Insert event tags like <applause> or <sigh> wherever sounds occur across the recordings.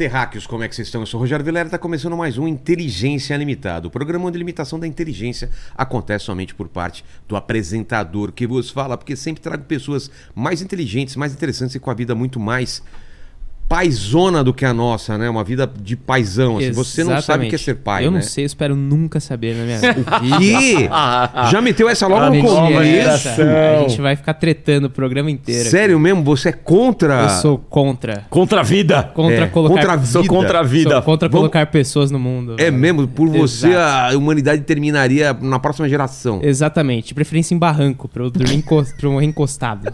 terráqueos, como é que vocês estão? Eu sou o Rogério Vilera, está começando mais um Inteligência Limitada, o programa onde a limitação da inteligência acontece somente por parte do apresentador que vos fala, porque sempre trago pessoas mais inteligentes, mais interessantes e com a vida muito mais paizona do que a nossa, né? Uma vida de paizão. Assim. Você não sabe o que é ser pai, Eu né? não sei, eu espero nunca saber na minha vida. O quê? Já meteu essa logo no começo? a gente vai ficar tretando o programa inteiro. Sério mesmo? Você é contra... Eu sou contra. Contra a vida. Contra É, colocar. contra a vida. Sou contra a vida. Sou contra Vamos- colocar pessoas no mundo. É mesmo? Por você Exato. a humanidade terminaria na próxima geração. Exatamente. De preferência em barranco, pra eu dormir enco... <laughs> pra eu morrer encostado.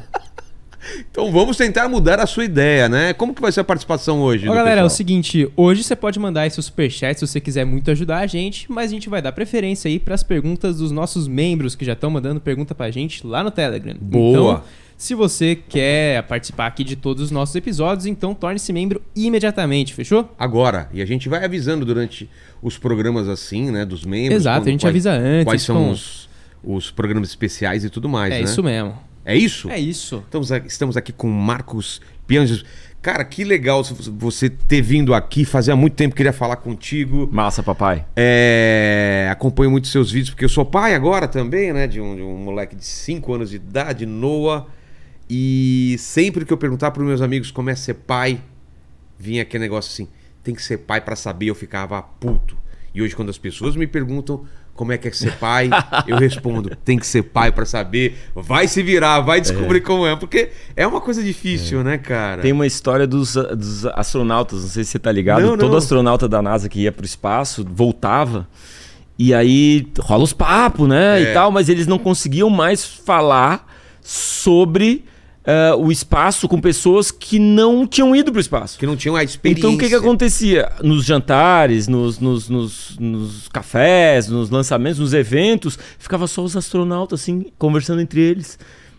Então vamos tentar mudar a sua ideia, né? Como que vai ser a participação hoje? Ó, galera, é o pessoal? seguinte, hoje você pode mandar seu superchat se você quiser muito ajudar a gente, mas a gente vai dar preferência aí pras perguntas dos nossos membros que já estão mandando pergunta pra gente lá no Telegram. Boa. Então, se você quer participar aqui de todos os nossos episódios, então torne-se membro imediatamente, fechou? Agora, e a gente vai avisando durante os programas assim, né? Dos membros. Exato, quando- a gente quais- avisa antes. Quais são com- os, os programas especiais e tudo mais, É né? isso mesmo. É isso? É isso. Estamos aqui, estamos aqui com o Marcos Pianges. Cara, que legal você ter vindo aqui. Fazia muito tempo que queria falar contigo. Massa, papai. É, acompanho muito seus vídeos, porque eu sou pai agora também, né? De um, de um moleque de 5 anos de idade, Noah. E sempre que eu perguntava para meus amigos como é ser pai, vinha aquele negócio assim: tem que ser pai para saber, eu ficava puto. E hoje, quando as pessoas me perguntam como é que é ser pai, eu respondo: tem que ser pai para saber, vai se virar, vai descobrir como é, porque é uma coisa difícil, né, cara? Tem uma história dos, dos astronautas, não sei se você tá ligado. Não, Todo não. astronauta da NASA que ia pro espaço voltava. E aí rola os papos, né? É. E tal, mas eles não conseguiam mais falar sobre eh, o espaço com pessoas que não tinham ido pro espaço. Que não tinham a experiência. Então o que, que acontecia? Nos jantares, nos, nos, nos, nos cafés, nos lançamentos, nos eventos, ficava só os astronautas assim, conversando entre eles.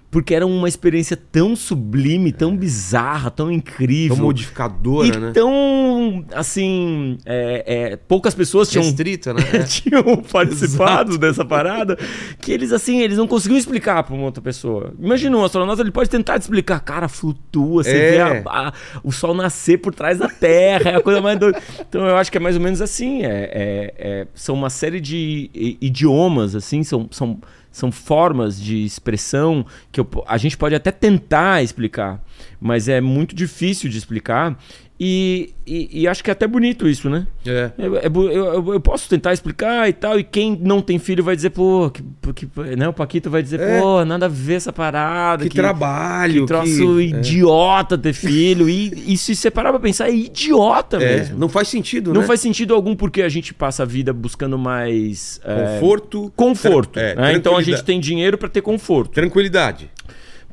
Porque era uma experiência tão sublime, tão bizarra, tão incrível. Tão modificadora, e né? tão, assim, é, é, poucas pessoas tinham, Restrita, né? <laughs> tinham participado dessa parada, que eles, assim, eles não conseguiam explicar pra uma outra pessoa. Imagina, um astronauta, ele pode tentar te explicar, cara, flutua, você É. vê a- a- o sol nascer por trás da Terra, é a coisa mais doida. Então eu acho que é mais ou menos assim, é, é- é- são uma série de idiomas, assim, são... são são formas de expressão que eu a gente pode até tentar explicar, mas é muito difícil de explicar. E, e- e acho que é até bonito isso, né? É. É- é eu, eu- eu posso tentar explicar e tal, e quem não tem filho vai dizer, pô, que, que- né? o Paquito vai dizer, É. pô, nada a ver essa parada. Que, trabalho, que troço é. idiota ter filho. E, e se você parar pra pensar, é idiota É, mesmo. não faz sentido, Não né? faz sentido algum porque a gente passa a vida buscando mais é, Conforto. conforto. É, né? Então a gente tem dinheiro pra ter conforto, Tranquilidade.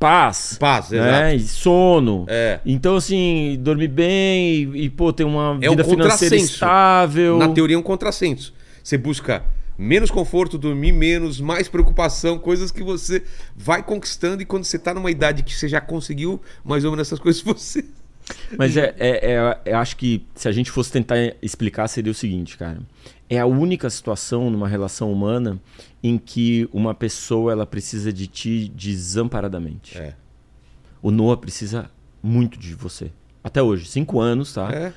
Paz, Paz, né? E sono. É. Então, assim, dormir bem e, e, pô, ter uma É um vida financeira contrassenso. estável. Na teoria é um contrassenso. Você busca menos conforto, dormir menos, mais preocupação, coisas que você vai conquistando e quando você tá numa idade que você já conseguiu mais ou menos essas coisas, <laughs> você. Mas é, é, é- eu acho que se a gente fosse tentar explicar, seria o seguinte, cara. É a única situação numa relação humana em que uma pessoa ela precisa de ti desamparadamente. É. O Noah precisa muito de você. Até hoje, cinco anos, tá? É.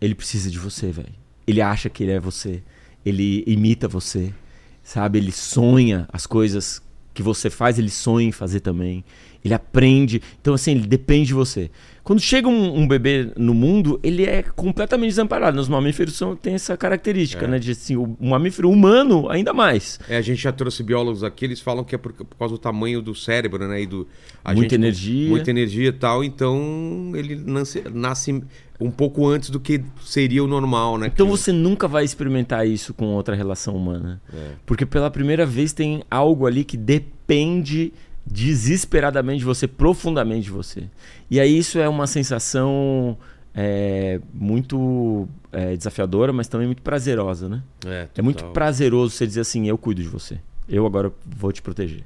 Ele precisa de você, velho. Ele acha que ele é você. Ele imita você. Sabe? Ele sonha as coisas que você faz, ele sonha em fazer também. Ele aprende. Então, assim, ele depende de você. Quando chega um, um bebê no mundo, ele é completamente desamparado. Os mamíferos são, têm essa característica, É. né? De, assim, o, mamífero humano, ainda mais. É, a gente já trouxe biólogos aqui, eles falam que é por, por causa do tamanho do cérebro, né? E do, Muita gente- energia. Muita energia e tal, então ele nasce, nasce um pouco antes do que seria o normal, né? Então Que- você nunca vai experimentar isso com outra relação humana. É. Porque pela primeira vez tem algo ali que depende desesperadamente de você, profundamente de você. E aí isso é uma sensação é, muito é, desafiadora, mas também muito prazerosa, né? É, É muito prazeroso você dizer assim, eu cuido de você. Eu agora vou te proteger.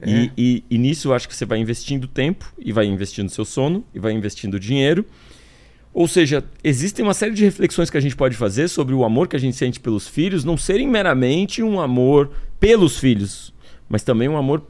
É. E, e- e nisso eu acho que você vai investindo tempo, e vai investindo seu sono, e vai investindo dinheiro. Ou seja, existem uma série de reflexões que a gente pode fazer sobre o amor que a gente sente pelos filhos não serem meramente um amor pelos filhos, mas também um amor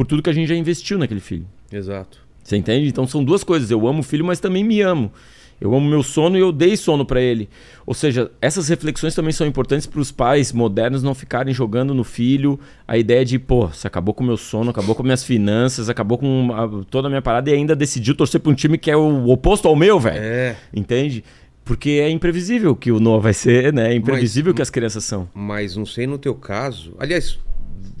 por tudo que a gente já investiu naquele filho. Exato. Você entende? Então são duas coisas. Eu amo o filho, mas também me amo. Eu amo meu sono e eu dei sono para ele. Ou seja, essas reflexões também são importantes para os pais modernos não ficarem jogando no filho a ideia de, pô, você acabou com o meu sono, acabou com minhas finanças, acabou com a- toda a minha parada e ainda decidiu torcer para um time que é o oposto ao meu, velho. É. Entende? Porque é imprevisível que o Noah vai ser, né? É imprevisível que as crianças são. Mas não sei no teu caso. Aliás,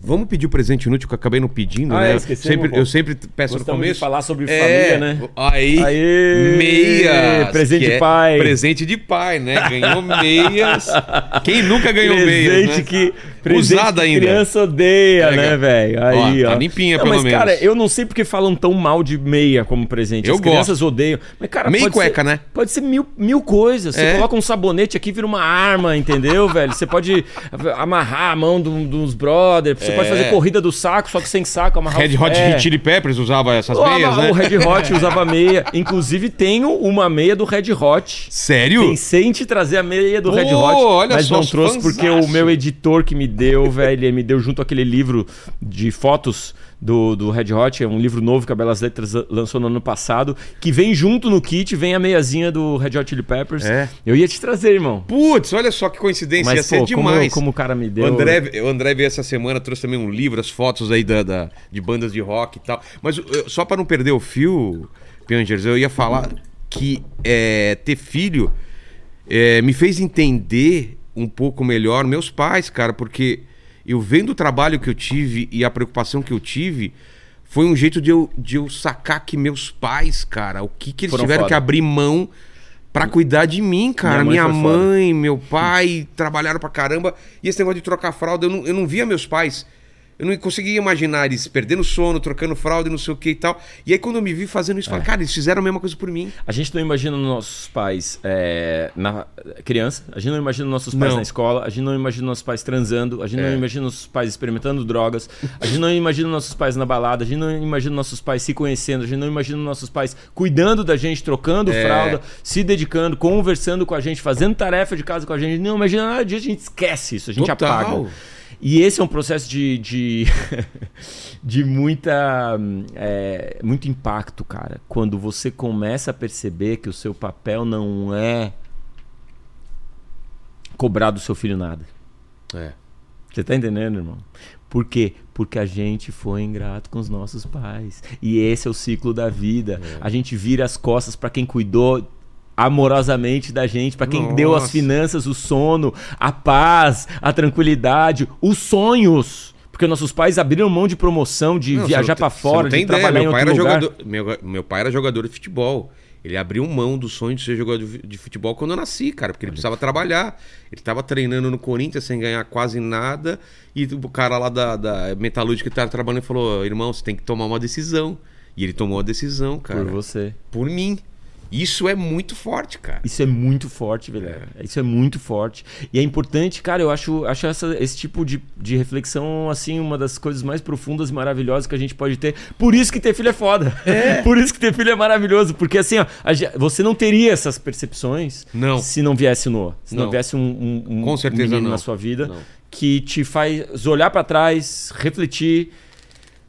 vamos pedir o presente inútil que eu acabei não pedindo, Ah, né? é, Eu esquecemos, sempre, eu sempre peço no Gostamos de começo. falar sobre É, família, né? Aí, Aê! meias. Presente de é pai. Presente de pai, né? Ganhou meias. <laughs> Quem nunca ganhou meias, presente né? que presente Usada ainda. criança odeia, Pega. né, velho? Aí, Ó, ó. tá limpinha, Não, pelo mas, menos. cara, eu não sei porque falam tão mal de meia como presente. Eu As crianças odeiam. Mas, cara, Meia pode cueca, ser, né? Pode ser mil, mil coisas. Você É. coloca um sabonete aqui, vira uma arma, entendeu, <laughs> velho? Você pode amarrar a mão do- dos brothers. Você É. pode fazer corrida do saco, só que sem saco, amarrar Red Hot é. Chili Peppers usava essas O- meias, né? O Red Hot <laughs> usava meia. Inclusive, tenho uma meia do Red Hot. Sério? Pensei em te trazer a meia do Red Hot, olha mas só, não trouxe porque o meu editor que me deu, velho, ele me deu junto aquele livro de fotos do, do Red Hot, é um livro novo que a Belas Letras lançou no ano passado, que vem junto no kit, vem a meiazinha do Red Hot Chili Peppers. É. Eu ia te trazer, irmão. Putz, olha só que coincidência. ia Mas, ser pô, como, demais. como o cara me O deu... André, o André veio essa semana, trouxe também um livro, as fotos aí da, da- de bandas de rock e tal. Mas eu- só pra não perder o fio, Piangers, eu ia falar que é, ter filho é, me fez entender um pouco melhor meus pais, cara, porque eu vendo o trabalho que eu tive e a preocupação que eu tive, foi um jeito de eu, de eu sacar que meus pais, cara, o que, que eles Foram tiveram foda. que abrir mão pra cuidar de mim, cara. Minha Minha mãe foda. mãe, meu pai trabalharam pra caramba. E esse negócio de trocar fralda, eu não, eu não via meus pais. Eu não conseguia imaginar eles perdendo sono, trocando fralda e não sei o que e tal. E aí quando eu me vi fazendo isso, eu É. falei, cara, eles fizeram a mesma coisa por mim. A gente não imagina nossos pais é, na criança, a gente não imagina nossos pais Não. na escola, a gente não imagina nossos pais transando, a gente É. não imagina nossos pais experimentando drogas, a gente não imagina nossos pais na balada, a gente não imagina nossos pais se conhecendo, a gente não imagina nossos pais cuidando da gente, trocando É. fralda, se dedicando, conversando com a gente, fazendo tarefa de casa com a gente. Não imagina nada disso, a gente esquece isso, a gente Total. apaga. E esse é um processo de, de, <laughs> de muita, é, muito impacto, cara. Quando você começa a perceber que o seu papel não é cobrar do seu filho nada. É. Você tá entendendo, irmão? Por quê? Porque a gente foi ingrato com os nossos pais. E esse é o ciclo da vida. A gente vira as costas para quem cuidou amorosamente da gente, para quem deu as Nossa. finanças, o sono, a paz, a tranquilidade, os sonhos. Porque nossos pais abriram mão de promoção, de Não, viajar para fora, de ideia, trabalhar meu em pai outro era lugar. jogador, meu, meu pai era jogador de futebol. Ele abriu mão do sonho de ser jogador de futebol quando eu nasci, cara, porque ele precisava trabalhar. Ele tava treinando no Corinthians sem ganhar quase nada. E o cara lá da, da metalúrgica que tava trabalhando falou: irmão, você tem que tomar uma decisão. E ele tomou a decisão, cara. Por você. Por mim. Isso é muito forte, cara. Isso é muito forte, velho. Isso é muito forte. E é importante, cara, eu acho, acho essa- esse tipo de, de reflexão, assim, uma das coisas mais profundas e maravilhosas que a gente pode ter. Por isso que ter filho é foda. <laughs> Por isso que ter filho é maravilhoso. Porque, assim, ó, você não teria essas percepções Não. se não viesse o Noah. Se não, Não. viesse um, um, um Com certeza menino não. na sua vida Não. que te faz olhar pra trás, refletir,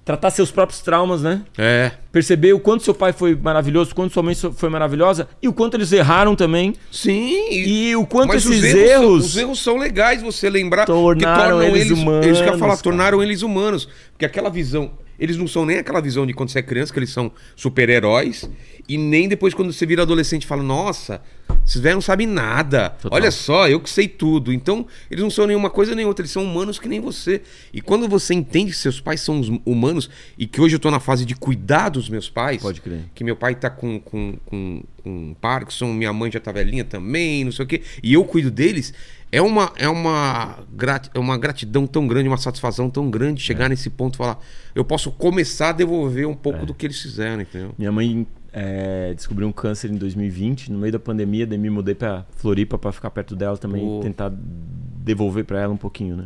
tratar seus próprios traumas, né? É. Perceber o quanto seu pai foi maravilhoso, o quanto sua mãe foi maravilhosa e o quanto eles erraram também. Sim. E o quanto Mas esses os erros, são, os erros são legais você lembrar. Tornaram eles humanos, Eles que eu ia falar, cara. tornaram eles humanos. Porque aquela visão. Eles não são nem aquela visão de quando você é criança, que eles são super-heróis. E nem depois quando você vira adolescente e fala, nossa, esses velhos não sabem nada. Total. Olha só, eu que sei tudo. Então, eles não são nenhuma coisa nem outra, eles são humanos que nem você. E quando você entende que seus pais são os humanos, e que hoje eu tô na fase de cuidar dos meus pais. Pode crer. Que meu pai tá com, com, com, com Parkinson, minha mãe já tá velhinha também, não sei o quê. E eu cuido deles. É uma, é uma, grat, é uma gratidão tão grande, uma satisfação tão grande chegar nesse ponto e falar. Eu posso começar a devolver um pouco do que eles fizeram, entendeu? Minha mãe é, descobriu um câncer em 2020, no meio da pandemia, daí me mudei pra Floripa pra ficar perto dela também, Pô. tentar devolver pra ela um pouquinho, né?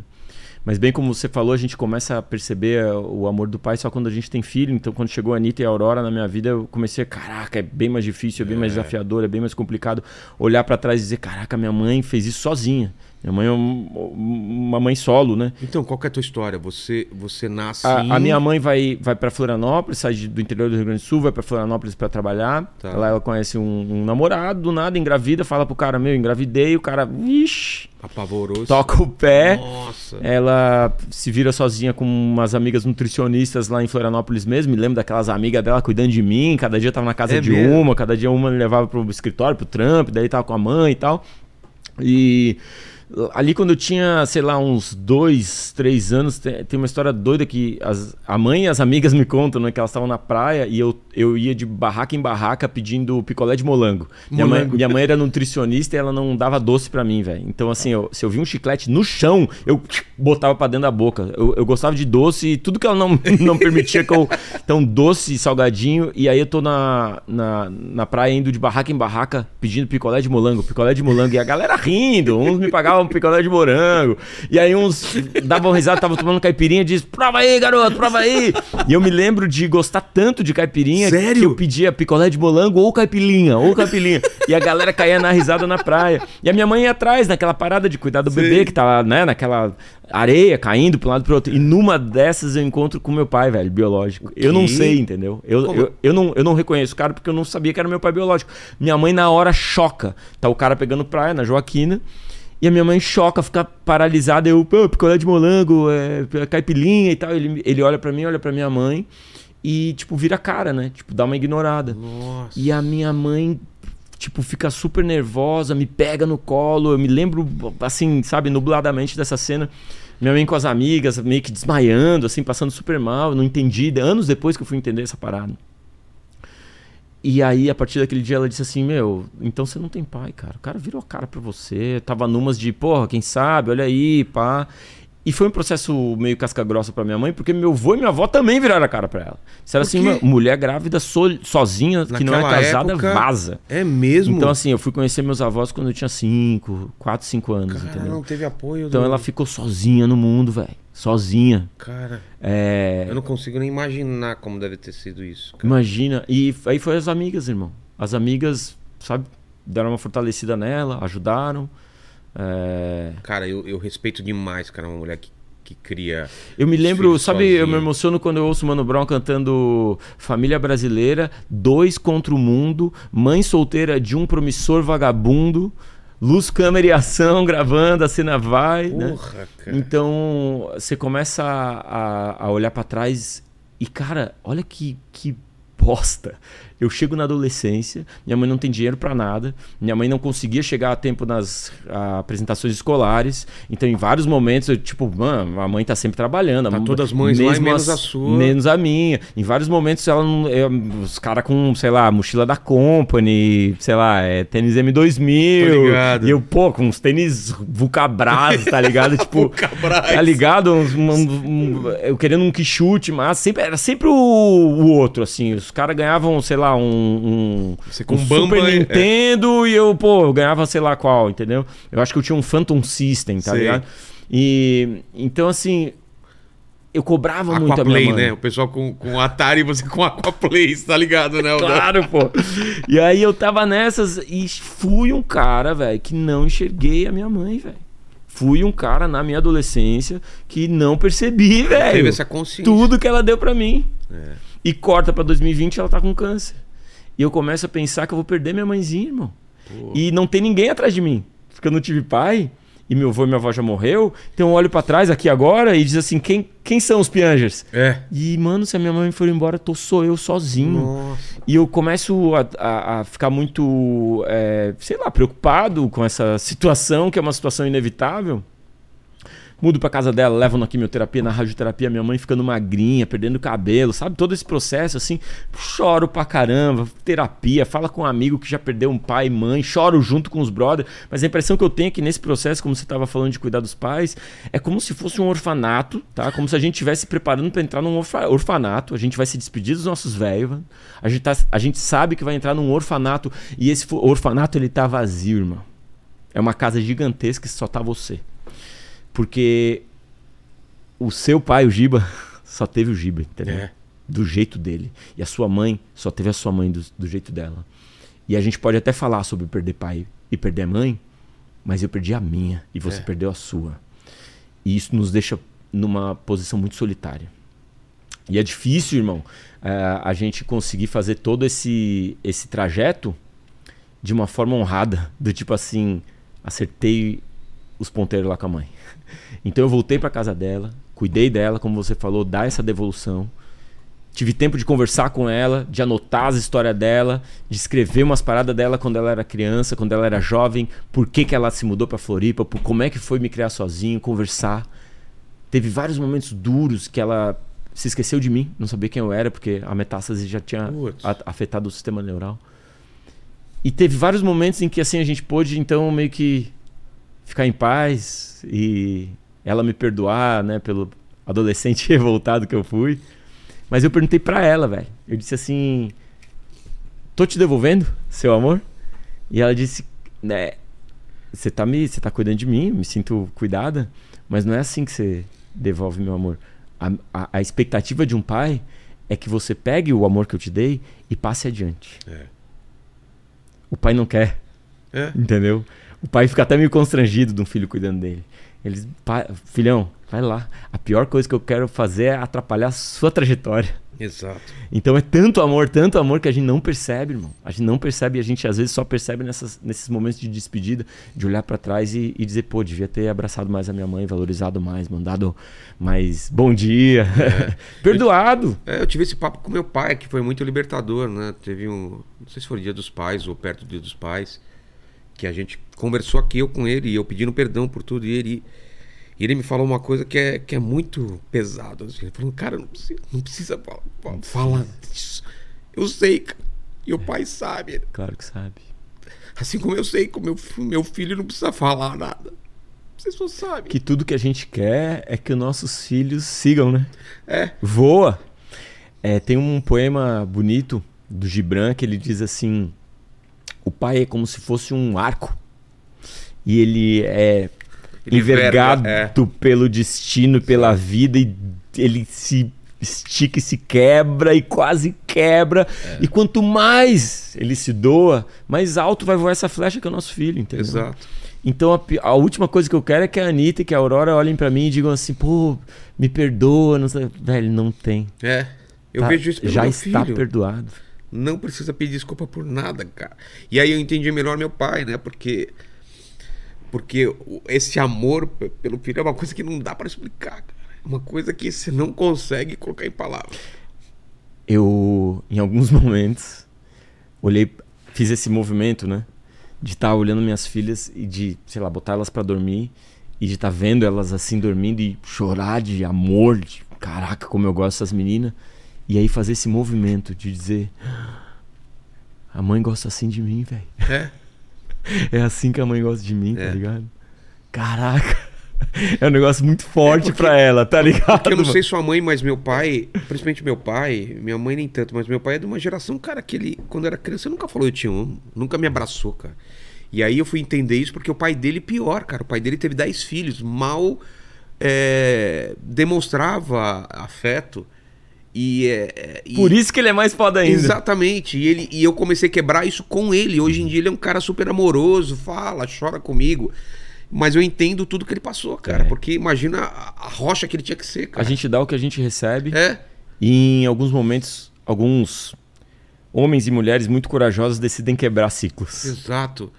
Mas bem como você falou, a gente começa a perceber eh, o amor do pai só quando a gente tem filho. Então, quando chegou a Anitta e a Aurora na minha vida, eu comecei a, caraca, é bem mais difícil, é bem mais desafiador, é bem mais complicado olhar para trás e dizer, caraca, minha mãe fez isso sozinha. Minha mãe é um- uma mãe solo, né? Então, qual que é a tua história? Você, você nasce em... A, a minha mãe vai, vai para Florianópolis, sai do interior do Rio Grande do Sul, vai para Florianópolis para trabalhar. Tá. Lá ela conhece um, um namorado, do nada engravida, fala pro cara, meu, engravidei, o cara, vixi, Apavorou-se. toca o pé. Nossa. Ela se vira sozinha com umas amigas nutricionistas lá em Florianópolis mesmo. Me lembro daquelas amigas dela cuidando de mim. Cada dia tava na casa É de mesmo? uma, cada dia uma me levava pro escritório, pro trampo, daí tava com a mãe e tal. E ali quando eu tinha, sei lá, uns dois, três anos, tem, tem uma história doida que as- a mãe e as amigas me contam, né? Que elas estavam na praia e eu, eu ia de barraca em barraca pedindo picolé de molango. Minha mãe, Molango. minha mãe era nutricionista e ela não dava doce pra mim, velho. Então, assim, eu- se eu vi um chiclete no chão, eu botava pra dentro da boca. Eu, eu gostava de doce e tudo que ela não, <laughs> não permitia que eu. Então, doce, salgadinho. E aí eu tô na, na, na praia indo de barraca em barraca pedindo picolé de molango, picolé de molango. E a galera rindo. Uns me pagavam picolé de morango. E aí uns davam risada, tava tomando caipirinha e diz: prova aí, garoto, prova aí. E eu me lembro de gostar tanto de caipirinha Sério? que eu pedia picolé de molango ou caipirinha, ou caipirinha. e a galera caía na risada na praia. E a minha mãe ia atrás, naquela parada de cuidar do Sei. bebê, que tava, né, naquela areia caindo pra um lado e pro outro. E numa dessas eu encontro com meu pai, velho, biológico. Eu não sei, entendeu? Eu, eu, eu, não, eu não reconheço o cara porque eu não sabia que era meu pai biológico. Minha mãe, na hora, choca. Tá o cara pegando praia na Joaquina. E a minha mãe choca, fica paralisada. Eu, pô, picolé de molango, é, caipirinha e tal. Ele, ele olha pra mim, olha pra minha mãe. E, tipo, vira a cara, né? Tipo, dá uma ignorada. Nossa. E a minha mãe, tipo, fica super nervosa, me pega no colo. Eu me lembro, assim, sabe, nubladamente dessa cena. Minha mãe com as amigas, meio que desmaiando, assim, passando super mal. eu Não entendi. Anos depois que eu fui entender essa parada. E aí, a partir daquele dia, ela disse assim: Meu, então você não tem pai, cara. O cara virou a cara pra você. Tava numas de, porra, quem sabe, olha aí, pá. E foi um processo meio casca-grossa pra minha mãe, porque meu avô e minha avó também viraram a cara pra ela. Disseram Por assim? "Meu, mulher grávida so- sozinha, que não é Naquela casada, época- vaza. É mesmo? Então, assim, eu fui conhecer meus avós quando eu tinha 5, 4, 5 anos, Cara, entendeu? não teve apoio. Então do- ela ficou sozinha no mundo, velho. Sozinha. Cara, É. eu não consigo nem imaginar como deve ter sido isso. cara. Imagina. E aí foi as amigas, irmão. As amigas, sabe, deram uma fortalecida nela, ajudaram. É, Cara, eu, eu respeito demais, cara, uma mulher que, que cria. Eu me lembro, sabe, eu me sozinho. emociono quando eu ouço o Mano Brown cantando Família Brasileira, Dois contra o Mundo, Mãe Solteira de um Promissor Vagabundo, Luz, Câmera e Ação <laughs> gravando, a cena vai, né? Porra, cara. Então você começa a, a- a olhar pra trás e, cara, olha que, que bosta. Eu chego na adolescência, minha mãe não tem dinheiro pra nada, minha mãe não conseguia chegar a tempo nas ah, apresentações escolares, então em vários momentos eu, tipo, mano, a mãe tá sempre trabalhando. Tá a- todas as mães lá e menos a sua. Menos a minha. Em vários momentos ela não, eu- os caras com, sei lá, mochila da Company, sei lá, é, tênis M2000. Tô ligado. E eu, pô, com uns tênis Vulcabras, tá ligado? <laughs> tipo, Vulcabras. tá ligado? Uns- um- um- eu querendo um que chute, mas sempre, era sempre o, o outro, assim. Os caras ganhavam, sei lá, um, um, um Bamba, Super é- Nintendo e eu, pô, eu ganhava sei lá qual, entendeu? Eu acho que eu tinha um Phantom System, tá Sei. ligado? E então, assim, eu cobrava muito a minha Aquaplay, mãe. né? O pessoal com, com Atari e você com Aquaplay, tá ligado, né? Claro, pô. E aí eu tava nessas e fui um cara, velho, que não enxerguei a minha mãe, velho. Fui um cara na minha adolescência que não percebi, Teve velho. essa consciência. Tudo que ela deu pra mim. É. E corta pra 2020 ela tá com câncer. E eu começo a pensar que eu vou perder minha mãezinha, irmão. Pô. E não tem ninguém atrás de mim. Porque eu não tive pai. E meu avô e minha avó já morreu. Então eu olho pra trás aqui agora e diz assim: quem, quem são os Piangers? É. E, mano, se a minha mãe for embora, tô sou eu sozinho. Nossa. E eu começo a, a- a ficar muito, é, sei lá, preocupado com essa situação, que é uma situação inevitável. Mudo pra casa dela, levo na quimioterapia, na radioterapia, minha mãe ficando magrinha, perdendo cabelo, sabe? Todo esse processo, assim. Choro pra caramba, terapia, fala com um amigo que já perdeu um pai e mãe, choro junto com os brothers. Mas a impressão que eu tenho é que nesse processo, como você tava falando de cuidar dos pais, é como se fosse um orfanato, tá? Como se a gente estivesse preparando pra entrar num orfa- orfanato. A gente vai se despedir dos nossos velhos, a gente, tá- a gente sabe que vai entrar num orfanato e esse orfanato ele tá vazio, irmão. É uma casa gigantesca que só tá você. Porque o seu pai, o Giba, <laughs> só teve o Giba, entendeu? É. Do jeito dele. E a sua mãe só teve a sua mãe do, do jeito dela. E a gente pode até falar sobre perder pai e perder mãe, mas eu perdi a minha e você É. perdeu a sua. E isso nos deixa numa posição muito solitária. E é difícil, irmão, eh, a gente conseguir fazer todo esse, esse trajeto de uma forma honrada. Do tipo assim, acertei os ponteiros lá com a mãe. Então eu voltei pra casa dela, cuidei dela, como você falou, dar essa devolução. Tive tempo de conversar com ela, de anotar as histórias dela, de escrever umas paradas dela quando ela era criança, quando ela era jovem, por que, que ela se mudou pra Floripa, por como é que foi me criar sozinho, conversar. Teve vários momentos duros que ela se esqueceu de mim, não sabia quem eu era, porque a metástase já tinha a- afetado o sistema neural. E teve vários momentos em que assim a gente pôde então meio que ficar em paz e ela me perdoar, né, pelo adolescente <laughs> revoltado que eu fui. Mas eu perguntei pra ela, velho. Eu disse assim: "Tô te devolvendo seu amor?" E ela disse: "Né, você tá me, você tá cuidando de mim, me sinto cuidada, mas não é assim que você devolve meu amor. A, a, a expectativa de um pai é que você pegue o amor que eu te dei e passe adiante. É. O pai não quer, É. entendeu? O pai fica até meio constrangido de um filho cuidando dele. Eles, "Pai, filhão, vai lá. A pior coisa que eu quero fazer é atrapalhar a sua trajetória. Exato. Então é tanto amor, tanto amor que a gente não percebe, irmão. A gente não percebe e a gente às vezes só percebe nessas, nesses momentos de despedida, de olhar pra trás e, e dizer, pô, devia ter abraçado mais a minha mãe, valorizado mais, mandado mais bom dia, <laughs> perdoado. É, eu tive esse papo com meu pai, que foi muito libertador, né? Teve um. Não sei se foi o dia dos pais ou perto do dia dos pais. Que a gente conversou aqui, eu com ele, e eu pedindo perdão por tudo, e ele. E ele me falou uma coisa que é, que é muito pesado. Assim. Ele falou, cara, não precisa, não precisa falar, fa- falar disso. Eu sei, cara. E o pai sabe. Claro que sabe. Assim como eu sei que o meu, meu filho não precisa falar nada. Vocês só sabem. Que tudo que a gente quer é que os nossos filhos sigam, né? É. Voa! É, tem um poema bonito do Gibran que ele diz assim: O pai é como se fosse um arco. E ele é Ele envergado verga, é. pelo destino, pela vida, e ele se estica e se quebra e quase quebra. É. E quanto mais ele se doa, mais alto vai voar essa flecha que é o nosso filho, entendeu? Exato. Então a, a última coisa que eu quero é que a Anitta e que a Aurora olhem pra mim e digam assim, pô, me perdoa, não sei. Velho, não tem. É. Eu Tá- vejo isso pelo Já está filho. perdoado. Não precisa pedir desculpa por nada, cara. E aí eu entendi melhor meu pai, né? Porque porque esse amor pelo filho é uma coisa que não dá pra explicar, cara. É uma coisa que você não consegue colocar em palavras. Eu, em alguns <laughs> momentos, olhei, fiz esse movimento, né? De estar olhando minhas filhas e de, sei lá, botar elas pra dormir e de estar vendo elas assim dormindo e chorar de amor, de caraca, como eu gosto dessas meninas. E aí fazer esse movimento de dizer: a mãe gosta assim de mim, velho. É. <laughs> É assim que a mãe gosta de mim, É. tá ligado? Caraca. <laughs> É um negócio muito forte É porque- pra ela, tá ligado? Porque eu não mano? sei sua mãe, mas meu pai, principalmente meu pai, minha mãe nem tanto, mas meu pai é de uma geração, cara, que ele, quando era criança, nunca falou eu te amo, nunca me abraçou, cara. E aí eu fui entender isso porque o pai dele, pior, cara, o pai dele teve 10 filhos, mal é, demonstrava afeto. E, é, e- Por isso que ele é mais foda ainda. Exatamente. E, ele, e eu comecei a quebrar isso com ele. Hoje em dia ele é um cara super amoroso, fala, chora comigo. Mas eu entendo tudo que ele passou, cara. É. Porque imagina a, a rocha que ele tinha que ser, A cara. gente dá o que a gente recebe. É. E em alguns momentos, alguns homens e mulheres muito corajosos decidem quebrar ciclos. Exato.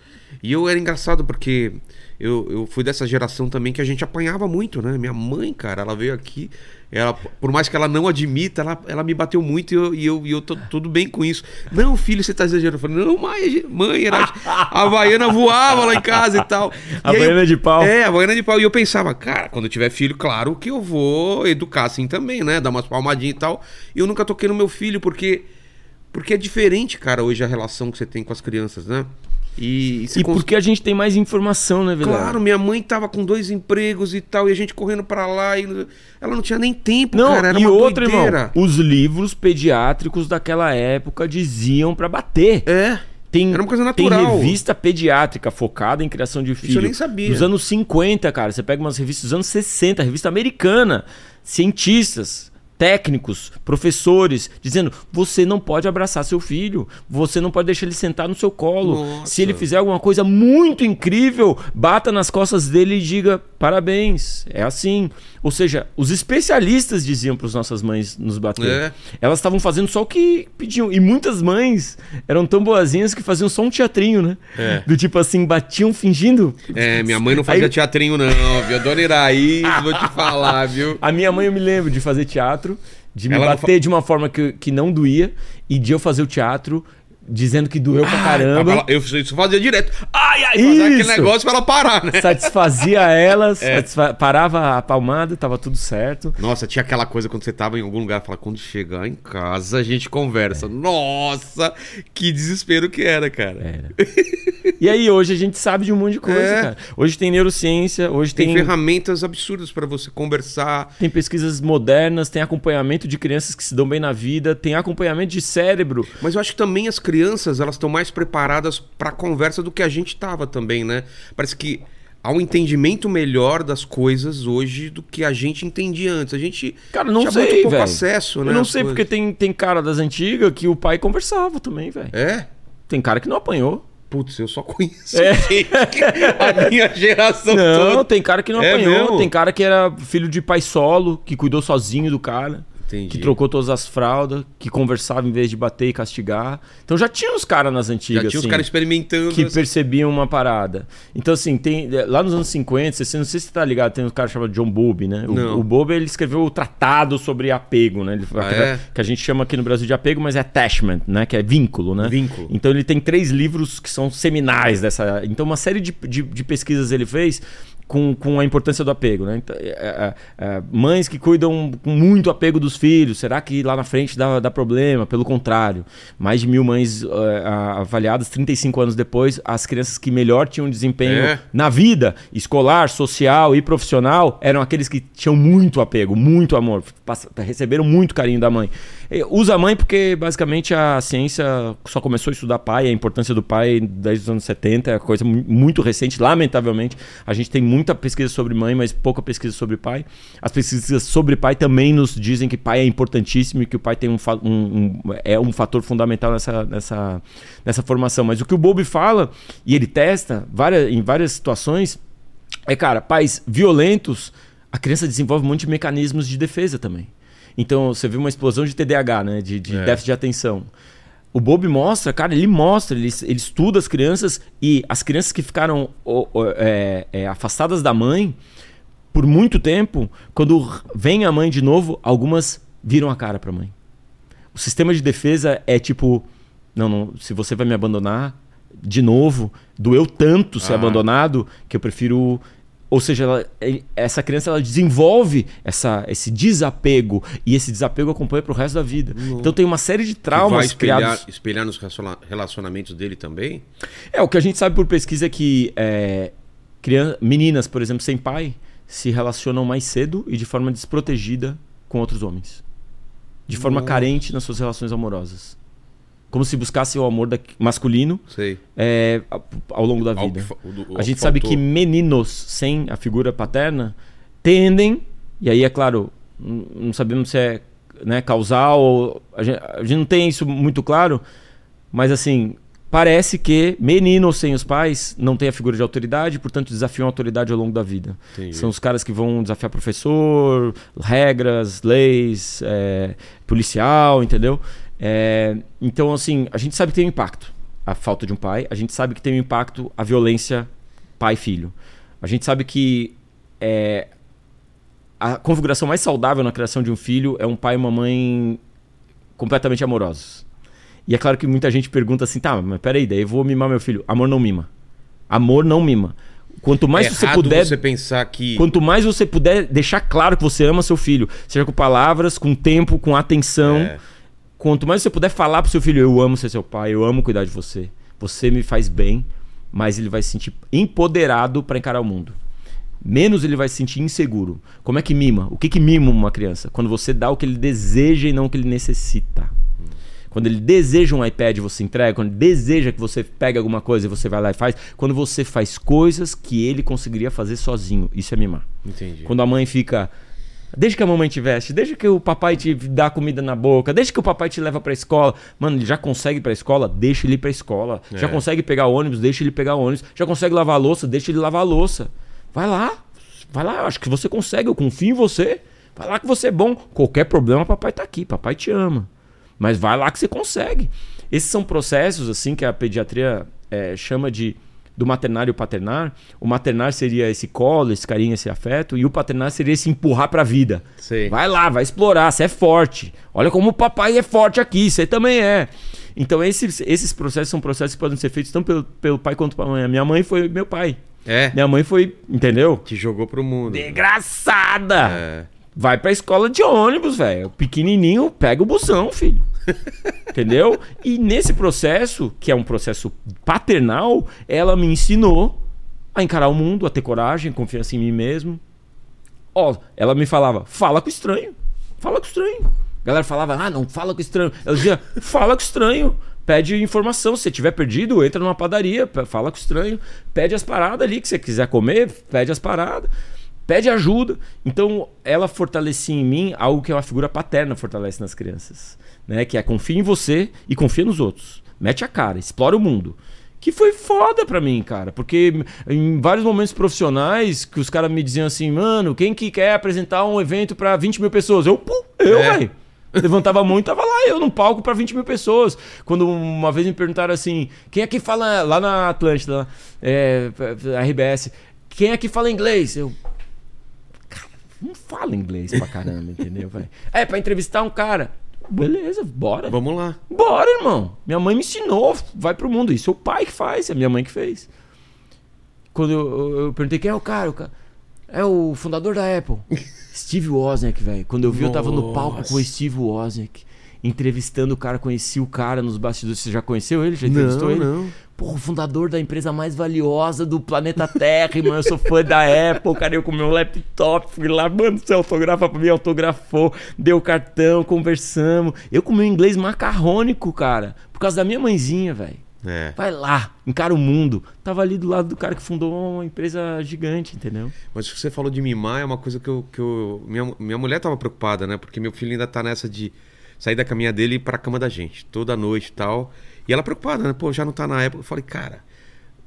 E eu era engraçado porque eu, eu fui dessa geração também que a gente apanhava muito, né? Minha mãe, cara, ela veio aqui, ela, por mais que ela não admita, ela, ela me bateu muito e eu, e eu, e eu tô tudo bem com isso. Não, filho, você tá exagerando. Eu falei, não, mãe, mãe, era, a Havaiana voava lá em casa e tal. A Havaiana de pau. É, a Havaiana de pau. E eu pensava, cara, quando eu tiver filho, claro que eu vou educar assim também, né? Dar umas palmadinhas e tal. E eu nunca toquei no meu filho porque. Porque é diferente, cara, hoje a relação que você tem com as crianças, né? E, e E cons- porque a gente tem mais informação, né, Vilela? Claro, minha mãe tava com dois empregos e tal, e a gente correndo pra lá, e ela não tinha nem tempo, Não, cara. Era e uma outra, doideira. irmão, os livros pediátricos daquela época diziam pra bater. É, tem, Era uma coisa tem natural. revista pediátrica focada em criação de filho. eu nem sabia. Dos anos 50, cara. Você pega umas revistas dos anos 60, revista americana. Cientistas, técnicos, professores, dizendo: você não pode abraçar seu filho, você não pode deixar ele sentar no seu colo. Nossa. Se ele fizer alguma coisa muito incrível, bata nas costas dele e diga: parabéns. É assim. Ou seja, os especialistas diziam para as nossas mães nos bater. É. Elas estavam fazendo só o que pediam. E muitas mães eram tão boazinhas que faziam só um teatrinho, né? É. Do tipo assim, batiam fingindo. É, minha mãe não fazia Aí- teatrinho, não, viu? Dona Iraí, vou te falar, viu? A minha mãe eu me lembro de fazer teatro, de me Ela bater de uma forma que, que não doía, e de eu fazer o teatro dizendo que doeu pra caramba. Ela- Eu isso fazia direto. Ai, ai, fazer aquele Isso. negócio pra ela parar, né? Satisfazia elas, <laughs> É. satisfa- parava a palmada, tava tudo certo. Nossa, tinha aquela coisa quando você tava em algum lugar, fala, quando chegar em casa a gente conversa. Nossa, que desespero que era, cara. Era. E aí hoje a gente sabe de um monte de coisa, É. cara. Hoje tem neurociência, hoje Tem, tem, ferramentas absurdas pra você conversar. tem pesquisas modernas, tem acompanhamento de crianças que se dão bem na vida, tem acompanhamento de cérebro. Mas eu acho que também as crianças, elas estão mais preparadas pra conversa do que a gente tava também, né? Parece que há um entendimento melhor das coisas hoje do que a gente entendia antes. A gente Cara, não tinha sei, muito pouco velho. acesso, né? Eu não sei, coisas. porque tem, tem cara das antigas que o pai conversava também, velho. É? Tem cara que não apanhou. Putz, eu só conheço É. <laughs> a minha geração Não, toda. tem cara que não É apanhou. mesmo? Tem cara que era filho de pai solo, que cuidou sozinho do cara. Entendi. Que trocou todas as fraldas, que conversava em vez de bater e castigar. Então já tinha os caras nas antigas. Já tinha os assim, caras experimentando. que essa- percebiam uma parada. Então, assim, tem, lá nos anos 50, você não sei se você tá ligado, tem um cara chamado John Bowlby, né? O, o Bowlby, ele escreveu o tratado sobre apego, né? Ele, Ah, é? Que a gente chama aqui no Brasil de apego, mas é attachment, né? Que é vínculo, né? Vínculo. Então ele tem três livros que são seminais dessa. Então, uma série de, de, de pesquisas ele fez com, com a importância do apego, né? Então, é, é, é, mães que cuidam com muito apego dos filhos, será que lá na frente dá, dá problema? Pelo contrário, mais de mil mães é, a- avaliadas 35 anos depois, as crianças que melhor tinham desempenho É. na vida escolar, social e profissional eram aqueles que tinham muito apego, muito amor, receberam muito carinho da mãe. Eh, Usa mãe porque basicamente a ciência só começou a estudar pai, a importância do pai desde os anos 70, é coisa mu- muito recente, lamentavelmente. A gente tem muita pesquisa sobre mãe, mas pouca pesquisa sobre pai. As pesquisas sobre pai também nos dizem que pai é importantíssimo e que o pai tem um, um- um- é um fator fundamental nessa, nessa, nessa formação. Mas o que o Bobby fala, e ele testa várias, em várias situações, é, cara, pais violentos, a criança desenvolve um monte de mecanismos de defesa também. Então, você vê uma explosão de TDAH, né? De, de É. déficit de atenção. O Bob mostra, cara, ele mostra, ele, ele estuda as crianças e as crianças que ficaram ó, ó, é, é, afastadas da mãe por muito tempo, quando vem a mãe de novo, algumas viram a cara pra mãe. O sistema de defesa é tipo, não, não, se você vai me abandonar de novo, doeu tanto ser Ah. abandonado que eu prefiro ou seja, ela- ele- essa criança ela desenvolve essa, esse desapego e esse desapego acompanha pro resto da vida. Então tem uma série de Que vai traumas espelhar, criados. espelhar nos relaciona- relacionamentos dele também? É, o que a gente sabe por pesquisa é que é, crian- meninas, por exemplo, sem pai, se relacionam mais cedo e de forma desprotegida com outros homens. De forma Nossa. carente nas suas relações amorosas. Como se buscasse o amor da- masculino Sei. é, ao longo da vida. do- ao A gente que sabe que meninos sem a figura paterna tendem, e aí é claro, não sabemos se é né, causal, ou, a, gente, a gente não tem isso muito claro, mas assim, parece que meninos sem os pais não têm a figura de autoridade, portanto desafiam a autoridade ao longo da vida. Entendi. São os caras que vão desafiar professor, regras, leis, é, policial, entendeu? É, então, assim, a gente sabe que tem um impacto a falta de um pai, a gente sabe que tem um impacto a violência pai-filho. A gente sabe que é, a configuração mais saudável na criação de um filho é um pai e uma mãe completamente amorosos. E é claro que muita gente pergunta assim, tá, mas peraí, daí eu vou mimar meu filho. Amor não mima. Amor não mima. Quanto mais é você puder você pensar que... Quanto mais você puder deixar claro que você ama seu filho, seja com palavras, com tempo, com atenção. É. Quanto mais você puder falar pro seu filho, eu amo ser seu pai, eu amo cuidar de você. Você me faz bem, mas ele vai se sentir empoderado para encarar o mundo. Menos ele vai se sentir inseguro. Como é que mima? O que que mima uma criança? Quando você dá o que ele deseja e não o que ele necessita. Quando ele deseja um iPad, você entrega. Quando ele deseja que você pegue alguma coisa e você vai lá e faz. Quando você faz coisas que ele conseguiria fazer sozinho. Isso é mimar. Entendi. Quando a mãe fica. Deixa que a mamãe te veste, deixa que o papai te dá comida na boca, deixa que o papai te leva pra escola. Mano, ele já consegue ir pra escola, deixa ele ir pra escola. É. Já consegue pegar ônibus, deixa ele pegar ônibus. Já consegue lavar a louça, deixa ele lavar a louça. Vai lá, vai lá, eu acho que você consegue, eu confio em você. Vai lá que você é bom. Qualquer problema, papai tá aqui, papai te ama. Mas vai lá que você consegue. Esses são processos, assim, que a pediatria é, chama de do maternário e o paternar. O maternar seria esse colo, esse carinho, esse afeto, e o paternar seria esse empurrar pra vida. Sei. Vai lá, vai explorar, você é forte. Olha como o papai é forte aqui, você também é. Então esses, esses processos são processos que podem ser feitos tanto pelo, pelo pai quanto pela mãe. A minha mãe foi meu pai. É. Minha mãe foi, entendeu? Te jogou pro mundo. Desgraçada! É. Vai pra escola de ônibus, velho. Pequenininho, pega o busão, filho. Entendeu? E nesse processo, que é um processo paternal, ela me ensinou a encarar o mundo, a ter coragem, confiança em mim mesmo. Ó, ela me falava, fala com estranho. Fala com estranho. A galera falava, ah, não fala com estranho. Ela dizia, fala com estranho. Pede informação. Se você tiver perdido, entra numa padaria, fala com estranho. Pede as paradas ali que você quiser comer, pede as paradas. Pede ajuda. Então, ela fortalecia em mim algo que uma figura paterna fortalece nas crianças. Né? Que é confia em você e confia nos outros. Mete a cara, explora o mundo. Que foi foda pra mim, cara. Porque em vários momentos profissionais que os caras me diziam assim, mano, quem que quer apresentar um evento pra 20 mil pessoas? Eu, pô, eu, É. velho. Levantava muito, tava lá eu num palco pra 20 mil pessoas. Quando uma vez me perguntaram assim, quem é que fala lá na Atlântida, é, RBS, quem é que fala inglês? Eu, cara, não fala inglês pra caramba, entendeu, velho? É, pra entrevistar um cara. Beleza, bora. Vamos lá. Bora, irmão. Minha mãe me ensinou, vai pro mundo. Isso é o pai que faz, é a minha mãe que fez. Quando eu, eu- eu perguntei quem é o cara, o cara é o fundador da Apple. <laughs> Steve Wozniak, velho. Quando eu vi, eu tava no palco Nossa. com o Steve Wozniak, entrevistando o cara, conheci o cara nos bastidores. Você já conheceu ele? Já entrevistou Não, ele? não. Porra, o fundador da empresa mais valiosa do planeta Terra, irmão. Eu sou fã da Apple, cara. Eu com meu laptop, fui lá, mano, você autografa pra mim, autografou, deu cartão, conversamos. Eu com meu inglês macarrônico, cara. Por causa da minha mãezinha, velho. É. Vai lá, encara o mundo. Tava ali do lado do cara que fundou uma empresa gigante, entendeu? Mas o que você falou de mimar é uma coisa que eu. Que eu minha, minha mulher tava preocupada, né? Porque meu filho ainda tá nessa de sair da caminha dele e ir pra cama da gente, toda noite e tal. E ela preocupada, né? Pô, já não tá na época. Eu falei, cara,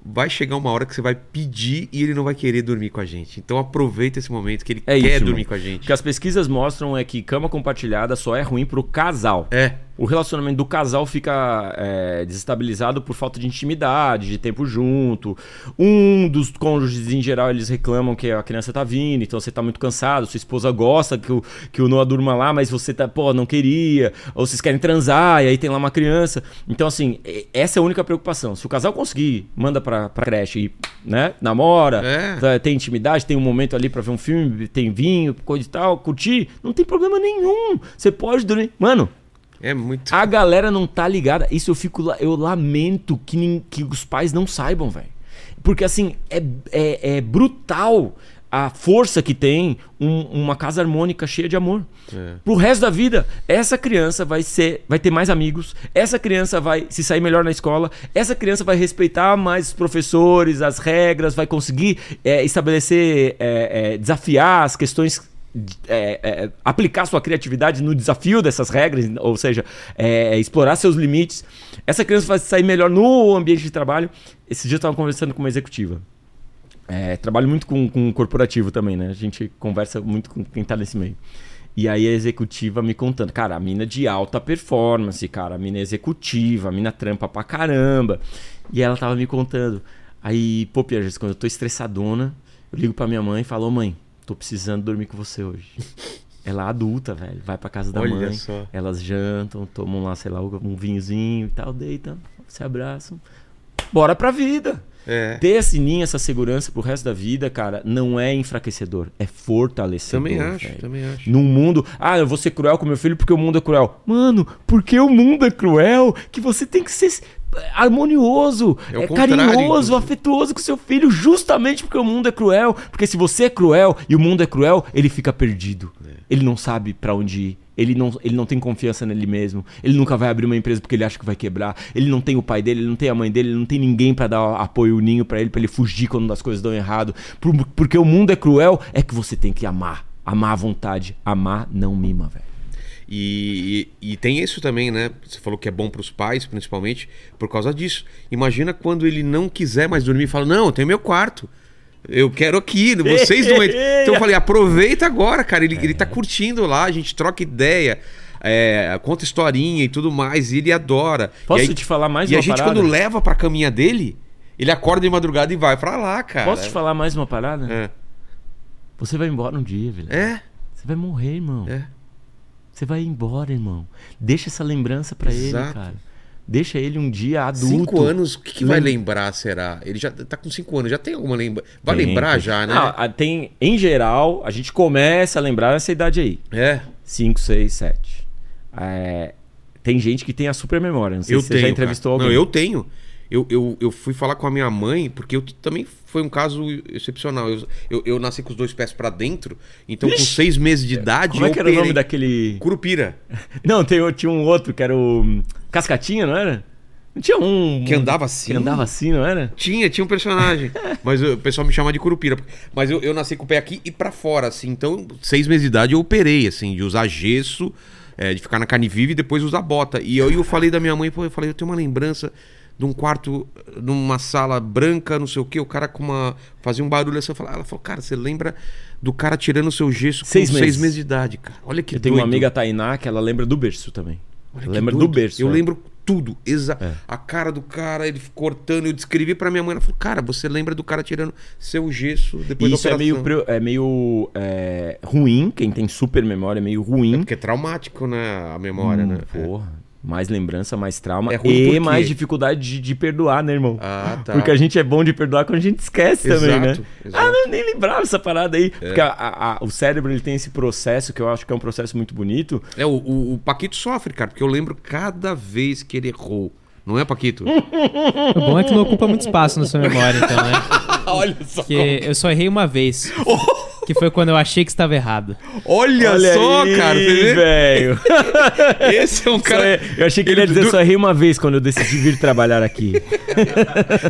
vai chegar uma hora que você vai pedir e ele não vai querer dormir com a gente. Então aproveita esse momento que ele É quer isso, dormir irmão. com a O gente. que as pesquisas mostram é que cama compartilhada só é ruim pro casal. É. O relacionamento do casal fica é, desestabilizado por falta de intimidade, de tempo junto. Um dos cônjuges, em geral, eles reclamam que a criança tá vindo, então você tá muito cansado, sua esposa gosta que o, que o Noah durma lá, mas você tá, pô, não queria. Ou vocês querem transar, e aí tem lá uma criança. Então, assim, essa é a única preocupação. Se o casal conseguir, manda pra, pra creche e, né, namora, É. tá, tem intimidade, tem um momento ali pra ver um filme, tem vinho, coisa e tal, curtir, não tem problema nenhum. Você pode dormir. Mano, É muito. a galera não tá ligada. Isso eu fico. Eu lamento que, nin- que os pais não saibam, velho. Porque assim, é, é, é brutal a força que tem um- uma casa harmônica cheia de amor. É. Pro resto da vida, essa criança vai ser, vai ter mais amigos, essa criança vai se sair melhor na escola, essa criança vai respeitar mais os professores, as regras, vai conseguir é, estabelecer, é, é, desafiar as questões é, é, aplicar sua criatividade no desafio dessas regras, ou seja, é, explorar seus limites. Essa criança vai sair melhor no ambiente de trabalho. Esse dia eu estava conversando com uma executiva. É, trabalho muito com, com corporativo também, né? A gente conversa muito com quem tá nesse meio. E aí a executiva me contando, cara, a mina de alta performance, cara, a mina é executiva, a mina trampa pra caramba. E ela tava me contando. Aí, pô, Piages, quando eu tô estressadona, eu ligo pra minha mãe e falo, mãe, tô precisando dormir com você hoje. <laughs> Ela é adulta, velho, vai pra casa da Olha mãe, só. elas jantam, tomam lá, sei lá, um vinhozinho e tal, deitam, se abraçam. Bora pra vida. É. Ter esse ninho, essa segurança pro resto da vida, cara, não é enfraquecedor, é fortalecedor. Também acho, velho. também acho. Num mundo, ah, eu vou ser cruel com meu filho porque o mundo é cruel. Mano, porque o mundo é cruel que você tem que ser harmonioso, É é, carinhoso, inclusive. afetuoso com seu filho, justamente porque o mundo é cruel. Porque se você é cruel e o mundo é cruel, ele fica perdido. Ele não sabe pra onde ir. Ele não, ele não tem confiança nele mesmo. Ele nunca vai abrir uma empresa porque ele acha que vai quebrar. Ele não tem o pai dele, ele não tem a mãe dele, ele não tem ninguém pra dar apoio o ninho pra ele, pra ele fugir quando as coisas dão errado. Por- porque o mundo é cruel, é que você tem que amar. Amar à vontade. Amar não mima, velho. E, e, e tem isso também, né? Você falou que é bom pros pais, principalmente, por causa disso. Imagina quando ele não quiser mais dormir e fala: Não, eu tenho meu quarto. Eu quero aqui, <laughs> vocês não entram." Então eu falei: aproveita agora, cara. Ele, ele tá curtindo lá, a gente troca ideia, é, conta historinha e tudo mais, e ele adora. Posso e aí- te falar mais E uma a gente, parada? quando leva pra caminha dele, ele acorda de madrugada e vai pra lá, cara. Posso te falar mais uma parada? É. Você vai embora um dia, velho. É, Você vai morrer, irmão. é. Você vai embora, irmão. Deixa essa lembrança pra ele, cara. Deixa ele um dia adulto. Cinco anos, o que, que vai Lembra- lembrar, será? Ele já tá com cinco anos, já tem alguma lembrança. Vai Tem, lembrar tem. já, né? Não, tem, em geral, a gente começa a lembrar nessa idade aí. É. 5, 6, 7. tem gente que tem a super memória. Não sei Eu se tenho. você já entrevistou cara. alguém. Não, eu tenho. Eu, eu, eu fui falar com a minha mãe, porque eu também foi um caso excepcional. Eu, eu, eu nasci com os dois pés pra dentro, então com Vixe! seis meses de idade. Como é eu que era o nome daquele. Curupira. <laughs> Não, tem, tinha um outro que era o. hum, Cascatinha, não era? Não tinha um. Que andava assim? Que andava assim, não era? Tinha, tinha um personagem. <laughs> mas o pessoal me chama de Curupira. Mas eu, eu nasci com o pé aqui e pra fora, assim. Então, seis meses de idade eu operei, assim, de usar gesso, é, de ficar na carne viva e depois usar bota. E aí eu falei da minha mãe, pô, eu falei, eu tenho uma lembrança de um quarto, numa sala branca, não sei o quê, o cara com uma. fazia um barulho assim. Eu ela falou, cara, você lembra do cara tirando o seu gesso com Seis seis, meses. meses de idade, cara? Olha que eu tenho doido. uma amiga Tainá que ela lembra do berço também. Olha que lembra do doido. berço. Eu é. lembro tudo. Exa É. A cara do cara, ele cortando, eu descrevi pra minha mãe. Ela falou, cara, você lembra do cara tirando seu gesso depois E da isso é operação. meio, é meio é, ruim, quem tem super memória é meio ruim. Porque é traumático, né? A memória, né? Hum, Porra, mais lembrança, mais trauma É ruim e mais dificuldade de, de perdoar, né, irmão? Ah, tá. Porque a gente é bom de perdoar quando a gente esquece também, né? Exato, exato. É. Ah, não, nem lembrava essa parada aí. Porque a- a- a- o cérebro ele tem esse processo que eu acho que é um processo muito bonito. É, o, o, o Paquito sofre, cara, porque eu lembro cada vez que ele errou. Não é, Paquito? <laughs> O bom é que não ocupa muito espaço na sua memória, então, né? <laughs> <laughs> Olha só. Porque eu só errei uma vez. <laughs> Que foi quando eu achei que estava errado. Olha, Olha só, aí, cara. Velho. <laughs> Esse é um cara. é- eu achei que ele ia dizer do- só errei uma vez quando eu decidi vir trabalhar aqui.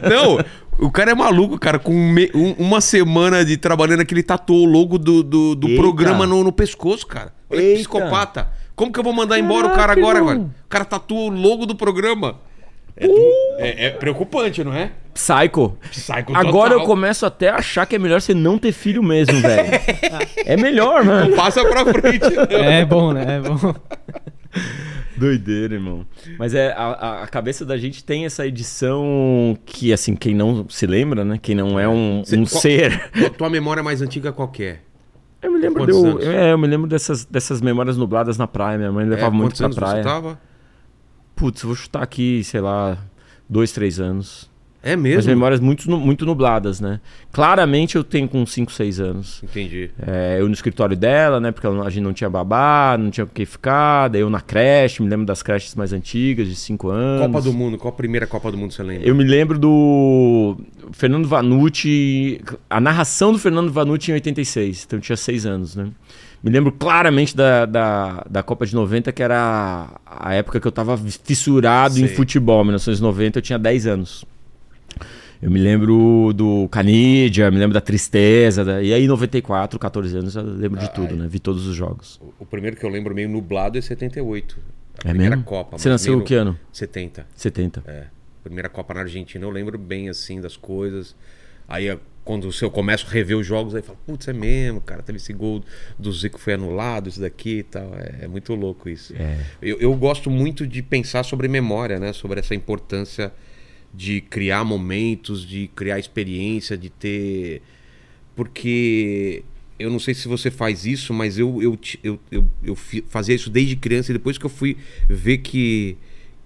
Não, o cara é maluco, cara. Com me- um- uma semana de trabalhando aqui, ele tatuou o logo do, do, do programa no, no pescoço, cara. Olha que psicopata. Como que eu vou mandar embora o cara Caraca, agora, velho? O cara tatuou o logo do programa. É, Uh! é- é preocupante, não é? Psycho. Psycho Agora total. eu começo até a achar que é melhor você não ter filho mesmo, velho. é melhor, mano. Passa pra frente. É bom, né? É bom. Doideira, irmão. Mas é, a, a- cabeça da gente tem essa edição que, assim, quem não se lembra, né? Quem não é um, Cê- um qual- ser. Tua- Tua memória mais antiga qual que é? Eu me lembro, de eu, é, eu me lembro dessas, dessas memórias nubladas na praia. Minha mãe levava É, muito pra anos praia. você tava? Putz, vou chutar aqui, sei lá, dois, três anos. É mesmo? memórias muito, muito nubladas, né? Claramente eu tenho com 5, 6 anos. Entendi. É, eu no escritório dela, né? Porque a gente não tinha babá, não tinha com quem ficar. Daí eu na creche, me lembro das creches mais antigas, de 5 anos. Copa do Mundo, qual a primeira Copa do Mundo você lembra? Eu me lembro do Fernando Vanucci, a narração do Fernando Vanucci em 86, então eu tinha 6 anos, né? Me lembro claramente da, da, da Copa de 90, que era a época que eu tava fissurado em futebol. Em 1990 eu tinha 10 anos. Eu me lembro do Canidia, me lembro da Tristeza. da- E aí, 94, 14 anos, eu lembro de tudo, né? Vi todos os jogos. O- O primeiro que eu lembro meio nublado é 78. A É primeira mesmo? Copa. Você nasceu meio- que ano? 70. 70. É. Primeira Copa na Argentina, eu lembro bem assim das coisas. Aí a- quando eu começo a rever os jogos, aí falo, putz, é mesmo, cara, teve esse gol do Zico foi anulado, isso daqui e tal. É, é muito louco isso. É. Eu, eu gosto muito de pensar sobre memória, né? Sobre essa importância de criar momentos, de criar experiência, de ter. Porque eu não sei se você faz isso, mas eu, eu, eu, eu, eu fazia isso desde criança e depois que eu fui ver que,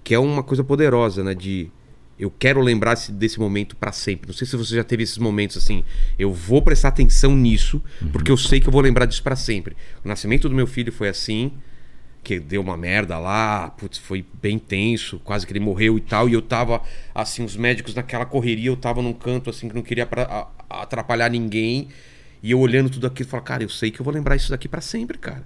que é uma coisa poderosa, né? De eu quero lembrar esse- desse momento pra sempre. Não sei se você já teve esses momentos assim. Eu vou prestar atenção nisso, porque eu sei que eu vou lembrar disso pra sempre. O nascimento do meu filho foi assim. que deu uma merda lá, putz, foi bem tenso, quase que ele morreu e tal, e eu tava, assim, os médicos naquela correria, eu tava num canto, assim, que não queria pra, a, atrapalhar ninguém, e eu olhando tudo aquilo, falei, cara, eu sei que eu vou lembrar isso daqui para sempre, cara.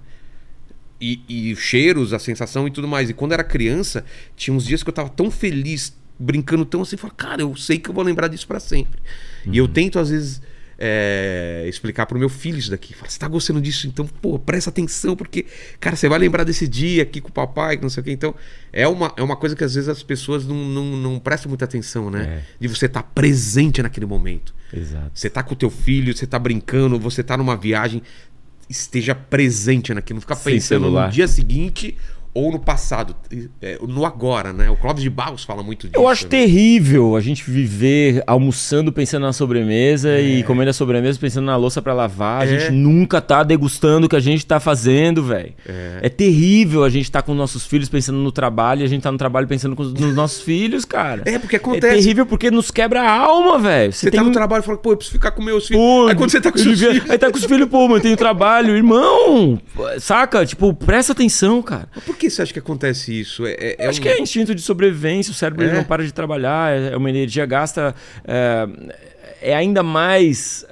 E, e os cheiros, a sensação e tudo mais. E quando era criança, tinha uns dias que eu tava tão feliz, brincando tão assim, falei, cara, eu sei que eu vou lembrar disso para sempre. Uhum. E eu tento, às vezes é, explicar pro meu filho isso daqui. Fala, você tá gostando disso? Então, pô, presta atenção, porque, cara, você vai lembrar desse dia aqui com o papai, que não sei o quê. Então, é uma, é uma coisa que às vezes as pessoas não, não, não prestam muita atenção, né? É. De você estar tá presente naquele momento. Exato. Você tá com o teu filho, você tá brincando, você tá numa viagem, esteja presente naquilo. Não ficar pensando no dia seguinte ou no passado, é, no agora, né? O Clóvis de Barros fala muito disso. Eu acho né? terrível a gente viver almoçando pensando na sobremesa é. e comendo a sobremesa pensando na louça para lavar. É. A gente nunca tá degustando o que a gente tá fazendo, velho. É. é. terrível a gente tá com nossos filhos pensando no trabalho e a gente tá no trabalho pensando com, nos nossos <laughs> filhos, cara. É, porque acontece. É terrível porque nos quebra a alma, velho. Você, você tá no trabalho e fala, pô, eu preciso ficar com meus filhos. Pô, aí quando você tá com seus filhos... Aí tá com os filhos, pô, mas tem trabalho. Irmão, saca? Tipo, presta atenção, cara. Por que você acha que acontece isso? É, é, é acho um... que é instinto de sobrevivência, o cérebro é? não para de trabalhar, é, é uma energia gasta. É, é ainda mais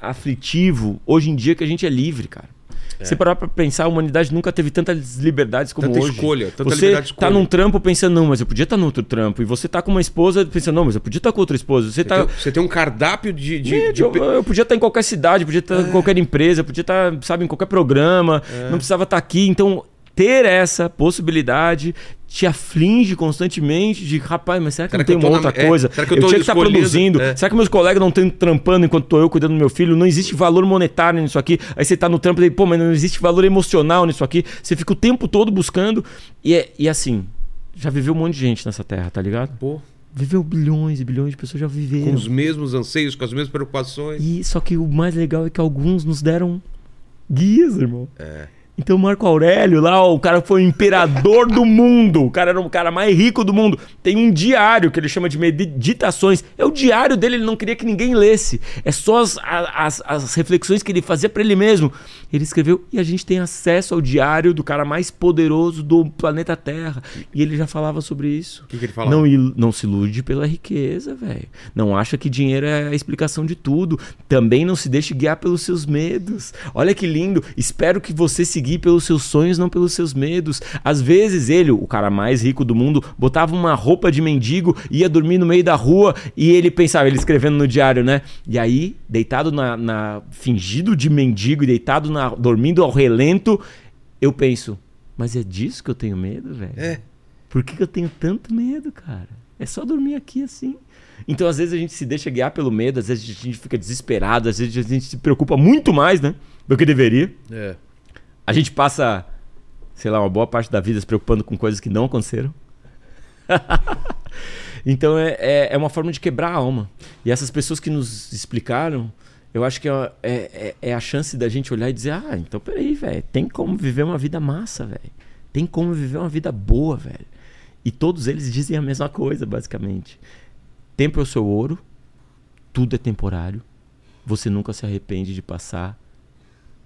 aflitivo hoje em dia que a gente é livre, cara. É. Você parar pra pensar, a humanidade nunca teve tantas liberdades como tanta hoje. Escolha, tanta você liberdade de tá num trampo pensando, não, mas eu podia estar tá no outro trampo. E você tá com uma esposa pensando, não, mas eu podia estar tá com outra esposa. Você, você, tá... tem, você tem um cardápio de. de, é, de... Eu, eu, podia estar tá em qualquer cidade, podia estar é. em qualquer empresa, podia estar, sabe, em qualquer programa, não precisava estar aqui. Então, ter essa possibilidade te aflige constantemente de rapaz, mas será que será não que tem uma outra na... É, coisa? É, será que eu, eu tinha que estar tá produzindo. É. Será que meus colegas não estão trampando enquanto estou eu cuidando do meu filho? Não existe valor monetário nisso aqui. Aí você está no trampo e pô, mas não existe valor emocional nisso aqui. Você fica o tempo todo buscando. E, é, e assim, já viveu um monte de gente nessa terra, tá ligado? Pô. Viveu bilhões e bilhões de pessoas já viveram. Com os mesmos anseios, com as mesmas preocupações. E só que o mais legal é que alguns nos deram guias, irmão. É. Então Marco Aurélio lá, o cara foi o imperador do mundo. O cara era o cara mais rico do mundo. Tem um diário que ele chama de meditações. É o diário dele, ele não queria que ninguém lesse. É só as, as, as reflexões que ele fazia para ele mesmo. Ele escreveu e a gente tem acesso ao diário do cara mais poderoso do planeta Terra. E ele já falava sobre isso. O que, que ele falava? Não, não se ilude pela riqueza, velho. Não acha que dinheiro é a explicação de tudo. Também não se deixe guiar pelos seus medos. Olha que lindo. Espero que você se seguir pelos seus sonhos, não pelos seus medos. Às vezes ele, o cara mais rico do mundo, botava uma roupa de mendigo, ia dormir no meio da rua e ele pensava, ele escrevendo no diário, né? E aí, deitado na, na fingido de mendigo e deitado na, dormindo ao relento, eu penso, mas é disso que eu tenho medo, velho? É. Por que, que eu tenho tanto medo, cara? É só dormir aqui assim. Então, às vezes, a gente se deixa guiar pelo medo, às vezes a gente fica desesperado, às vezes a gente se preocupa muito mais, né? Do que deveria. É. A gente passa, sei lá, uma boa parte da vida se preocupando com coisas que não aconteceram. <laughs> então é, é, é, uma forma de quebrar a alma. E essas pessoas que nos explicaram, eu acho que é, é, é a chance da gente olhar e dizer: ah, então peraí, velho, tem como viver uma vida massa, velho. Tem como viver uma vida boa, velho. E todos eles dizem a mesma coisa, basicamente. Tempo é o seu ouro, tudo é temporário. Você nunca se arrepende de passar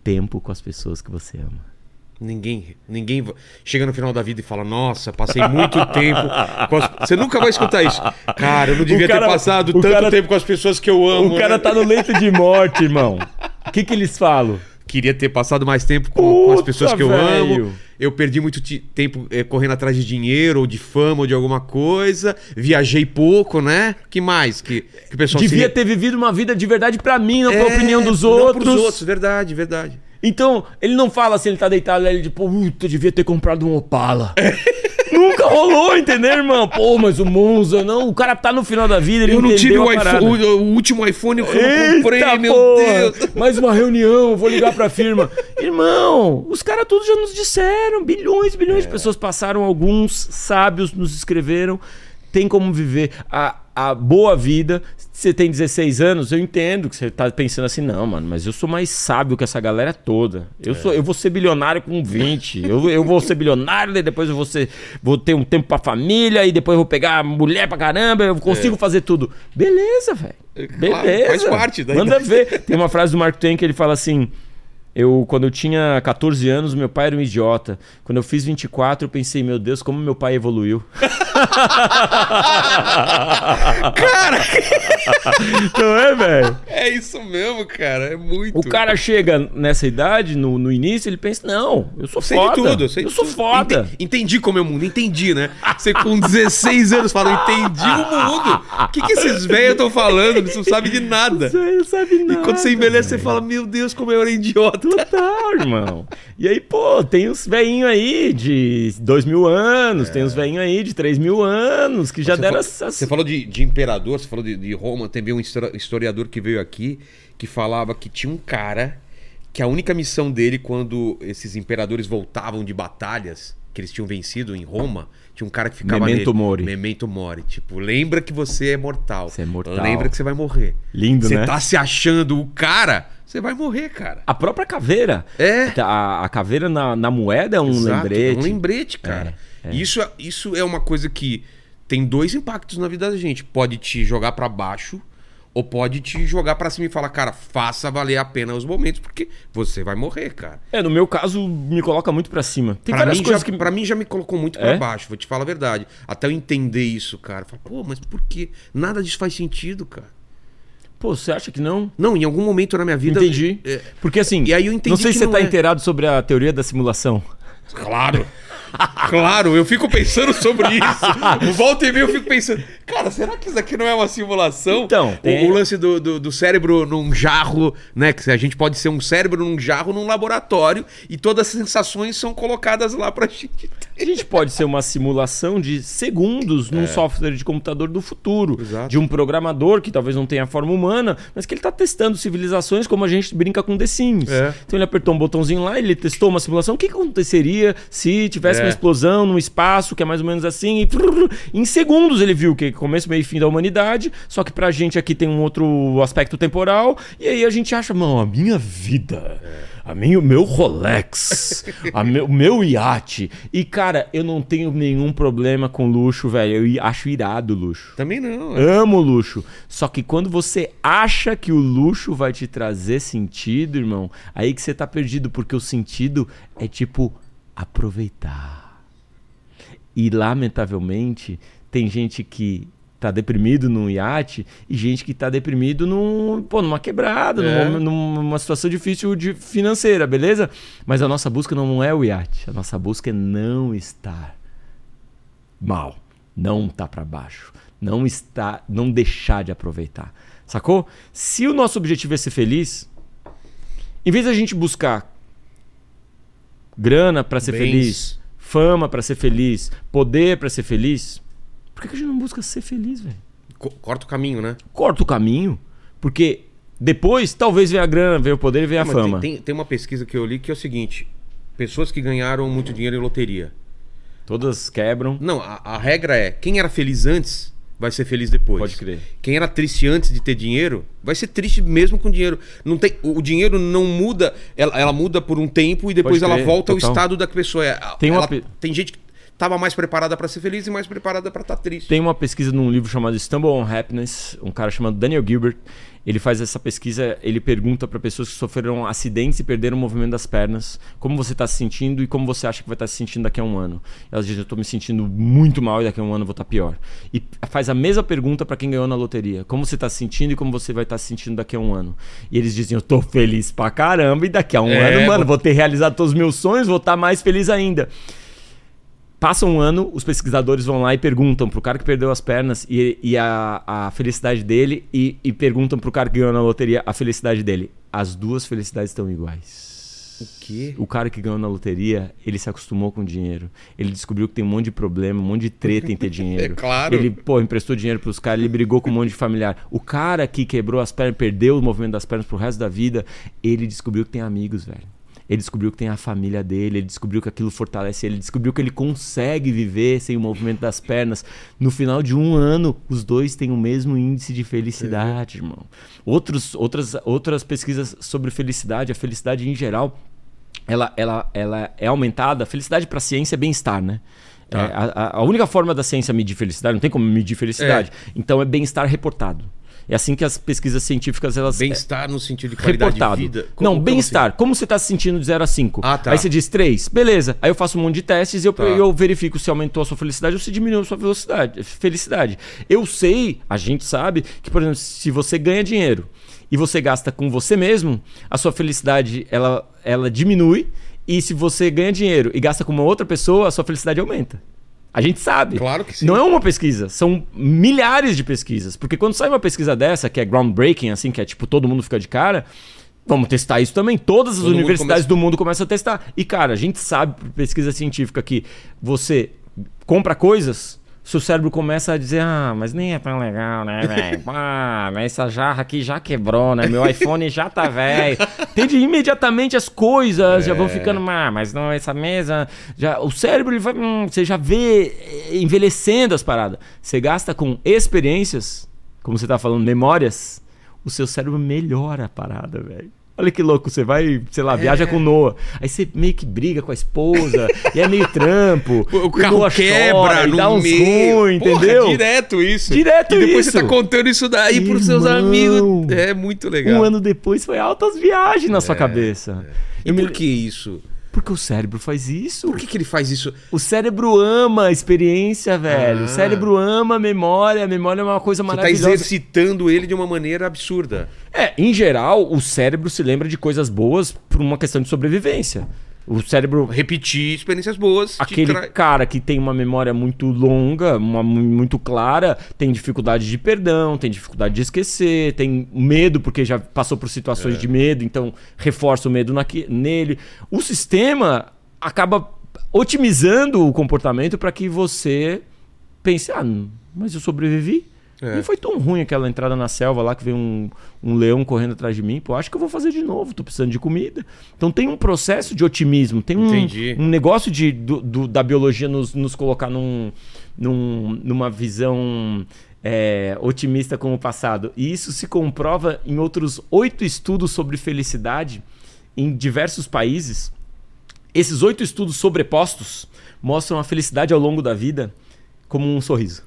tempo com as pessoas que você ama. Ninguém, ninguém chega no final da vida e fala: Nossa, passei muito <laughs> tempo. As... Você nunca vai escutar isso. Cara, eu não devia cara, ter passado tanto cara, tempo com as pessoas que eu amo. O cara né? tá no leito de morte, irmão. O <laughs> que, que eles falam? Queria ter passado mais tempo com, Puta, com as pessoas que eu amo. Eu perdi muito tempo é, correndo atrás de dinheiro, ou de fama, ou de alguma coisa. Viajei pouco, né? que mais que, que o pessoal Devia se... ter vivido uma vida de verdade para mim, não é, pra opinião dos outros. Não pros outros, verdade, verdade. Então, ele não fala assim, ele tá deitado ali, ele, puta, devia ter comprado um Opala. <laughs> Nunca rolou, entendeu, irmão? Pô, mas o Monza, não. O cara tá no final da vida, ele Eu não tive o, iPhone, o, último iPhone que eu comprei, Eita, meu porra. Deus. Mais uma reunião, vou ligar pra firma. irmão, os caras todos já nos disseram. Bilhões, bilhões é. de pessoas passaram, alguns sábios nos escreveram. Tem como viver. A, a boa vida. Você tem 16 anos, eu entendo que você tá pensando assim, não, mano, mas eu sou mais sábio que essa galera toda. Eu, é. sou, eu vou ser bilionário com 20. eu, eu vou ser bilionário, e depois eu vou, ser, vou ter um tempo pra família, e depois eu vou pegar mulher pra caramba, eu consigo é. fazer tudo. Beleza, velho. Beleza. Claro, faz parte daí. Manda ver. Tem uma frase do Mark Twain que ele fala assim. Eu, quando eu tinha 14 anos, meu pai era um idiota. Quando eu fiz 24, eu pensei, meu Deus, como meu pai evoluiu. Cara, Não é, velho? é isso mesmo, cara. É muito. O cara chega nessa idade, no, no início, ele pensa, não, eu sou Eu sei foda. de tudo, eu sei de sou tudo. foda. Ente- Entendi como é o mundo, entendi, né? Você com 16 anos fala, entendi o mundo. O que, que esses velhos estão falando? Eles não sabem de nada. Você não sabe E nada. quando você envelhece, você fala, meu Deus, como eu era idiota. Total, irmão. E aí, pô, tem uns velhinhos aí de dois mil anos, tem uns velhinhos aí de três mil anos que já você deram falou, essas. Você falou de, de imperador, você falou de, de Roma. Teve um histori- historiador que veio aqui que falava que tinha um cara que a única missão dele, quando esses imperadores voltavam de batalhas que eles tinham vencido em Roma, tinha um cara que ficava Memento nele. mori. Memento mori. Tipo, lembra que você é mortal. Você é mortal. Lembra que você vai morrer. Lindo, você né? tá se achando o cara, você vai morrer, cara. A própria caveira. É. A, a caveira na, na moeda é um Exato, lembrete. É um lembrete, cara. É, é. Isso, é- isso é uma coisa que tem dois impactos na vida da gente. Pode te jogar pra baixo ou pode te jogar pra cima e falar, cara, faça valer a pena os momentos, porque você vai morrer, cara. É, no meu caso, me coloca muito pra cima. Tem Pra várias mim, coisas já, que. pra mim já me colocou muito pra É? baixo, vou te falar a verdade. Até eu entender isso, cara. Fala, pô, mas por quê? Nada disso faz sentido, cara. Pô, você acha que não? Não, em algum momento na minha vida. Entendi. É, Porque assim, E aí eu entendi não sei que se você não tá é. inteirado sobre a teoria da simulação. Claro. Claro, eu fico pensando sobre isso. O volta e meia eu fico pensando, cara, será que isso aqui não é uma simulação? Então, O- tem- o, lance do, do, do cérebro num jarro, né? Que a gente pode ser um cérebro num jarro num laboratório e todas as sensações são colocadas lá pra gente. A gente pode ser uma simulação de segundos num software de computador do futuro. É. Exato. De um programador que talvez não tenha forma humana, mas que ele está testando civilizações como a gente brinca com The Sims. É. Então ele apertou um botãozinho lá, ele testou uma simulação. O que aconteceria se tivesse É. uma explosão no espaço, que é mais ou menos assim, e prrr, em segundos ele viu que é começo, meio e fim da humanidade, só que pra gente aqui tem um outro aspecto temporal, e aí a gente acha, não, a minha vida, a minha, o meu Rolex, a meu, o meu iate. E cara, eu não tenho nenhum problema com luxo, velho. Eu acho irado o luxo. Também não. é. Amo o luxo. Só que quando você acha que o luxo vai te trazer sentido, irmão, aí que você tá perdido, porque o sentido é tipo aproveitar. E lamentavelmente, tem gente que tá deprimido num iate e gente que tá deprimido num, pô, numa quebrada, É. numa, numa situação difícil de financeira, beleza? Mas a nossa busca não é o iate, a nossa busca é não estar mal, não tá para baixo, não está, não deixar de aproveitar. Sacou? Se o nosso objetivo é ser feliz, em vez da gente buscar grana para ser Bens. feliz, fama para ser feliz, poder para ser feliz, por que que a gente não busca ser feliz, velho? Co- Corta o caminho, né? Corta o caminho, porque depois talvez venha a grana, venha o poder e venha a fama. Tem, tem, uma pesquisa que eu li que é o seguinte: pessoas que ganharam muito dinheiro em loteria. Todas quebram. Não, a, a regra é: quem era feliz antes vai ser feliz depois. Pode crer. Quem era triste antes de ter dinheiro vai ser triste mesmo com dinheiro. Não tem, o dinheiro não muda, ela, ela muda por um tempo e depois ela volta ao total. estado da pessoa. É, Tem uma ela- pe- tem gente que tava mais preparada pra ser feliz e mais preparada pra estar triste. Tem uma pesquisa num livro chamado Stumble on Happiness, um cara chamado Daniel Gilbert. Ele faz essa pesquisa, ele pergunta para pessoas que sofreram acidentes e perderam o movimento das pernas, como você está se sentindo e como você acha que vai estar se sentindo daqui a um ano. Elas dizem, eu estou me sentindo muito mal e daqui a um ano eu vou estar pior. E faz a mesma pergunta para quem ganhou na loteria, como você está se sentindo e como você vai estar se sentindo daqui a um ano. E eles dizem, eu estou feliz pra caramba e daqui a um É, ano, mano, vou- vou ter realizado todos os meus sonhos, vou estar mais feliz ainda. Passa um ano, os pesquisadores vão lá e perguntam pro cara que perdeu as pernas e, e a, a felicidade dele e, e perguntam pro cara que ganhou na loteria a felicidade dele. As duas felicidades estão iguais. O quê? O cara que ganhou na loteria, ele se acostumou com o dinheiro. Ele descobriu que tem um monte de problema, um monte de treta em ter <laughs> dinheiro. É claro. Ele, pô, emprestou dinheiro pros caras, ele brigou com um monte de familiar. O cara que quebrou as pernas, perdeu o movimento das pernas pro resto da vida, ele descobriu que tem amigos, velho. Ele descobriu que tem a família dele, ele descobriu que aquilo fortalece ele, ele descobriu que ele consegue viver sem o movimento das pernas. No final de um ano, os dois têm o mesmo índice de felicidade, irmão. Outros, outras, outras pesquisas sobre felicidade, a felicidade em geral, ela, ela, ela é aumentada. Felicidade para a ciência é bem-estar, né? Tá. É, a, a- a única forma da ciência medir felicidade, não tem como medir felicidade. Então é bem-estar reportado. É assim que as pesquisas científicas elas Bem-estar no sentido de qualidade reportado. de vida. não, como bem-estar. Como você está se sentindo de 0 a 5? Ah, tá. Aí você diz 3. Beleza. Aí eu faço um monte de testes e eu, Tá. eu verifico se aumentou a sua felicidade ou se diminuiu a sua velocidade, felicidade. Eu sei, a gente sabe, que, por exemplo, se você ganha dinheiro e você gasta com você mesmo, a sua felicidade ela, ela diminui. E se você ganha dinheiro e gasta com uma outra pessoa, a sua felicidade aumenta. A gente sabe. Claro que sim. Não é uma pesquisa, são milhares de pesquisas. Porque quando sai uma pesquisa dessa, que é groundbreaking, assim, que é tipo todo mundo fica de cara, vamos testar isso também. Todas as Todo mundo universidades começa- do mundo começam a testar. E, cara, a gente sabe por pesquisa científica que você compra coisas. Seu cérebro começa a dizer, ah, mas nem é tão legal, né, <laughs> velho? Ah, mas essa jarra aqui já quebrou, né? Meu iPhone já tá velho. Entende? Imediatamente as coisas já É. vão ficando, ah, mas não, essa mesa. Já, o cérebro, ele vai. hum, você já vê eh, envelhecendo as paradas. Você gasta com experiências, como você tá falando, memórias, o seu cérebro melhora a parada, velho. Olha que louco, você vai, sei lá, viaja com o Noah. Aí você meio que briga com a esposa, <laughs> e é meio trampo. O carro quebra chora, no dá uns meio. ruim, Porra, entendeu? direto isso. Direto E depois isso. você tá contando isso daí pros seus Irmão. amigos. É muito legal. Um ano depois foi altas viagens na sua cabeça. E Eu me- por que isso? Porque o cérebro faz isso. Por que, que ele faz isso? O cérebro ama a experiência, velho. Ah. O cérebro ama a memória. A memória é uma coisa Você tá maravilhosa. exercitando ele de uma maneira absurda. É, em geral, o cérebro se lembra de coisas boas por uma questão de sobrevivência. O cérebro. Repetir experiências boas. Aquele tra- cara que tem uma memória muito longa, uma, mu- muito clara, tem dificuldade de perdão, tem dificuldade de esquecer, tem medo porque já passou por situações É. de medo, então reforça o medo naque- nele. O sistema acaba otimizando o comportamento para que você pense: ah, mas eu sobrevivi. É. Nem foi tão ruim aquela entrada na selva lá que veio um, um leão correndo atrás de mim. Pô, acho que eu vou fazer de novo, tô precisando de comida. Então tem um processo de otimismo, tem um, um negócio de, do- do- da biologia nos, nos colocar num, num- numa visão é, otimista com o passado. E isso se comprova em outros oito estudos sobre felicidade em diversos países. Esses oito estudos sobrepostos mostram a felicidade ao longo da vida como um sorriso.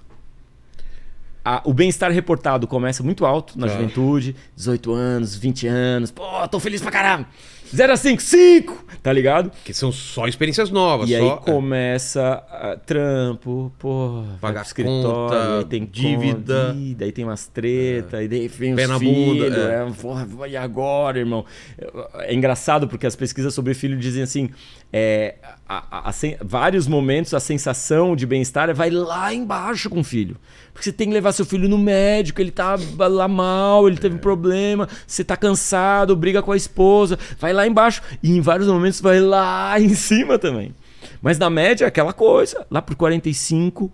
A- o bem-estar reportado começa muito alto na juventude, 18 anos, 20 anos, pô, tô feliz pra caramba. 0 a 5, 5, tá ligado? Que são só experiências novas. E só... aí começa ah, trampo, pô, Pagar escritório, conta, aí tem dívida. conta, daí tem umas treta, aí daí vem Pé os na filhos, bunda, é. é, porra, e agora, irmão? É engraçado porque as pesquisas sobre filho dizem assim, é, a- a- a vários momentos a sensação de bem-estar vai lá embaixo com o filho. Porque você tem que levar seu filho no médico, ele tá lá mal, ele É. teve um problema, você tá cansado, briga com a esposa, vai lá embaixo. E em vários momentos vai lá <laughs> em cima também. Mas na média é aquela coisa, lá por 45,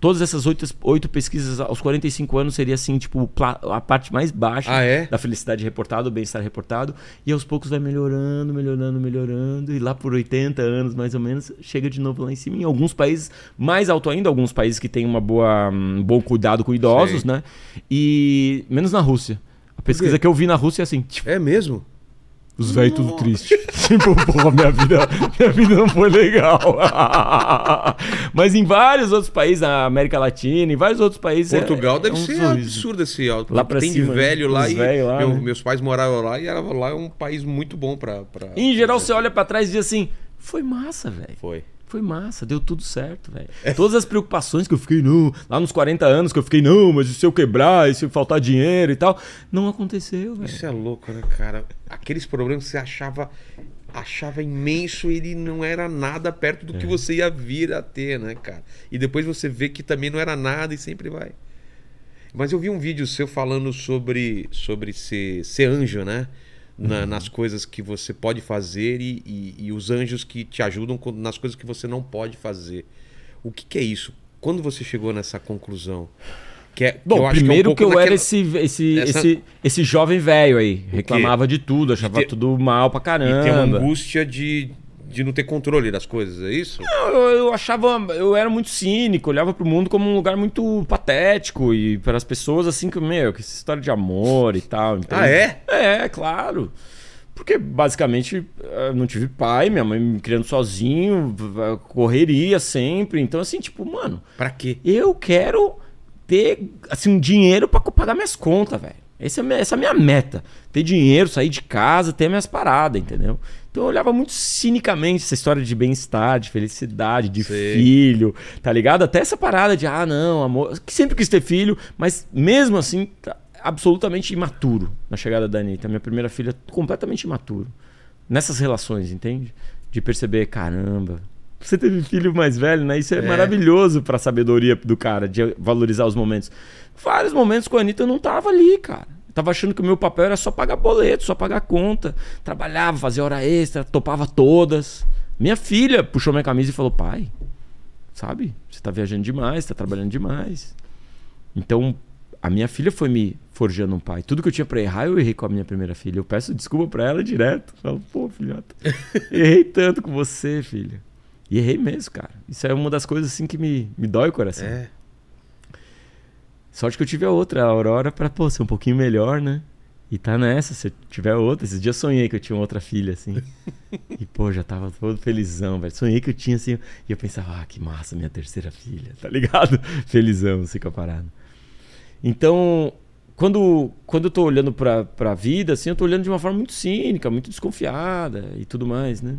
todas essas oito, oito pesquisas aos 45 anos seria assim, tipo, a parte mais baixa Ah, é? da felicidade reportada, o bem-estar reportado, e aos poucos vai melhorando, melhorando, melhorando, e lá por 80 anos mais ou menos, chega de novo lá em cima. Em alguns países, mais alto ainda, alguns países que têm uma boa, um bom cuidado com idosos, Sei. né? E menos na Rússia. A pesquisa que eu vi na Rússia é assim, tipo, É mesmo? Os velhos tudo triste. <laughs> tipo, porra, minha vida, minha vida não foi legal. <laughs> Mas em vários outros países, na América Latina, em vários outros países. é- Portugal é deve um ser sorriso. absurdo esse alto. Lá pra tem cima, de velho lá e lá, meu- né? meus pais moraram lá e era, lá é um país muito bom pra. pra... E, em geral, você olha pra trás e diz assim: foi massa, velho. Foi. Foi massa, deu tudo certo, velho. <laughs> Todas as preocupações que eu fiquei, não, lá nos 40 anos que eu fiquei, não, mas e se eu quebrar, e se faltar dinheiro e tal, não aconteceu, velho. Isso é louco, né, cara? Aqueles problemas que você achava achava imenso, ele não era nada perto do que É. você ia vir a ter, né, cara? E depois você vê que também não era nada e sempre vai. Mas eu vi um vídeo seu falando sobre sobre ser, ser anjo, né? Na- nas coisas que você pode fazer e, e- e os anjos que te ajudam nas coisas que você não pode fazer. O que, que é isso? Quando você chegou nessa conclusão? Que é, que Bom, acho primeiro que, é um pouco eu era esse, esse, Essa- esse, esse jovem velho aí. Reclamava de tudo, achava ter- tudo mal pra E tem uma caramba. angústia de, de não ter controle das coisas, é isso? Eu, eu achava, eu era muito cínico, olhava pro mundo como um lugar muito patético e para as pessoas assim que, meu, que essa história de amor e tal. entende? Ah, é? É, claro. Porque basicamente eu não tive pai, minha mãe me criando sozinho, correria sempre. Então, assim, tipo, mano, Pra quê? eu quero ter assim, um dinheiro pra co- pagar minhas contas, velho. Essa é, essa é a minha meta. Ter dinheiro, sair de casa, ter minhas paradas, entendeu? Então eu olhava muito cinicamente essa história de bem-estar, de felicidade, de Sei. filho, tá ligado? Até essa parada de, ah, não, amor. Que sempre quis ter filho, mas mesmo assim, tá absolutamente imaturo na chegada da Anitta. Minha primeira filha, completamente imaturo. Nessas relações, entende? De perceber, caramba. Você teve filho mais velho, né? Isso é, É. maravilhoso pra sabedoria do cara, de valorizar os momentos. Vários momentos com a Anitta eu não tava ali, cara. Eu tava achando que o meu papel era só pagar boleto, só pagar conta. Trabalhava, fazia hora extra, topava todas. Minha filha puxou minha camisa e falou: pai, sabe? Você tá viajando demais, tá trabalhando demais. Então, a minha filha foi me forjando um pai. Tudo que eu tinha pra errar, eu errei com a minha primeira filha. Eu peço desculpa pra ela direto. Falo, pô, filhota, <laughs> errei tanto com você, filha. E errei mesmo, cara. Isso é uma das coisas assim que me, me dói o coração. É. Sorte que eu tive a outra, a Aurora, pra pô, ser um pouquinho melhor, né? E tá nessa, se tiver outra. Esses dias eu sonhei que eu tinha outra filha, assim. e, pô, já tava todo felizão, velho. Sonhei que eu tinha, assim. E eu pensava, ah, que massa, minha terceira filha, tá ligado? <laughs> felizão, assim, com a parada. Então, quando, quando eu tô olhando pra, pra vida, assim, eu tô olhando de uma forma muito cínica, muito desconfiada e tudo mais, né?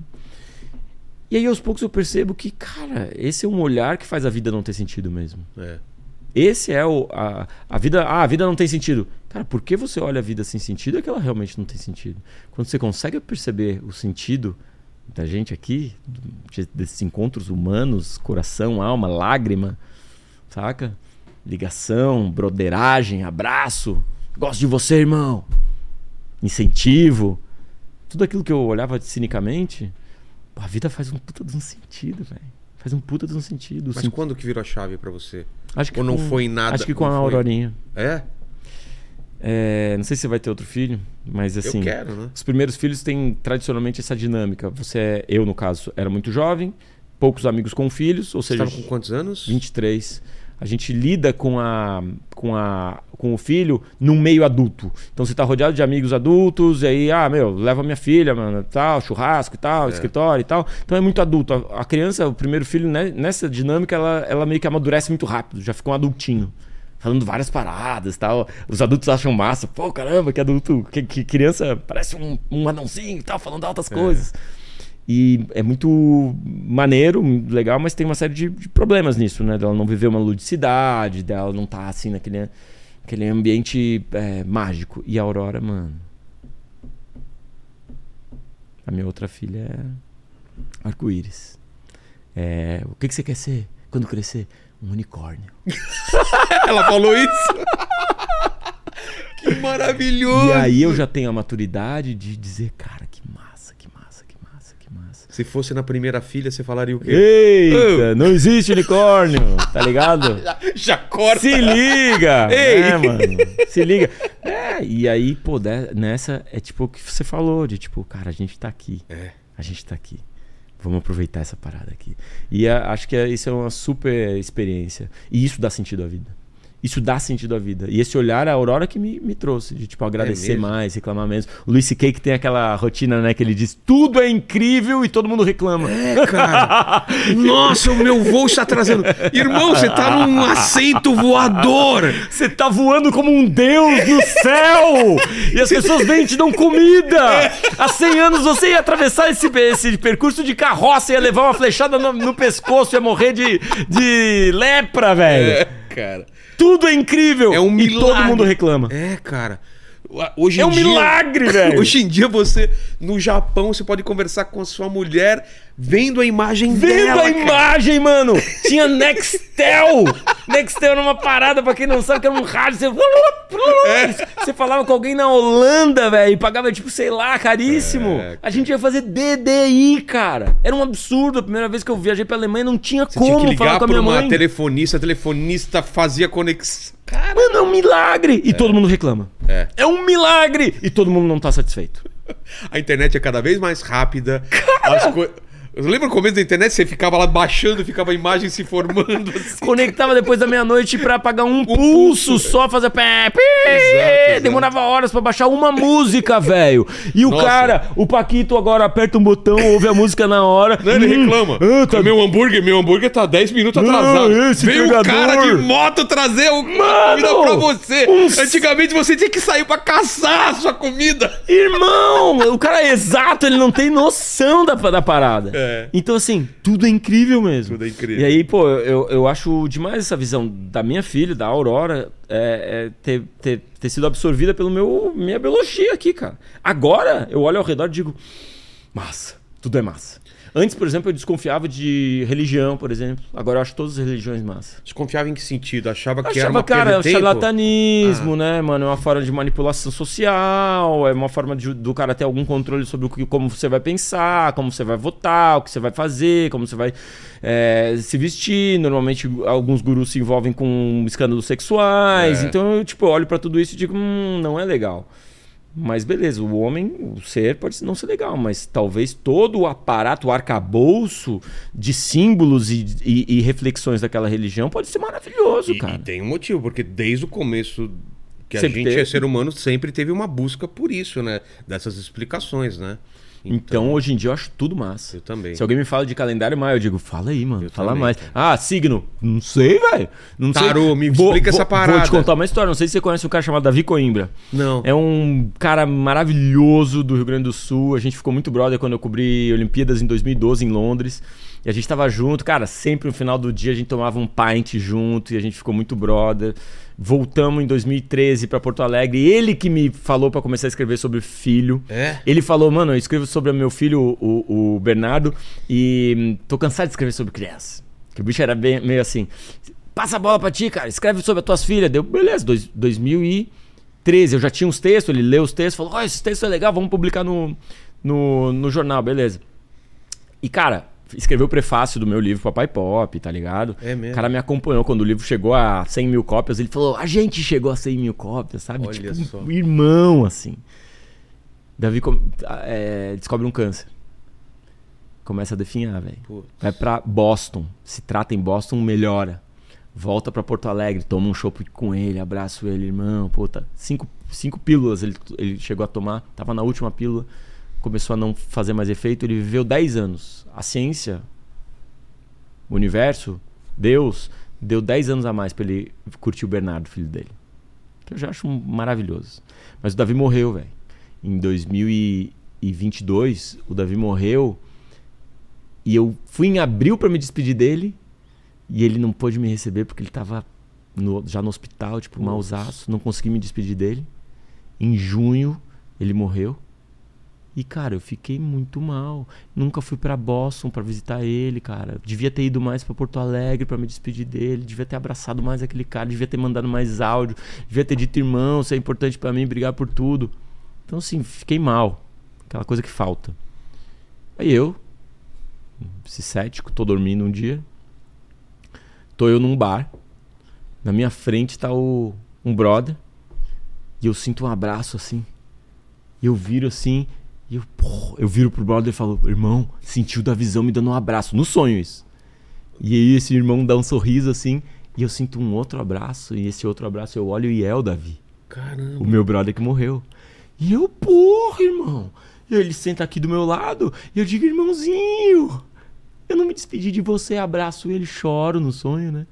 E aí, aos poucos, eu percebo que, cara, esse é um olhar que faz a vida não ter sentido mesmo. É. Esse é o. A, a vida. Ah, a vida não tem sentido. Cara, por que você olha a vida sem sentido é que ela realmente não tem sentido. Quando você consegue perceber o sentido da gente aqui, de- desses encontros humanos, coração, alma, lágrima, saca? Ligação, broderagem, abraço. Gosto de você, irmão. Incentivo. Tudo aquilo que eu olhava cinicamente, a vida faz um puta de um sentido, velho. Faz um puta de um sentido. Mas sen- quando que virou a chave pra você? Acho que Ou não com- foi nada? Acho que com a foi? Aurorinha. É? É, não sei se você vai ter outro filho, mas assim. eu quero, né? Os primeiros filhos têm tradicionalmente essa dinâmica. Você é, eu no caso, era muito jovem, poucos amigos com filhos, ou Você seja, estava com quantos anos? 23. A gente lida com a com a com o filho num meio adulto. Então você tá rodeado de amigos adultos, e aí, ah, meu, leva minha filha, mano, tal, churrasco e tal, escritório e tal. Então é muito adulto. A, a criança, o primeiro filho, né, nessa dinâmica, ela, ela meio que amadurece muito rápido, já fica um adultinho. Falando várias paradas tal. Os adultos acham massa. Pô, caramba, que adulto, que, que criança parece um, um anãozinho e tal, falando altas coisas. E é muito maneiro, legal, mas tem uma série de, de problemas nisso, né? Dela não viver uma ludicidade, dela não estar assim naquele, naquele ambiente é, mágico. E a Aurora, mano. A minha outra filha é arco-íris. É, o que, que você quer ser quando crescer? Um unicórnio. <laughs> Ela falou isso? <laughs> que maravilhoso! E aí eu já tenho a maturidade de dizer, cara, que massa, que massa, que massa, que massa. Se fosse na primeira filha, você falaria o quê? Eita, não existe unicórnio, tá ligado? <laughs> Já corta! Se liga! Ei! É, mano. Se liga. É, e aí, pô, nessa é tipo o que você falou, de tipo, cara, a gente tá aqui. É. A gente tá aqui. Vamos aproveitar essa parada aqui. E a- acho que é- isso é uma super experiência. E isso dá sentido à vida. Isso dá sentido à vida. E esse olhar, a Aurora que me, me trouxe, de tipo, agradecer mesmo? mais, reclamar menos. O Luis C.K. que tem aquela rotina, né, que ele diz, tudo é incrível e todo mundo reclama. É, cara. <laughs> Nossa, o meu voo está atrasando. Irmão, você tá num assento voador. Você tá voando como um deus no céu! e as pessoas vêm e te dão comida! <laughs> Há 100 anos você ia atravessar esse, esse percurso de carroça, ia levar uma flechada no, no pescoço, ia morrer de, de lepra, velho! É, cara. Tudo é incrível! É um E todo milagre. mundo reclama. É, cara. Hoje em É um dia- milagre, velho! <laughs> Hoje em dia você, no Japão, você pode conversar com a sua mulher vendo a imagem Vendo dela, a cara. imagem, mano! Tinha Nextel! <laughs> Nextel era uma parada, pra quem não sabe, que era um rádio. Você, É. você falava com alguém na Holanda, velho, e pagava, tipo, sei lá, caríssimo. É, a gente ia fazer DDI, cara. Era um absurdo. A primeira vez que eu viajei pra Alemanha, não tinha Você como tinha que falar ligar com a minha uma mãe. telefonista, a telefonista fazia conexão. Cara, Mano, é um milagre! E todo mundo reclama. É. É um milagre! E todo mundo não tá satisfeito. A internet é cada vez mais rápida. As, coi- Eu lembro no começo da internet, você ficava lá baixando, ficava a imagem se formando <laughs> assim. Conectava depois da meia-noite pra apagar um pulso, só fazer pé. Demorava horas pra baixar uma música, velho. E o Nossa. cara, o Paquito agora aperta um botão, ouve a música na hora. Não, ele Hum, reclama. ah, tá- Meu hambúrguer, meu hambúrguer tá 10 minutos atrasado. esse Veio o cara de moto trazer o Mano, comida pra você. uns- Antigamente você tinha que sair pra caçar a sua comida. Irmão, o cara é exato, ele não tem noção da, da parada. É. Então, assim, tudo é incrível mesmo. Tudo é incrível. E aí, pô, eu, eu acho demais essa visão da minha filha, da Aurora, é, é ter, ter, ter sido absorvida pela minha biologia aqui, cara. Agora, eu olho ao redor e digo, massa, tudo é massa. Antes, por exemplo, eu desconfiava de religião, por exemplo. Agora eu acho todas as religiões massa. Desconfiava em que sentido? Achava que era achava, uma cara, perda o de tempo? charlatanismo, Ah. né, mano? É uma forma de manipulação social, é uma forma de- do cara ter algum controle sobre o que, como você vai pensar, como você vai votar, o que você vai fazer, como você vai é, se vestir. Normalmente, alguns gurus se envolvem com escândalos sexuais. É. Então, eu, tipo, olho pra tudo isso e digo, hum, não é legal. Mas beleza, o homem, o ser pode não ser legal, mas talvez todo o aparato, o arcabouço de símbolos e, e- e reflexões daquela religião pode ser maravilhoso, E, cara. e tem um motivo, porque desde o começo que a Sempre gente teve. é ser humano sempre teve uma busca por isso, né? Dessas explicações, né? Então, hoje em dia eu acho tudo massa. Eu também. Se alguém me fala de calendário maio, eu digo, fala aí, mano. Eu fala também, mais. cara. Ah, signo. Não sei, velho. Não sei. Tarô, me explica essa Vou parada. te contar uma história. Não sei se você conhece um cara chamado Davi Coimbra. Não. É um cara maravilhoso do Rio Grande do Sul. A gente ficou muito brother quando eu cobri Olimpíadas em 2012 em Londres. E a gente tava junto, cara, sempre no final do dia a gente tomava um pint junto e a gente ficou muito brother. Voltamos em 2013 pra Porto Alegre. Ele que me falou pra começar a escrever sobre filho. É? Ele falou, mano, eu escrevo sobre meu filho, o, o Bernardo, e hum, tô cansado de escrever sobre criança. Que o bicho era bem, meio assim. Passa a bola pra ti, cara, escreve sobre as tuas filhas. Deu, beleza, dois, 2013. Eu já tinha uns textos, ele leu os textos, falou, ó, esse texto é legal, vamos publicar no, no, no jornal, beleza. E, cara, escreveu o prefácio do meu livro Papai Pop, tá ligado? É mesmo? O cara me acompanhou quando o livro chegou a 100 mil cópias. Ele falou, a gente chegou a 100 mil cópias, sabe? Olha tipo, só. um irmão, assim. Davi é, descobre um câncer. Começa a definhar, velho. Vai pra Boston. Se trata em Boston, melhora. Volta pra Porto Alegre, toma um chopp com ele, abraço ele, irmão. Puta, cinco, cinco pílulas ele, ele chegou a tomar. Tava na última pílula, começou a não fazer mais efeito. Ele viveu 10 anos. A ciência, o universo, Deus, deu 10 anos a mais pra ele curtir o Bernardo, filho dele. Que eu já acho maravilhoso. Mas o Davi morreu, velho. Em 2022, o Davi morreu. E eu fui em abril pra me despedir dele. E ele não pôde me receber porque ele tava no- já no hospital, tipo, mausaço. Não consegui me despedir dele. Em junho, ele morreu. E, cara, eu fiquei muito mal. Nunca fui pra Boston pra visitar ele, cara. Devia ter ido mais pra Porto Alegre pra me despedir dele. Devia ter abraçado mais aquele cara. Devia ter mandado mais áudio. Devia ter dito, irmão, você é importante pra mim, brigar por tudo. Então, assim, fiquei mal. Aquela coisa que falta. Aí eu, esse cético, tô dormindo um dia. Tô eu num bar. Na minha frente tá o, um brother. E eu sinto um abraço assim. E eu viro assim. E eu, pô, eu viro pro brother e falo: Irmão, sentiu da visão me dando um abraço. No sonho isso. E aí esse irmão dá um sorriso assim. E eu sinto um outro abraço. E esse outro abraço eu olho e é o Davi. Caramba. O meu brother que morreu. E eu, porra, irmão. E ele senta aqui do meu lado. E eu digo, irmãozinho. Eu não me despedi de você. Abraço ele, choro no sonho, né?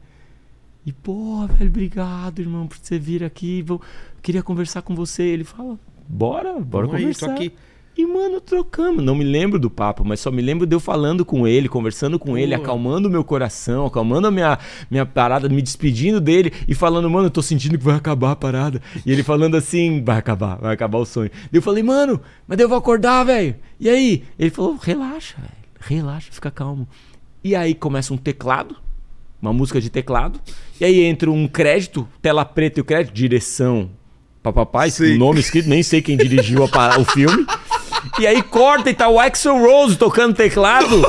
E, porra, velho, obrigado, irmão, por você vir aqui. Vou... Queria conversar com você. Ele fala, bora, bora aí, conversar. tô aqui. E, mano, trocamos. Não me lembro do papo, mas só me lembro de eu falando com ele, conversando com ele, acalmando o meu coração, acalmando a minha, minha parada, me despedindo dele e falando, mano, eu tô sentindo que vai acabar a parada. E ele falando assim, vai acabar, vai acabar o sonho. Daí eu falei, mano, mas eu vou acordar, velho. E aí? Ele falou, relaxa, velho, relaxa, fica calmo. E aí começa um teclado, uma música de teclado, e aí entra um crédito, tela preta e o crédito, direção, papapá, Sim. o nome escrito, nem sei quem dirigiu a o filme. <laughs> E aí corta e tá o Axel Rose tocando teclado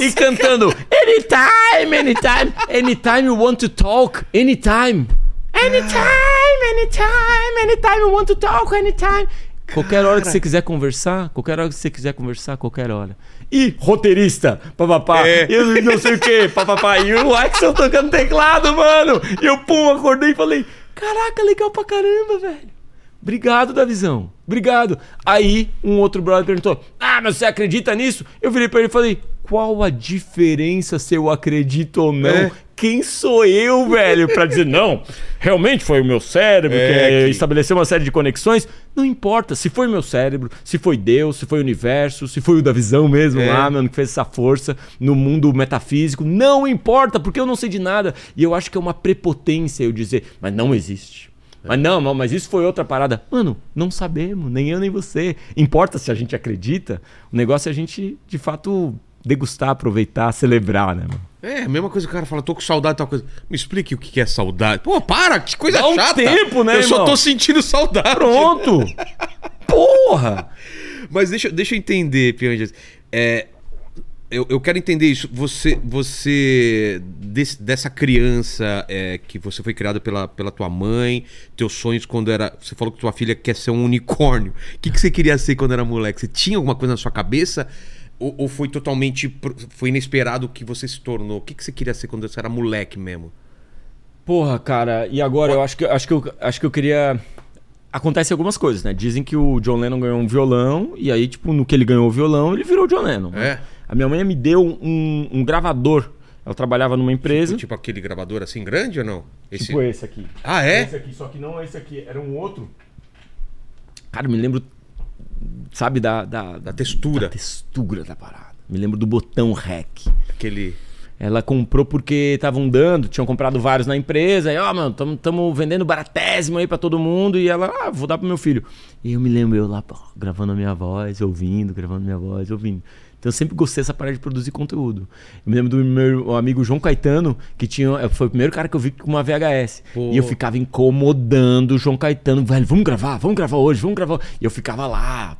e cantando Anytime, anytime, anytime you want to talk, anytime. Anytime, anytime, anytime you want to talk, anytime. Qualquer hora que você quiser conversar, qualquer hora que você quiser conversar, qualquer hora. E roteirista, papapá, É. eu não sei o que, papapá. E o Axel tocando teclado, mano. E eu, pum, acordei e falei: Caraca, legal pra caramba, velho. Obrigado, Davizão. Obrigado. Aí, um outro brother perguntou: Ah, mas você acredita nisso? Eu virei pra ele e falei: Qual a diferença se eu acredito ou não? É. Quem sou eu, velho, pra dizer não? Realmente foi o meu cérebro É, que estabeleceu uma série de conexões. Não importa se foi o meu cérebro, se foi Deus, se foi o universo, se foi o da visão mesmo É. lá, mano, que fez essa força no mundo metafísico. Não importa, porque eu não sei de nada. E eu acho que é uma prepotência eu dizer, mas não existe. Mas não, mas isso foi outra parada. Mano, não sabemos, nem eu nem você. Importa se a gente acredita. O negócio é a gente, de fato, degustar, aproveitar, celebrar, né, mano? É, a mesma coisa que o cara fala, tô com saudade e tal coisa. Me explique o que é saudade. Pô, para, que coisa Dá um chata. tempo, né, Eu só irmão? tô sentindo saudade. Pronto! <laughs> Porra! Mas deixa, deixa eu entender, Pianjas. É, eu, eu quero entender isso. Você, você desse- dessa criança é, que você foi criada pela, pela tua mãe, teus sonhos quando era. Você falou que tua filha quer ser um unicórnio. O que, que você queria ser quando era moleque? Você tinha alguma coisa na sua cabeça? Ou, ou foi totalmente. Foi inesperado que você se tornou? O que, que você queria ser quando você era moleque mesmo? Porra, cara, e agora eu acho que, acho que, eu, acho que eu queria. Acontece algumas coisas, né? Dizem que o John Lennon ganhou um violão, e aí, tipo, no que ele ganhou o violão, ele virou o John Lennon. né? É. A minha mãe me deu um, um gravador. Ela trabalhava numa empresa. Tipo, tipo aquele gravador assim grande ou não? Esse... Tipo esse aqui. Ah, é? Esse aqui, só que não esse aqui, era um outro. Cara, me lembro, sabe, da, da, Da textura. da textura da parada. Me lembro do botão REC. Aquele. Ela comprou porque estavam dando, tinham comprado vários na empresa. E, ó, mano, estamos vendendo baratésimo aí pra todo mundo. E ela, ah, vou dar pro meu filho. E eu me lembro eu lá, pô, gravando a minha voz, ouvindo, gravando a minha voz, ouvindo. Então eu sempre gostei dessa parada de produzir conteúdo. Eu me lembro do meu amigo João Caetano, que tinha. Foi o primeiro cara que eu vi com uma VHS. Pô. E eu ficava incomodando o João Caetano, velho, vamos gravar, vamos gravar hoje, vamos gravar. E eu ficava lá,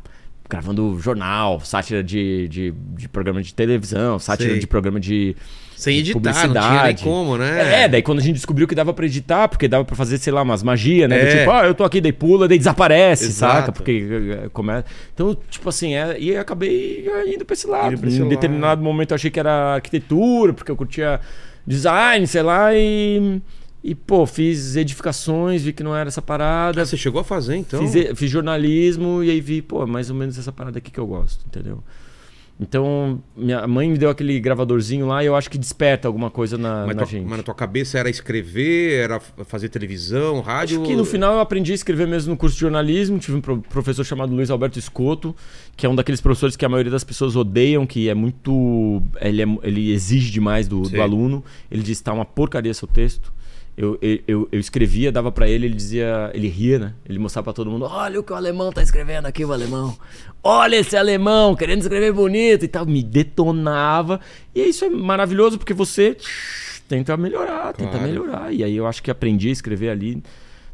gravando jornal, sátira de, de, de programa de televisão, sátira Sei. de programa de. Sem editar, não tinha nem como, né? É, daí quando a gente descobriu que dava pra editar, porque dava pra fazer, sei lá, umas magia, né? Do É. Tipo, ah, eu tô aqui, daí pula, daí desaparece, Exato. saca? Porque eh, começa. Então, tipo assim, é, e eu acabei indo pra esse lado. Pra esse em lado. determinado momento eu achei que era arquitetura, porque eu curtia design, sei lá, e. E, pô, fiz edificações, vi que não era essa parada. Ah, você chegou a fazer então? Fiz, fiz jornalismo e aí vi, pô, é mais ou menos essa parada aqui que eu gosto, entendeu? Então, minha mãe me deu aquele gravadorzinho lá e eu acho que desperta alguma coisa na, Mas, na tua- gente. mas na tua cabeça era escrever, era fazer televisão, rádio? Acho que no final eu aprendi a escrever mesmo no curso de jornalismo. Tive um pro- professor chamado Luiz Alberto Escoto, que é um daqueles professores que a maioria das pessoas odeiam, que é muito. Ele, é- ele exige demais do, do aluno. Ele diz: tá uma porcaria seu texto. Eu, eu, eu, escrevia, dava pra ele, ele dizia. Ele ria, né? Ele mostrava pra todo mundo: olha o que o alemão tá escrevendo aqui, o alemão. Olha esse alemão, querendo escrever bonito e tal. Me detonava. E isso é maravilhoso porque você tenta melhorar, tenta Claro. melhorar. E aí eu acho que aprendi a escrever ali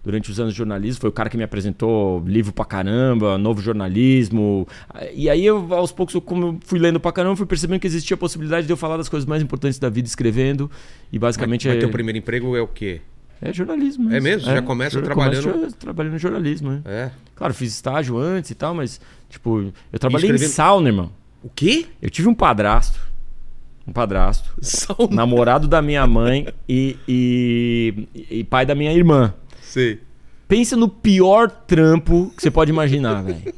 durante os anos de jornalismo. Foi o cara que me apresentou livro pra caramba, novo jornalismo. E aí eu, aos poucos, eu, como eu fui lendo pra caramba, fui percebendo que existia a possibilidade de eu falar das coisas mais importantes da vida escrevendo. E basicamente Mas é, teu primeiro emprego é o quê? é jornalismo. É mesmo? Já começa trabalhando- começo trabalhando em jornalismo, né? É. Claro, fiz estágio antes e tal, mas, tipo, eu trabalhei em escrevendo- sauna, irmão. O quê? Eu tive um padrasto. Um padrasto. Sauna. namorado da minha mãe e, e, e pai da minha irmã. Sei. Pensa no pior trampo que você pode imaginar, <laughs> velho.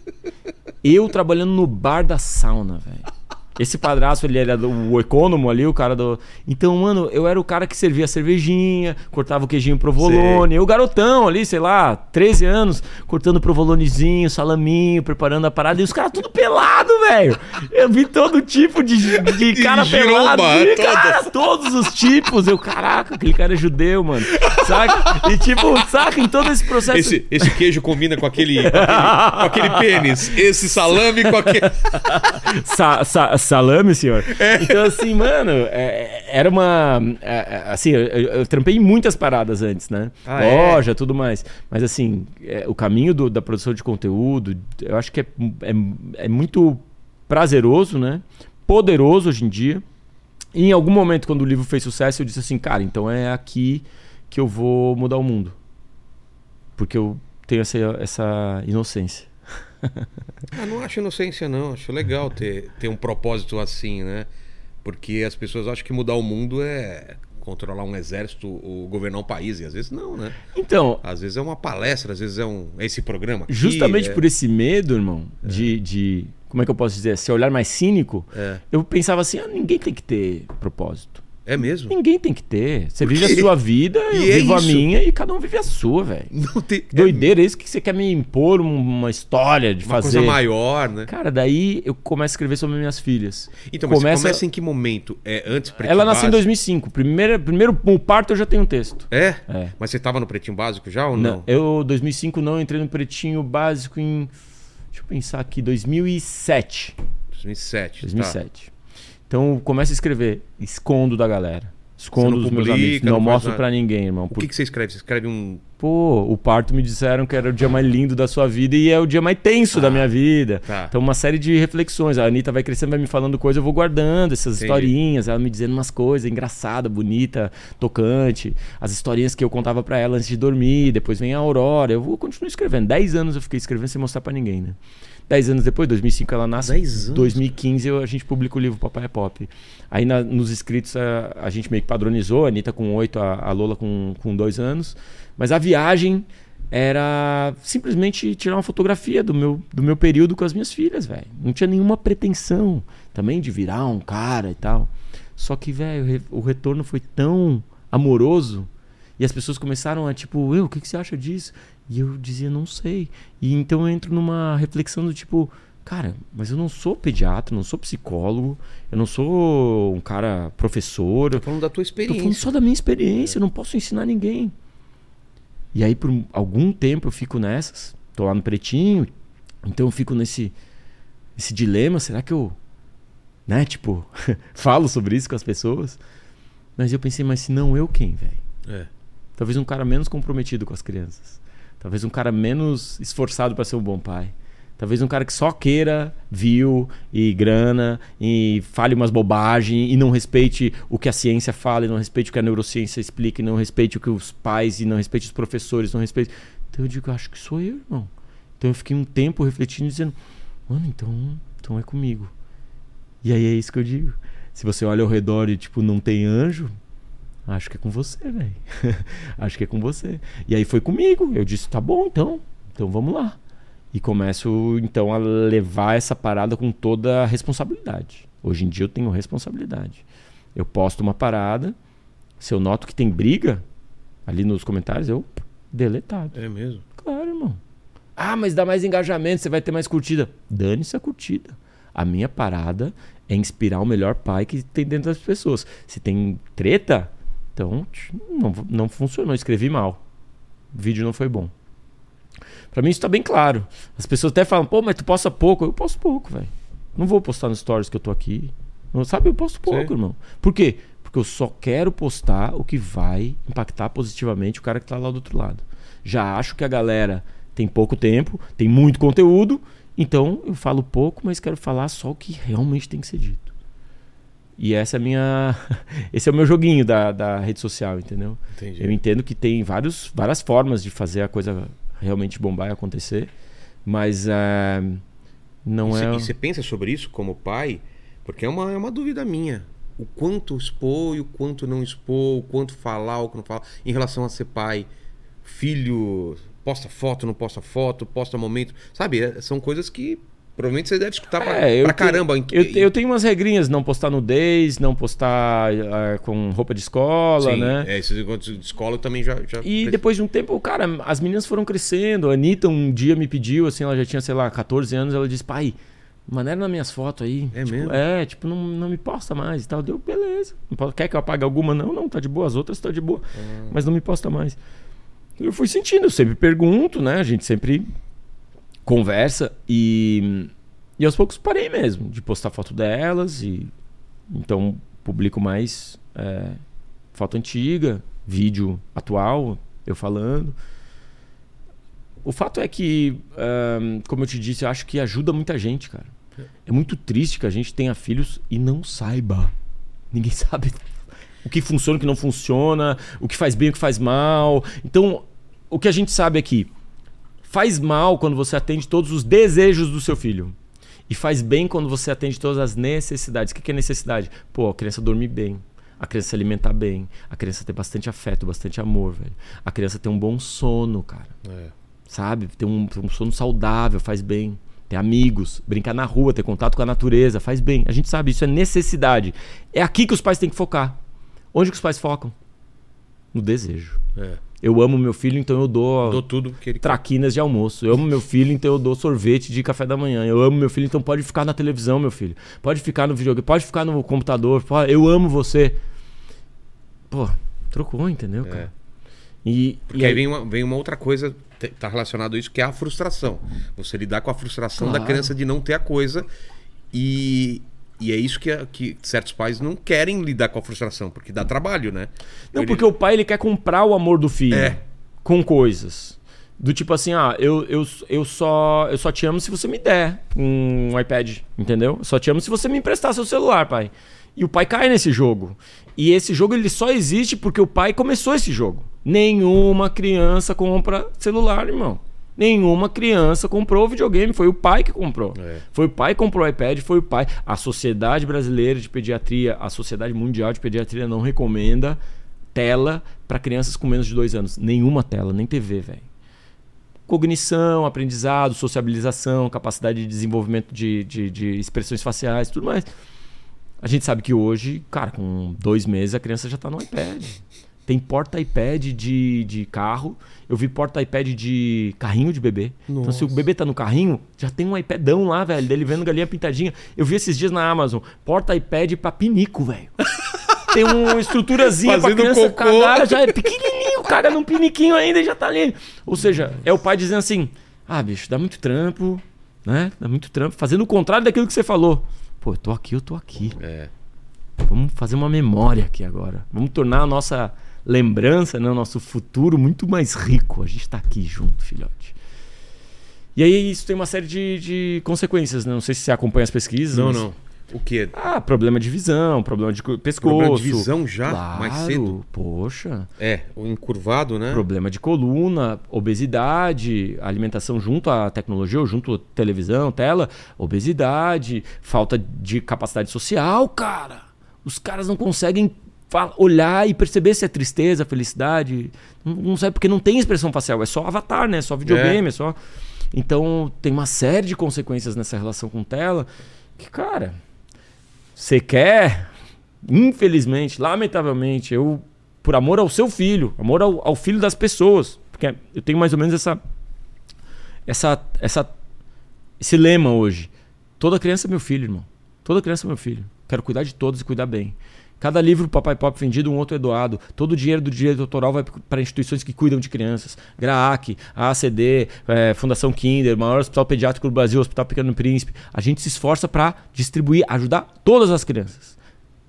Eu trabalhando no bar da sauna, velho. Esse padrasto, ele era do, o econômico ali, o cara do. Então, mano, eu era o cara que servia a cervejinha, cortava o queijinho provolone. Eu, garotão ali, sei lá, 13 anos, cortando provolonezinho, salaminho, preparando a parada. E os caras tudo pelado, velho. Eu vi todo tipo de, de cara giromba, pelado. Vi, cara, todos os tipos. Eu, caraca, aquele cara é judeu, mano. Saca? E tipo, saca, em todo esse processo. Esse, esse queijo combina com aquele, com aquele, com aquele pênis. Esse salame com aquele. Sa- sa- salame, senhor. É. Então, assim, mano, é- era uma. é- é- assim, eu, eu- trampei muitas paradas antes, né? Ah, é? Loja, tudo mais. Mas, assim, é, o caminho do- da produção de conteúdo, eu acho que é, é, é muito prazeroso, né? Poderoso hoje em dia. E em algum momento, quando o livro fez sucesso, eu disse assim, cara, então é aqui que eu vou mudar o mundo. Porque eu tenho essa, essa inocência. Ah, não acho inocência, não. Acho legal ter, ter um propósito assim, né? Porque as pessoas acham que mudar o mundo é controlar um exército ou governar um país. E às vezes não, né? Então, Às vezes é uma palestra, às vezes é um é esse programa. aqui, justamente é- por esse medo, irmão, de, de. Como é que eu posso dizer? Esse olhar mais cínico, É. eu pensava assim: ah, ninguém tem que ter propósito. É mesmo? Ninguém tem que ter. Você vive a sua vida, eu E é vivo a minha e cada um vive a sua, velho. Não tem. Que Doideira, é isso que você quer me impor um- uma história de É uma fazer. coisa maior, né? Cara, daí eu começo a escrever sobre minhas filhas. Então, mas começa... você começa em que momento? É antes pretinho Ela nasceu em básico? 2005. Primeiro, primeiro o parto eu já tenho um texto. É? É. Mas você tava no pretinho básico já ou não? Eu, 2005, não entrei no pretinho básico em. Deixa eu pensar aqui, 2007. 2007. 2007. Então eu começo a escrever, escondo da galera. Escondo dos meus amigos. não Não, mostro nada. pra ninguém, irmão. O que, que você escreve? Você escreve um. Pô, o parto me disseram que era o dia mais lindo da sua vida e é o dia mais tenso da minha vida. tá. Então, uma série de reflexões. A Anitta vai crescendo, vai me falando coisa, eu vou guardando essas Entendi. historinhas, ela me dizendo umas coisas engraçada, bonita, tocante. As historinhas que eu contava pra ela antes de dormir, depois vem a Aurora. Eu vou continuar escrevendo. Dez anos eu fiquei escrevendo sem mostrar pra ninguém, né? Dez anos depois, 2005 ela nasce. Dez anos? 2015 eu- a gente publica o livro Papai é Pop. Aí na- nos inscritos a, a gente meio que padronizou, a Anitta com oito, a, a Lola com, com dois anos. Mas a viagem era simplesmente tirar uma fotografia do meu, do meu período com as minhas filhas, velho. Não tinha nenhuma pretensão também de virar um cara e tal. Só que, velho, o re- o retorno foi tão amoroso e as pessoas começaram a tipo, eu, o que, que você acha disso? E eu dizia, não sei. E então eu entro numa reflexão do tipo, cara, mas eu não sou pediatra, não sou psicólogo, eu não sou um cara professor, Tô falando da tua Tô falando experiência. só da minha experiência, eu não posso ensinar ninguém. E aí, por um- algum tempo, eu fico nessas. Tô lá no pretinho, então eu fico nesse, nesse dilema: será que eu, né, tipo, <laughs> falo sobre isso com as pessoas? Mas eu pensei, mas se não eu, quem, velho? É. Talvez um cara menos comprometido com as crianças. Talvez um cara menos esforçado para ser um bom pai. Talvez um cara que só queira view e grana e fale umas bobagens e não respeite o que a ciência fala, e não respeite o que a neurociência explica, e não respeite o que os pais e não respeite os professores, não respeite. Então eu digo, acho que sou eu, irmão. Então eu fiquei um tempo refletindo dizendo, mano, então, então é comigo. E aí é isso que eu digo. Se você olha ao redor e tipo não tem anjo, acho que é com você, velho. <laughs> acho que é com você. E aí foi comigo. Eu disse, tá bom, então. Então vamos lá. E começo então a levar essa parada com toda a responsabilidade. Hoje em dia eu tenho responsabilidade. Eu posto uma parada, se eu noto que tem briga ali nos comentários, eu deletado. É mesmo. Claro, irmão. Ah, mas dá mais engajamento, você vai ter mais curtida. Dane-se a curtida. A minha parada é inspirar o melhor pai que tem dentro das pessoas. Se tem treta, então não, não funcionou. Escrevi mal. O vídeo não foi bom. Pra mim isso tá bem claro. As pessoas até falam, pô, mas tu posta pouco. Eu posto pouco, velho. Não vou postar nos stories que eu tô aqui. Não sabe? Eu posto pouco, Sim. irmão. Por quê? Porque eu só quero postar o que vai impactar positivamente o cara que tá lá do outro lado. Já acho que a galera tem pouco tempo, tem muito conteúdo, então eu falo pouco, mas quero falar só o que realmente tem que ser dito. E essa é minha. <laughs> Esse é o meu joguinho da, da rede social, entendeu? Entendi. Eu entendo que tem vários, várias formas de fazer a coisa realmente bombar e acontecer, mas eh, não e cê- é. E você pensa sobre isso como pai? Porque é uma, é uma dúvida minha. O quanto expor e o quanto não expor, o quanto falar, o que não falar, em relação a ser pai, filho, posta foto, não posta foto, posta momento. Sabe, é- são coisas que provavelmente você deve escutar pra, É, pra tenho- caramba. Eu, eu tenho umas regrinhas, não postar nudez, não postar eh, com roupa de escola, Sim, né? É, esses negócios de escola eu também já. já E depois de um tempo, cara, as meninas foram crescendo. A Anitta um dia me pediu, assim, ela já tinha, sei lá, 14 anos, ela disse, pai, maneira nas minhas fotos aí. É Tipo, mesmo? É, tipo, não, não me posta mais e tal. Deu, beleza. Quer que eu apague alguma? Não, não, tá de boa. As outras tá de boa. Ah. Mas não me posta mais. Eu fui sentindo, eu sempre pergunto, né? A gente sempre conversa e... E aos poucos parei mesmo de postar foto delas e... Então, publico mais é, foto antiga, vídeo atual, eu falando. O fato é que, ahn, como eu te disse, eu acho que ajuda muita gente, cara. É muito triste que a gente tenha filhos e não saiba. Ninguém <laughs> sabe o que funciona, o que não funciona, o que faz bem, o que faz mal. Então, o que a gente sabe é que Faz mal quando você atende todos os desejos do seu filho. E faz bem quando você atende todas as necessidades. O que é necessidade? Pô, a criança dormir bem. A criança se alimentar bem. A criança ter bastante afeto, bastante amor, velho. A criança ter um bom sono, cara. É. Sabe? Ter um, ter um sono saudável, faz bem. Ter amigos, brincar na rua, ter contato com a natureza, faz bem. A gente sabe, isso é necessidade. É aqui que os pais têm que focar. Onde que os pais focam? No desejo. É. Eu amo meu filho, então eu dou, Dou tudo que ele traquinas de almoço. Eu amo meu filho, então eu dou sorvete de café da manhã. Eu amo meu filho, então pode ficar na televisão, meu filho. Pode ficar no videogame, pode ficar no computador. Pode- Eu amo você. Pô, trocou, entendeu, É. cara? E, Porque e aí vem uma, vem uma outra coisa, tá relacionado a isso, que é a frustração. Você lidar com a frustração da Claro. criança de não ter a coisa. E, e é isso que, que certos pais não querem lidar com a frustração, porque dá trabalho, né? Não, Ele- porque o pai ele quer comprar o amor do filho É. com coisas. Do tipo assim, ah, eu, eu, eu, só, eu só te amo se você me der um iPad, entendeu? Eu só te amo se você me emprestar seu celular, pai. E o pai cai nesse jogo. E esse jogo ele só existe porque o pai começou esse jogo. Nenhuma criança compra celular, irmão. Nenhuma criança comprou o videogame, foi o pai que comprou. É. Foi o pai que comprou o iPad, foi o pai. A Sociedade Brasileira de Pediatria, a Sociedade Mundial de Pediatria não recomenda tela para crianças com menos de dois anos. Nenhuma tela, nem TV, velho. Cognição, aprendizado, sociabilização, capacidade de desenvolvimento de, de, de expressões faciais, tudo mais. A gente sabe que hoje, cara, com dois meses a criança já tá no iPad. Tem porta-iPad de, de carro. Eu vi porta-iPad de carrinho de bebê. Então, se o bebê tá no carrinho, já tem um iPadão lá, velho, dele vendo galinha pintadinha. Eu vi esses dias na Amazon, porta-iPad pra pinico, velho. <laughs> Tem uma estruturazinha pra Fazendo criança cocô. cagar, já é pequenininho, caga num piniquinho ainda e já tá ali. Ou seja, é o pai dizendo assim: ah, bicho, dá muito trampo, né? Dá muito trampo. Fazendo o contrário daquilo que você falou. Pô, eu tô aqui, eu tô aqui. É. Vamos fazer uma memória aqui agora. Vamos tornar a nossa lembrança, né, o nosso futuro muito mais rico. A gente tá aqui junto, filhote. E aí isso tem uma série de, de consequências, né? Não sei se você acompanha as pesquisas. Não, mas- não. O quê? Ah, problema de visão, problema de co- pescoço. Problema de visão já? Claro, Mais cedo? Poxa. É, o encurvado, né? Problema de coluna, obesidade, alimentação junto à tecnologia ou junto à televisão, tela, obesidade, falta de capacidade social, cara. Os caras não conseguem olhar e perceber se é tristeza, felicidade. Não, não sabe porque não tem expressão facial, é só avatar, né? É só videogame, é, só. Então tem uma série de consequências nessa relação com tela que, cara, você quer, infelizmente, lamentavelmente, eu, por amor ao seu filho, amor ao, ao filho das pessoas, porque eu tenho mais ou menos essa, essa, essa, esse lema hoje. Toda criança é meu filho, irmão. Toda criança é meu filho. Quero cuidar de todos e cuidar bem. Cada livro Papai Pop vendido, um outro é doado. Todo o dinheiro do direito autoral vai para instituições que cuidam de crianças. GRAAC, AACD, eh, Fundação Kinder, maior hospital pediátrico do Brasil, Hospital Pequeno Príncipe. A gente se esforça para distribuir, ajudar todas as crianças.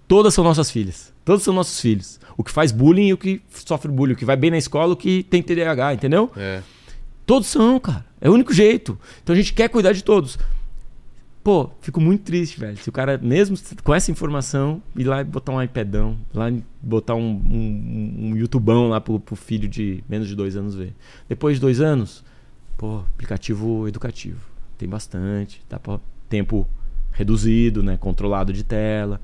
Todas são nossas filhas. Todos são nossos filhos. O que faz bullying e o que sofre bullying. O que vai bem na escola, o que tem TDAH, entendeu? É. Todos são, cara. É o único jeito. Então a gente quer cuidar de todos. Pô, fico muito triste, velho. Se o cara, mesmo com essa informação, ir lá e botar um iPadão, lá e botar um, um, um YouTubão lá pro, pro filho de menos de dois anos ver. Depois de dois anos, pô, aplicativo educativo. Tem bastante. Dá pra tempo reduzido, né? Controlado de tela.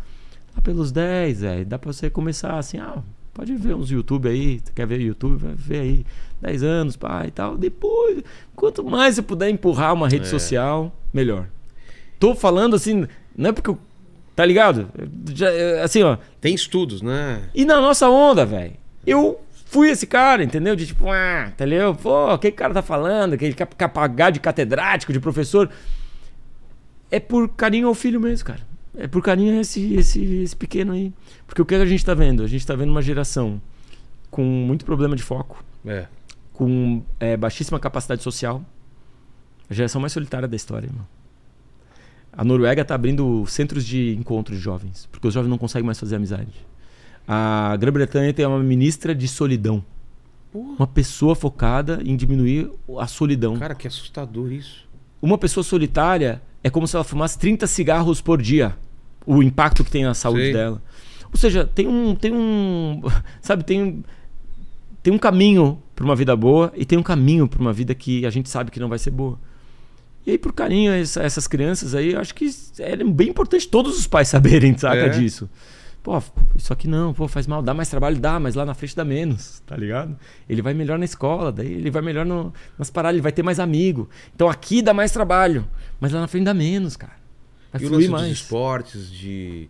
Lá pelos 10, velho, dá pra você começar assim, ah, pode ver uns YouTube aí, você quer ver YouTube, vai ver aí. 10 anos, pai e tal. Depois, quanto mais você puder empurrar uma rede É. social, melhor. Tô falando assim, não é porque eu. Tá ligado? Já, é, assim, ó. Tem estudos, né? E na nossa onda, velho. Eu fui esse cara, entendeu? De tipo, ah, entendeu? Pô, o que o cara tá falando? Que ele quer quer pagar de catedrático, de professor. É por carinho ao filho mesmo, cara. É por carinho a esse, esse, esse pequeno aí. Porque o que a gente tá vendo? A gente tá vendo uma geração com muito problema de foco, É. com é, baixíssima capacidade social. A geração mais solitária da história, irmão. A Noruega tá abrindo centros de encontro de jovens, porque os jovens não conseguem mais fazer amizade. A Grã-Bretanha tem uma ministra de solidão. Uma pessoa focada em diminuir a solidão. Cara, que assustador isso. Uma pessoa solitária é como se ela fumasse 30 cigarros por dia. O impacto que tem na saúde Sei. dela. Ou seja, tem um. Tem um. <laughs> Sabe, tem, tem um caminho pra uma vida boa e tem um caminho pra uma vida que a gente sabe que não vai ser boa. E aí, por carinho essa- essas crianças aí, eu acho que é bem importante todos os pais <laughs> saberem, saca, É. disso. Pô, isso aqui não, pô, faz mal, dá mais trabalho, dá, mas lá na frente dá menos, tá ligado? Ele vai melhor na escola, daí ele vai melhor no- nas paradas, ele vai ter mais amigo. Então aqui dá mais trabalho, mas lá na frente dá menos, cara. Vai E o lance dos mais. esportes, de.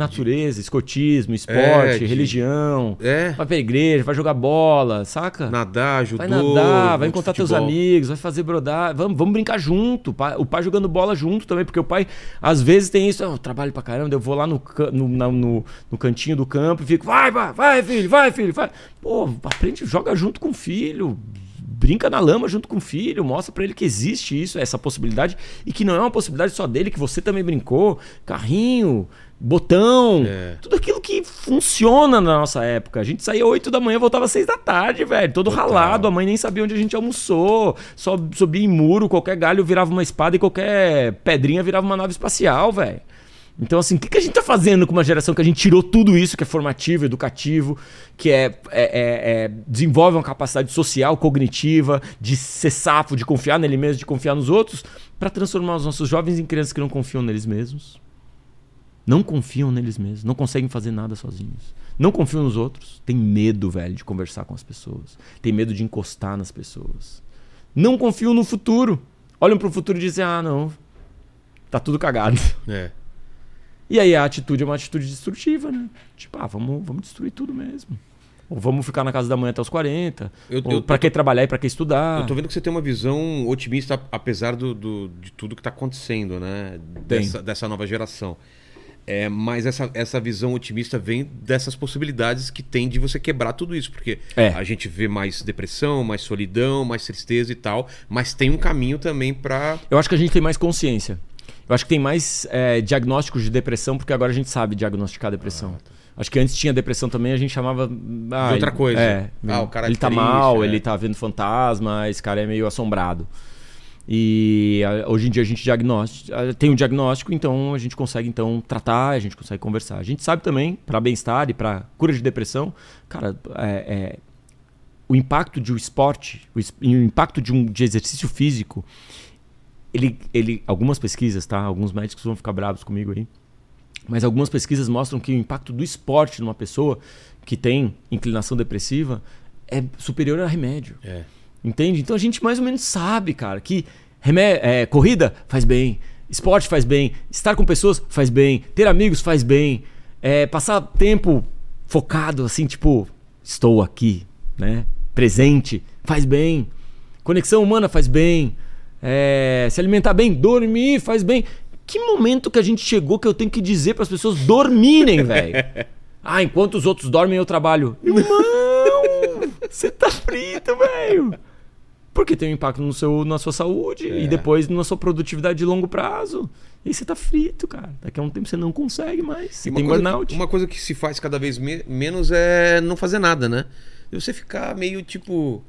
Natureza, escotismo, É, esporte, de- religião. É, Vai pra igreja, vai jogar bola, saca? nadar, judô. Vai nadar, vai encontrar teus futebol. amigos, vai fazer brodar. Vamos, vamos brincar junto. O pai jogando bola junto também, porque o pai, às vezes, tem isso. "Ah, Eu trabalho pra caramba, eu vou lá no, no, no, no cantinho do campo e fico, vai, vai, vai, filho, vai, filho, vai. Pô, aprende, joga junto com o filho. Brinca na lama junto com o filho, mostra pra ele que existe isso, essa possibilidade, e que não é uma possibilidade só dele, que você também brincou. Carrinho, botão, É. tudo aquilo que funciona na nossa época. A gente saía 8 da manhã, voltava às 6 da tarde, velho. Todo Total. ralado, a mãe nem sabia onde a gente almoçou. Só subia em muro, qualquer galho virava uma espada e qualquer pedrinha virava uma nave espacial, velho. Então, assim, o que, que a gente tá fazendo com uma geração que a gente tirou tudo isso que é formativo, educativo, que é, é- é- é- desenvolve uma capacidade social, cognitiva, de ser safo, de confiar nele mesmo, de confiar nos outros, pra transformar os nossos jovens em crianças que não confiam neles mesmos, não confiam neles mesmos, não conseguem fazer nada sozinhos. Não confiam nos outros. Tem medo, velho, de conversar com as pessoas. Tem medo de encostar nas pessoas. Não confiam no futuro. Olham pro futuro e dizem: ah, não. Tá tudo cagado. É. E aí a atitude é uma atitude destrutiva, né? Tipo, ah, vamos, vamos destruir tudo mesmo. Ou vamos ficar na casa da mãe até os 40. Eu, Ou eu, pra que trabalhar e pra que estudar? eu tô vendo que você tem uma visão otimista, apesar do, do- de tudo que tá acontecendo, né? Tem. Dessa, dessa nova geração. É, mas essa, essa visão otimista vem dessas possibilidades que tem de você quebrar tudo isso. Porque É. a gente vê mais depressão, mais solidão, mais tristeza e tal. Mas tem um caminho também pra. Eu acho que a gente tem mais consciência. Eu acho que tem mais é, diagnósticos de depressão, porque agora a gente sabe diagnosticar depressão. Acho que antes tinha depressão também, a gente chamava. Ah, De outra coisa. É. Ah, o cara é ele tá triste, mal, é. ele tá vendo fantasma, esse cara é meio assombrado. E ah, hoje em dia a gente ah, tem um diagnóstico, então a gente consegue então tratar, a gente consegue conversar. A gente sabe também, para bem-estar e para cura de depressão, cara, é, é, o impacto de um esporte, o, o impacto de um de exercício físico, ele, ele, algumas pesquisas, tá? Alguns médicos vão ficar bravos comigo aí. Mas algumas pesquisas mostram que o impacto do esporte numa pessoa que tem inclinação depressiva é superior a remédio. É. Entende? Então a gente mais ou menos sabe, cara, que remé- é, corrida faz bem, esporte faz bem, estar com pessoas faz bem, ter amigos faz bem, é, passar tempo focado, assim, tipo, estou aqui, né? Presente, faz bem. Conexão humana faz bem. É, se alimentar bem, dormir faz bem. Que momento que a gente chegou que eu tenho que dizer para as pessoas dormirem, velho? <laughs> Ah, enquanto os outros dormem, eu trabalho. <laughs> Irmão, você tá frito, velho. Porque tem um impacto no seu, na sua saúde É. e depois na sua produtividade de longo prazo. E aí você tá frito, cara. Daqui a um tempo você não consegue mais. Você E tem coisa, burnout. uma coisa que se faz cada vez me- menos é não fazer nada, né? E você ficar meio, tipo,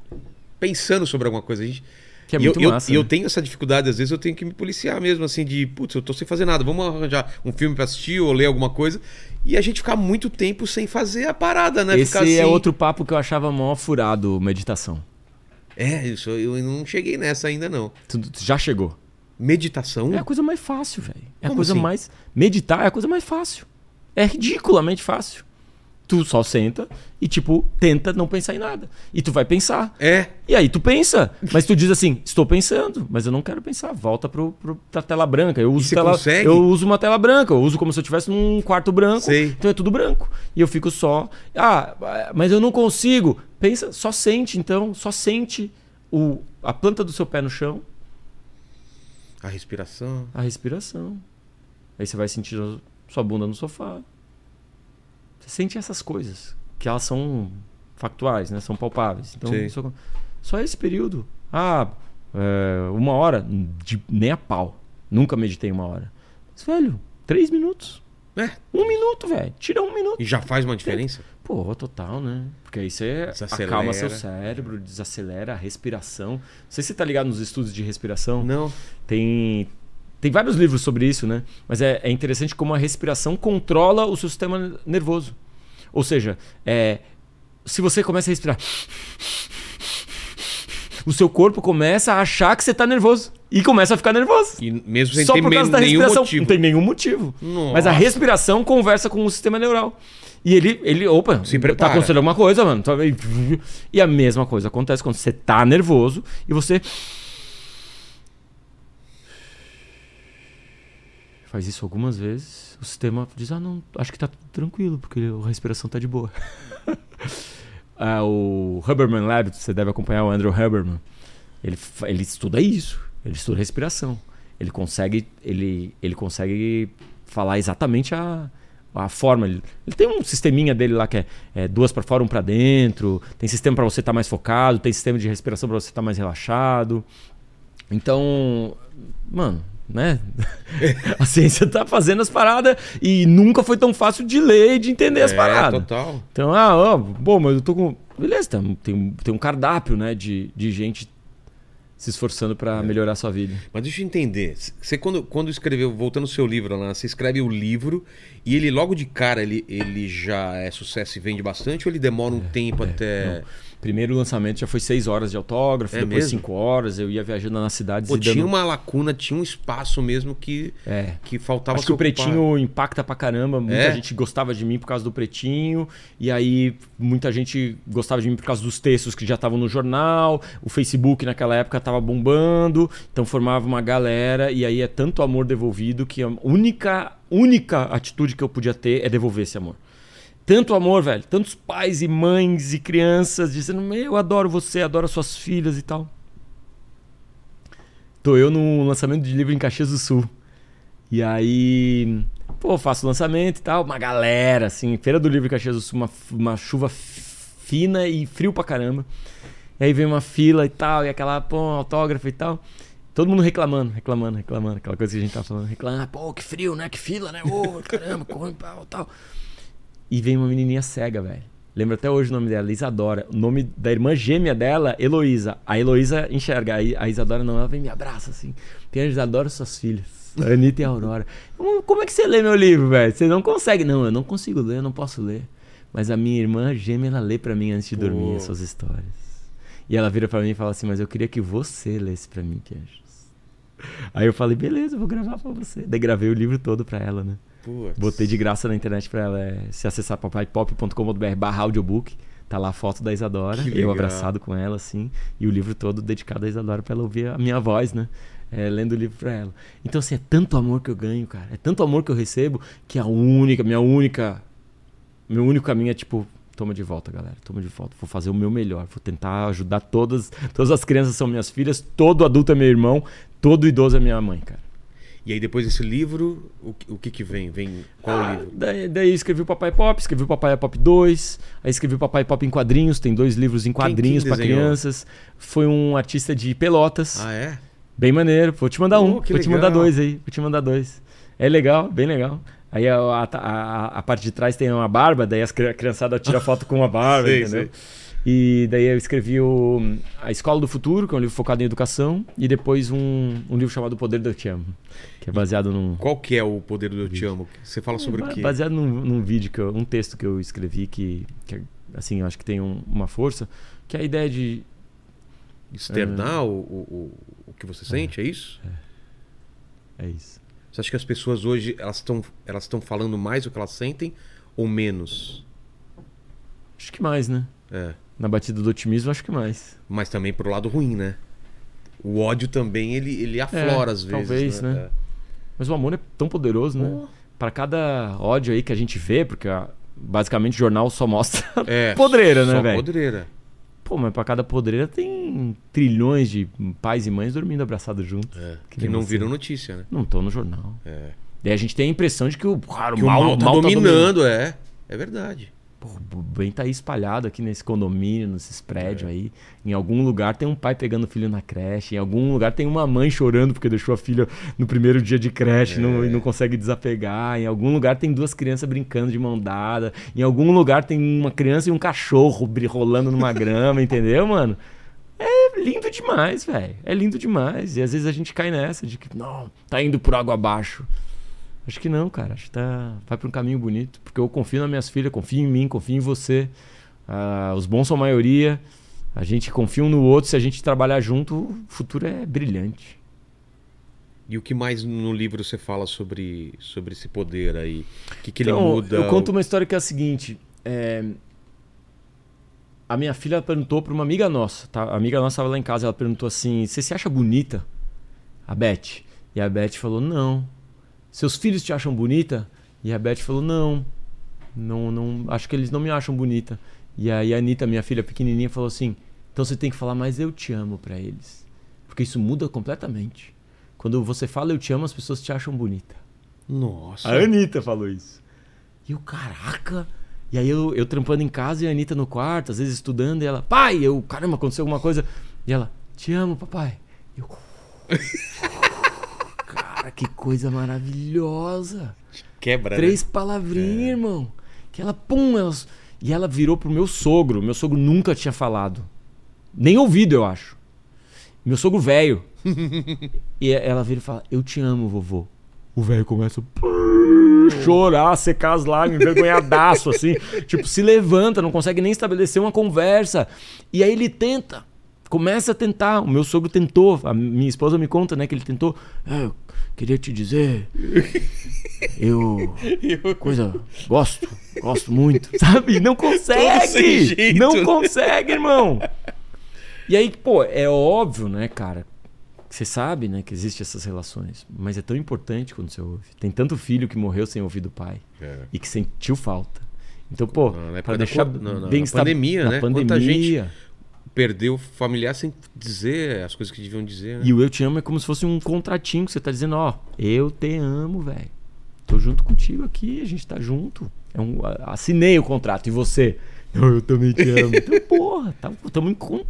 pensando sobre alguma coisa. A gente, Que é e muito eu, eu- massa. E eu, né? tenho essa dificuldade, às vezes eu tenho que me policiar mesmo, assim, de, putz, eu tô sem fazer nada, vamos arranjar um filme pra assistir ou ler alguma coisa. E a gente ficar muito tempo sem fazer a parada, né? Esse é assim- outro papo que eu achava mó furado, meditação. É, isso, eu não cheguei nessa ainda, não. Tu, tu já chegou. Meditação? É a coisa mais fácil, velho. É a Como coisa assim? mais. Meditar é a coisa mais fácil. É ridiculamente fácil. Tu só senta e, tipo, tenta não pensar em nada. E tu vai pensar. É. E aí tu pensa, mas tu diz assim, estou pensando, mas eu não quero pensar, volta pro, pro, pra tela branca. Eu uso, tela, consegue? eu uso uma tela branca, eu uso como se eu estivesse num quarto branco. Sei. Então é tudo branco. E eu fico só. Ah, mas eu não consigo. Pensa, só sente então, só sente o, a planta do seu pé no chão, A respiração. a respiração. Aí você vai sentir a sua bunda no sofá. Você sente essas coisas, que elas são factuais, né? São palpáveis. Então, isso- só esse período. Ah, é, uma hora, de, nem a pau. Nunca meditei uma hora. Mas, velho, três minutos. É. Um minuto, velho. Tira um minuto. E já faz uma diferença? Pô, total, né? Porque aí você Desacelera. acalma seu cérebro, desacelera a respiração. Não sei se você tá ligado nos estudos de respiração. Não. Tem, tem vários livros sobre isso, né? Mas é, é interessante como a respiração controla o seu sistema nervoso. Ou seja, é, se você começa a respirar o seu corpo começa a achar que você tá nervoso. E começa a ficar nervoso. E mesmo sem Só ter por causa da respiração. motivo. Não tem nenhum motivo. Nossa. Mas a respiração conversa com o sistema neural. E ele, ele opa, Se tá prepara. acontecendo alguma coisa, mano. Tá- E a mesma coisa acontece quando você tá nervoso e você. Faz isso algumas vezes, o sistema diz: Ah, não, acho que tá tranquilo, porque a respiração tá de boa. <laughs> Ah, o Huberman Lab, você deve acompanhar o Andrew Huberman. Ele, ele estuda isso, ele estuda respiração. Ele consegue, ele, ele consegue falar exatamente a, a forma. Ele, ele tem um sisteminha dele lá que é, é duas para fora, um para dentro. Tem sistema para você estar mais focado, tem sistema de respiração para você estar mais relaxado. Então, mano, né? <laughs> a ciência tá fazendo as paradas e nunca foi tão fácil de ler e de entender as É, paradas. total. Então, ah, ó, bom, mas eu tô com. Beleza, tem, tem, um cardápio, né, de, de gente se esforçando pra É. melhorar a sua vida. Mas deixa eu entender. Você quando, quando escreveu, voltando ao seu livro lá, você escreve o livro e ele logo de cara ele, ele já é sucesso e vende bastante ou ele demora um tempo até. Primeiro lançamento já foi seis horas de autógrafo, É depois mesmo? cinco horas, eu ia viajando nas cidades Pô, e tinha dando... uma lacuna, tinha um espaço mesmo que, É. que faltava Acho que o ocupar. Pretinho impacta pra caramba. Muita É? gente gostava de mim por causa do Pretinho. E aí, muita gente gostava de mim por causa dos textos que já estavam no jornal. O Facebook naquela época tava bombando. Então formava uma galera. E aí é tanto amor devolvido que a única, única atitude que eu podia ter é devolver esse amor. Tanto amor, velho. Tantos pais e mães e crianças dizendo: eu adoro você, adoro suas filhas e tal. Tô eu no lançamento de livro em Caxias do Sul. E aí, pô, faço lançamento e tal. Uma galera, assim, Feira do Livro em Caxias do Sul, uma, uma chuva fina e frio pra caramba. E aí vem uma fila e tal, e aquela, pô, autógrafo e tal. Todo mundo reclamando, reclamando, reclamando. Aquela coisa que a gente tá falando. Reclamando, pô, que frio, né? Que fila, né? Ô, caramba, corre, tal. E vem uma menininha cega, velho. Lembro até hoje o nome dela, Isadora. O nome da irmã gêmea dela, Heloísa. A Heloísa enxerga, a Isadora não. Ela vem e me abraça assim. Tem Isadora suas filhas. Anitta e Aurora. Como, como é que você lê meu livro, velho? Você não consegue. Não, eu não consigo ler, eu não posso ler. Mas a minha irmã gêmea, ela lê pra mim antes de Pô. dormir as suas histórias. E ela vira pra mim e fala assim, mas eu queria que você lesse pra mim, Queixos. Aí eu falei, beleza, eu vou gravar pra você. Daí gravei o livro todo pra ela, né? Putz. Botei de graça na internet pra ela. é, se acessar papaipop.com.br barra audiobook, tá lá a foto da Isadora, eu abraçado com ela, assim, e o livro todo dedicado à Isadora pra ela ouvir a minha voz, né? É, lendo o livro pra ela. Então, assim, é tanto amor que eu ganho, cara. É tanto amor que eu recebo que a única, minha única. Meu único caminho é tipo. Toma de volta, galera. Toma de volta. Vou fazer o meu melhor. Vou tentar ajudar todas. Todas as crianças são minhas filhas. Todo adulto é meu irmão. Todo idoso é minha mãe, cara. E aí depois desse livro, o, que- o que que vem? Vem qual Ah, livro? Daí, daí escrevi o Papai Pop, escrevi o Papai Pop 2, aí escrevi o Papai Pop em quadrinhos, tem dois livros em quadrinhos pra desenhou? crianças. Foi um artista de Pelotas, Ah, é? bem maneiro. Vou te mandar um, Oh, que vou te legal. mandar dois aí, vou te mandar dois. É legal, bem legal. Aí a, a, a- a parte de trás tem uma barba, daí as cri- a criançada tira foto com a barba, Sei, entendeu? sei. E daí eu escrevi o, A Escola do Futuro, que é um livro focado em educação, e depois um, um livro chamado O Poder do Eu Te Amo, que é baseado num, Qual que é o poder do Eu Te Amo? Você fala sobre o Ba- quê? Baseado num, num vídeo, que eu- um texto que eu escrevi que, que, assim, eu acho que tem um- uma força, que é a ideia de... Externar o, o, o- o que você sente, é isso? É isso. Você acha que as pessoas hoje elas estão elas estão falando mais o que elas sentem ou menos? Acho que mais, né? É. Na batida do otimismo, acho que mais. Mas também pro lado ruim, né? O ódio também ele, ele aflora às vezes. talvez, né? É. Mas o amor é tão poderoso, né? Pô. Pra cada ódio aí que a gente vê, porque ah, basicamente o jornal só mostra <laughs> É, <laughs> podreira, né, só velho? Podreira. Pô, mas pra cada podreira tem trilhões de pais e mães dormindo abraçados juntos. É. Que Que, não viram notícia, né? Não estão no jornal. É. Daí a gente tem a impressão de que o, cara, Que o mal, tá dominando, é. É verdade. Pô, o bem tá aí espalhado aqui nesse condomínio, nesses prédios aí. Em algum lugar tem um pai pegando o filho na creche. Em algum lugar tem uma mãe chorando porque deixou a filha no primeiro dia de creche não- e não consegue desapegar. Em algum lugar tem duas crianças brincando de mão dada. Em algum lugar tem uma criança e um cachorro rolando numa <laughs> grama, entendeu, mano? É lindo demais, velho. É lindo demais. E às vezes a gente cai nessa de que, não, tá indo por água abaixo. Acho que não, cara. Acho que tá, vai para um caminho bonito. Porque eu confio nas minhas filhas, confio em mim, confio em você. Ah, os bons são a maioria. A gente confia um no outro, se a gente trabalhar junto, o futuro é brilhante. E o que mais no livro você fala sobre, sobre esse poder aí? O que, que ele Então, muda? Eu conto uma história que é a seguinte. é, A minha filha perguntou para uma amiga nossa, tá? A amiga nossa estava lá em casa, ela perguntou assim: Você se acha bonita? A Beth. E a Beth falou: Não. Seus filhos te acham bonita? E a Beth falou: Não. Não, não, acho que eles não me acham bonita. E aí a Anitta, minha filha pequenininha, falou assim: Então você tem que falar mais eu te amo para eles. Porque isso muda completamente. Quando você fala eu te amo, as pessoas te acham bonita. Nossa. A Anitta falou isso. E o caraca. E aí eu, eu trampando em casa e a Anitta no quarto, às vezes estudando, e ela, pai, eu, caramba, aconteceu alguma coisa. E ela, te amo, papai. E eu, <laughs> cara, que coisa maravilhosa. Quebra, Três né? palavrinhas, irmão. Que ela, pum, elas... e ela virou pro meu sogro. Meu sogro nunca tinha falado. Nem ouvido, eu acho. Meu sogro velho. <laughs> e ela vira e fala: Eu te amo, vovô. O velho começa a <laughs> chorar, secar as lágrimas, envergonhadaço, assim. Tipo, se levanta, não consegue nem estabelecer uma conversa. E aí ele tenta, começa a tentar. O meu sogro tentou, a minha esposa me conta, né, que ele tentou. "É, eu queria te dizer. <laughs> Eu. Coisa. Gosto, gosto muito. <laughs> Sabe? Não Todo sem consegue! jeito, Não né? consegue, irmão! E aí, pô, é óbvio, né, cara? Você sabe, né, que existem essas relações, mas é tão importante quando você ouve. Tem tanto filho que morreu sem ouvir do pai É. e que sentiu falta. Então, pô, para deixar na- na- bem na pandemia, na né? Quanta pandemia. Perdeu o familiar sem dizer as coisas que deviam dizer, né? E o eu te amo é como se fosse um contratinho que você tá dizendo, ó, eu te amo, velho. Tô junto contigo aqui, a gente tá junto. É um, assinei o contrato. E você? Não, eu também te amo. <laughs> Então, porra, tá, tamo em con-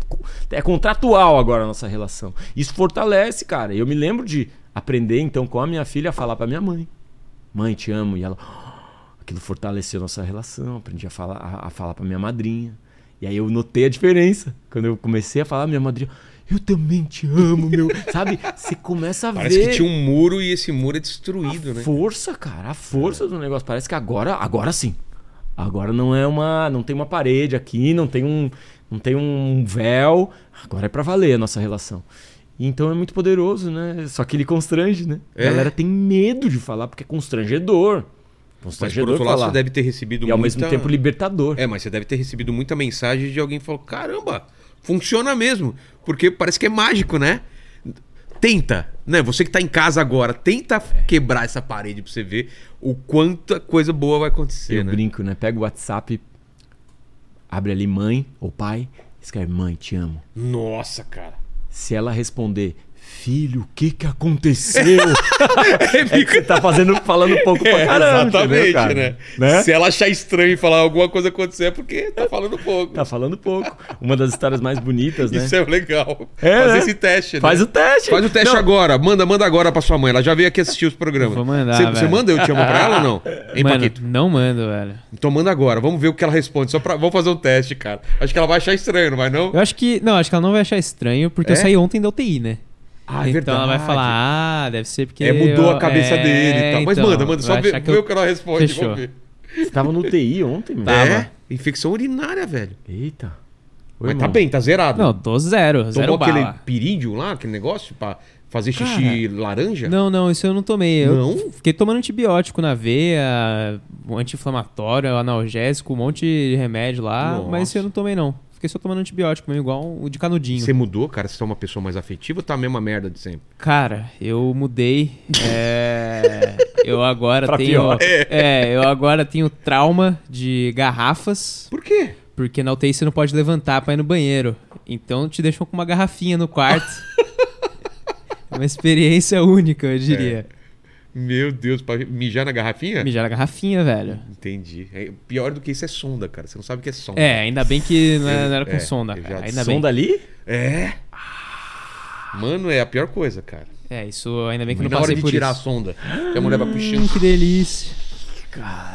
é contratual agora a nossa relação. Isso fortalece, cara. Eu me lembro de aprender, então, com a minha filha a falar pra minha mãe. Mãe, te amo. E ela... <gasps> Aquilo fortaleceu nossa relação. Aprendi a falar, a, a falar pra minha madrinha. E aí eu notei a diferença. Quando eu comecei a falar, minha madrinha... Eu também te amo, meu... <laughs> Sabe? Você começa a Parece ver... que tinha um muro e esse muro é destruído, a né? força, cara, a força do negócio. Parece que agora, agora sim. Agora não é uma, não tem uma parede aqui, não tem um, não tem um véu. Agora é pra valer a nossa relação. Então é muito poderoso, né? Só que ele constrange, né? É. A galera tem medo de falar porque é constrangedor. Mas por outro lado, falar. você deve ter recebido E ao muita... mesmo tempo libertador. É, mas você deve ter recebido muita mensagem de alguém que falou: caramba, funciona mesmo. Porque parece que é mágico, né? Tenta, né? Você que tá em casa agora, tenta É. quebrar essa parede pra você ver o quanta coisa boa vai acontecer, Eu né? brinco, né? Pega o WhatsApp, abre ali mãe ou pai, escreve mãe, te amo. Nossa, cara. Se ela responder, filho, o que que aconteceu? <laughs> É que você tá fazendo, falando pouco pra É, caramba, exatamente, cara? né? Né? Se ela achar estranho falar alguma coisa acontecer, é porque tá falando pouco. Tá falando pouco. Uma das histórias mais bonitas, né? Isso é legal. É, Fazer né? esse teste, né? Faz o teste. Faz o teste Não, agora. Manda, manda agora pra sua mãe. Ela já veio aqui assistir os programas. Vou mandar, Você, você manda eu te amo pra ela ou não? Hein, Mano, Paquito? não mando, velho. Então manda agora. Vamos ver o que ela responde. Só pra... Vamos fazer um teste, cara. Acho que ela vai achar estranho, não vai não? Eu acho que. Não, acho que ela não vai achar estranho, porque É? eu saí ontem da UTI, né? Ah, então ela vai falar, ah, deve ser porque. É, mudou eu- a cabeça é, dele e tal. Mas então, manda, manda. Só ver, que eu- o que ela responde. Fechou. Vamos ver. Você tava no UTI ontem, meu? Tava. É, infecção urinária, velho. Eita. Oi, Mas irmão. tá bem, tá zerado. Não, tô zero, zero Tomou aquele bala. pirídeo lá, aquele negócio pra fazer xixi laranja? Não, não, isso eu não tomei. Eu Não? fiquei tomando antibiótico na veia, anti-inflamatório, analgésico, um monte de remédio lá, Nossa. mas isso eu não tomei não. Fiquei só tomando antibiótico mesmo, igual o de canudinho. Você mudou, cara? Você é uma pessoa mais afetiva ou tá a mesma merda de sempre? Cara, eu mudei. é, <laughs> eu agora tenho. pior. É, eu agora tenho trauma de garrafas, Por quê? porque na UTI você não pode levantar pra ir no banheiro. Então te deixam com uma garrafinha no quarto. <laughs> é uma experiência única, eu diria. Meu Deus, pra mijar na garrafinha? Mijar na garrafinha, velho. Entendi. É, pior do que isso é sonda, cara. Você não sabe o que é sonda. É, ainda bem que não era, não era com É, sonda, já cara. disse Ainda bem. Som dali? É? Mano, é a pior coisa, cara. É, isso ainda bem que E eu na não hora passei de por tirar a isso. sonda, que a mulher vai Hum, puxando. que delícia.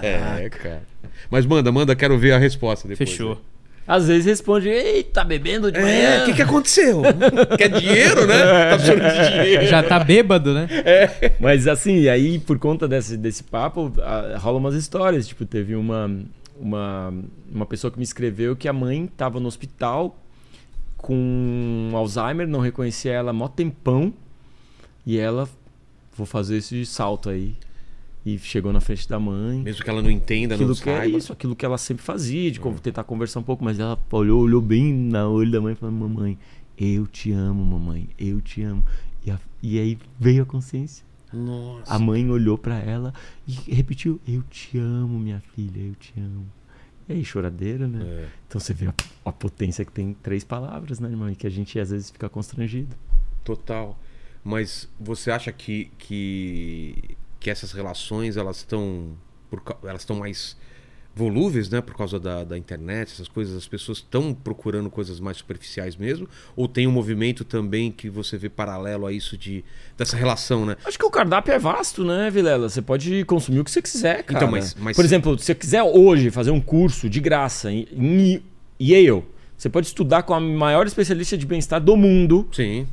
É, cara. Mas manda, manda, quero ver a resposta depois. Fechou. Às vezes responde, ei, tá bebendo de É, manhã? o que, que aconteceu? <laughs> Quer dinheiro, né? <laughs> Tá de dinheiro. Já tá bêbado, né? Mas assim, aí por conta desse, desse papo, ah, rola umas histórias. Tipo, teve uma, uma, uma pessoa que me escreveu que a mãe tava no hospital com Alzheimer, não reconhecia ela mó tempão. E ela, vou fazer esse salto aí. E chegou na frente da mãe. Mesmo que ela não entenda, aquilo não que é saiba. isso, aquilo que ela sempre fazia, de tentar conversar um pouco, mas ela olhou, olhou bem na olho da mãe e falou: Mamãe, eu te amo, mamãe, eu te amo. E, a- e aí veio a consciência. Nossa. A mãe olhou pra ela e repetiu: Eu te amo, minha filha, eu te amo. E aí, choradeira, né? É. Então você vê a, a potência que tem três palavras, né, irmão? E que a gente às vezes fica constrangido. Total. Mas você acha que, que, que essas relações elas estão por elas estão mais volúveis, né, por causa da, da internet, essas coisas, as pessoas estão procurando coisas mais superficiais mesmo? Ou tem um movimento também que você vê paralelo a isso de dessa relação, né? Acho que o cardápio é vasto, né, Vilela? Você pode consumir o que você quiser, cara. Então, mas- mas- Por exemplo, se você quiser hoje fazer um curso de graça em, em Yale, você pode estudar com a maior especialista de bem-estar do mundo. Sim.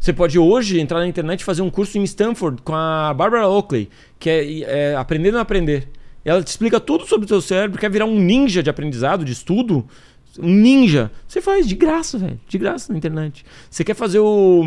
Você pode hoje entrar na internet e fazer um curso em Stanford com a Barbara Oakley, que é, é Aprendendo a Aprender. Ela te explica tudo sobre o seu cérebro, quer virar um ninja de aprendizado, de estudo, um ninja. Você faz de graça, velho. De graça na internet. Você quer fazer o,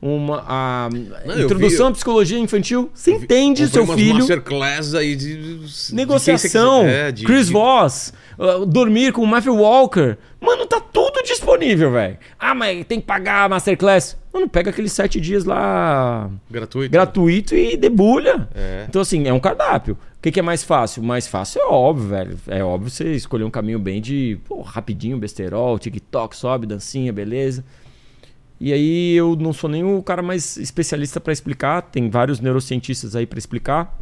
uma, a Não, introdução vi- à psicologia infantil? Você entende Comprei seu umas filho. masterclass aí de, de Negociação, quiser. É, de- Chris de- Voss, uh, dormir com o Matthew Walker. Mano, tá tudo disponível, velho. Ah, mas tem que pagar a Masterclass. Mano, pega aqueles sete dias lá gratuito. gratuito e debulha. É. Então, assim, é um cardápio. O que, que é mais fácil? Mais fácil é óbvio, velho. É óbvio você escolher um caminho bem de pô, rapidinho, besterol, TikTok, sobe, dancinha, beleza. E aí eu não sou nem o cara mais especialista para explicar, tem vários neurocientistas aí para explicar.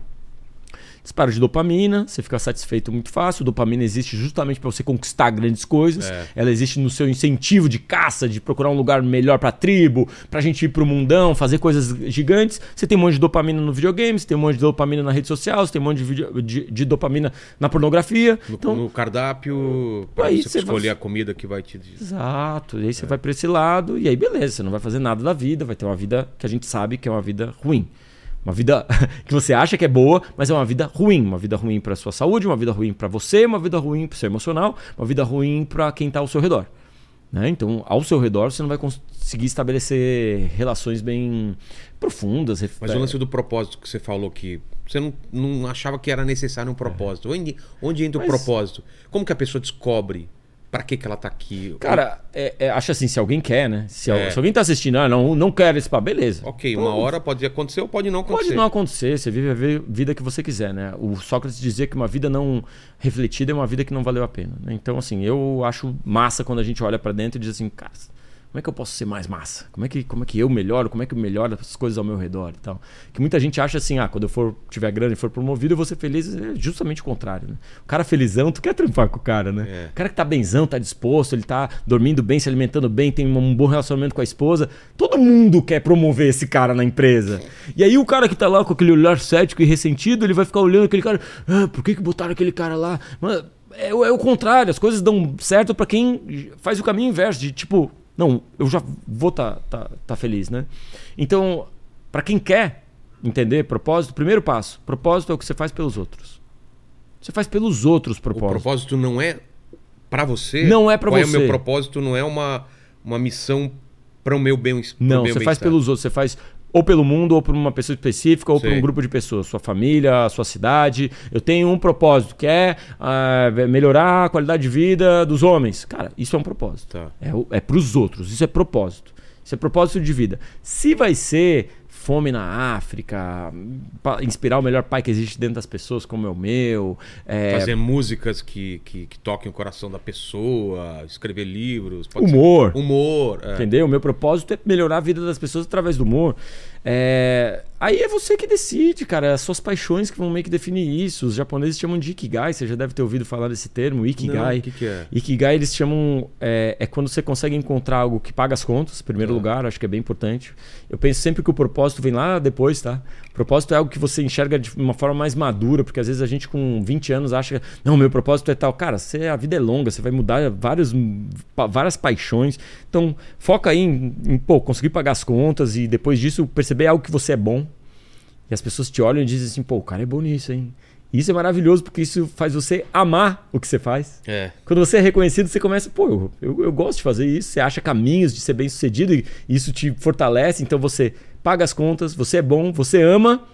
Disparo de dopamina, você fica satisfeito muito fácil. Dopamina existe justamente para você conquistar grandes coisas. É. Ela existe no seu incentivo de caça, de procurar um lugar melhor para tribo, pra gente ir pro mundão, fazer coisas gigantes. Você tem um monte de dopamina no videogame, você tem um monte de dopamina na rede social, você tem um monte de, vídeo- de- de dopamina na pornografia. No, então, no cardápio, pra Aí você você escolher vai- a comida que vai te. Exato. E aí você vai pra esse lado e aí beleza, você não vai fazer nada da vida, vai ter uma vida que a gente sabe que é uma vida ruim. Uma vida <laughs> que você acha que é boa, mas é uma vida ruim, uma vida ruim pra sua saúde, uma vida ruim pra você, uma vida ruim pro seu emocional, uma vida ruim pra quem tá ao seu redor. Né? Então, ao seu redor você não vai conseguir estabelecer relações bem profundas. Mas o lance do propósito que você falou que você não, não achava que era necessário um propósito. Onde, onde entra o É. Mas- propósito? Como que a pessoa descobre pra que, que ela tá aqui? Cara, é, é, acho assim, se alguém quer, né? Se, É. se alguém tá assistindo, ah, não, não quero esse pá, beleza. Ok, uma hora pode acontecer ou pode não acontecer. Pode não acontecer, você vive a vi- vida que você quiser, né? O Sócrates dizia que uma vida não refletida é uma vida que não valeu a pena. né? Então, assim, eu acho massa quando a gente olha pra dentro e diz assim, cara, como é que eu posso ser mais massa? Como é que, como é que eu melhoro? Como é que eu melhoro as coisas ao meu redor e tal? Que muita gente acha assim, ah, quando eu for tiver grana e for promovido, eu vou ser feliz. É justamente o contrário, né? O cara felizão, tu quer trampar com o cara, né? É. O cara que tá benzão, tá disposto, ele tá dormindo bem, se alimentando bem, tem um bom relacionamento com a esposa. Todo mundo quer promover esse cara na empresa. E aí o cara que tá lá com aquele olhar cético e ressentido, ele vai ficar olhando aquele cara, ah, por que, que botaram aquele cara lá? Mano, é, o- é o contrário, as coisas dão certo pra quem faz o caminho inverso, de tipo, não, eu já vou tá, tá, tá feliz, né? Então, pra quem quer entender propósito, primeiro passo, propósito é o que você faz pelos outros. Você faz pelos outros O propósitos. propósito não é pra você? Não é Qual você. É o meu propósito não é uma, uma missão para o meu bem Não, meu você faz bem-estar. pelos outros. Você faz ou pelo mundo, ou por uma pessoa específica, ou por Sei. um grupo de pessoas. Sua família, sua cidade. Eu tenho um propósito, que é ah, melhorar a qualidade de vida dos homens. Cara, isso é um propósito. Tá. É, é pros outros. Isso é propósito. Isso é propósito de vida. Se vai ser fome na África, inspirar o melhor pai que existe dentro das pessoas, como é o meu. é, Fazer músicas que, que, que toquem o coração da pessoa, escrever livros. pode ser- humor. Humor. é. Entendeu? O meu propósito é melhorar a vida das pessoas através do humor. É, Aí é você que decide, cara. As suas paixões que vão meio que definir isso. Os japoneses chamam de Ikigai. Você já deve ter ouvido falar desse termo, Ikigai. o que, que é? Ikigai eles chamam. É, é quando você consegue encontrar algo que paga as contas, em primeiro Tá. lugar, acho que é bem importante. Eu penso sempre que o propósito vem lá depois, tá? Propósito é algo que você enxerga de uma forma mais madura, porque às vezes a gente com 20 anos acha não, meu propósito é tal. Cara, você, a vida é longa, você vai mudar vários, várias paixões. Então, foca aí em, em, pô, conseguir pagar as contas e depois disso perceber algo que você é bom. E as pessoas te olham e dizem assim, pô, o cara é bom nisso, hein? Isso é maravilhoso porque isso faz você amar o que você faz. É. Quando você é reconhecido, você começa, pô, eu, eu, eu gosto de fazer isso. Você acha caminhos de ser bem sucedido e isso te fortalece. Então você paga as contas, você é bom, você ama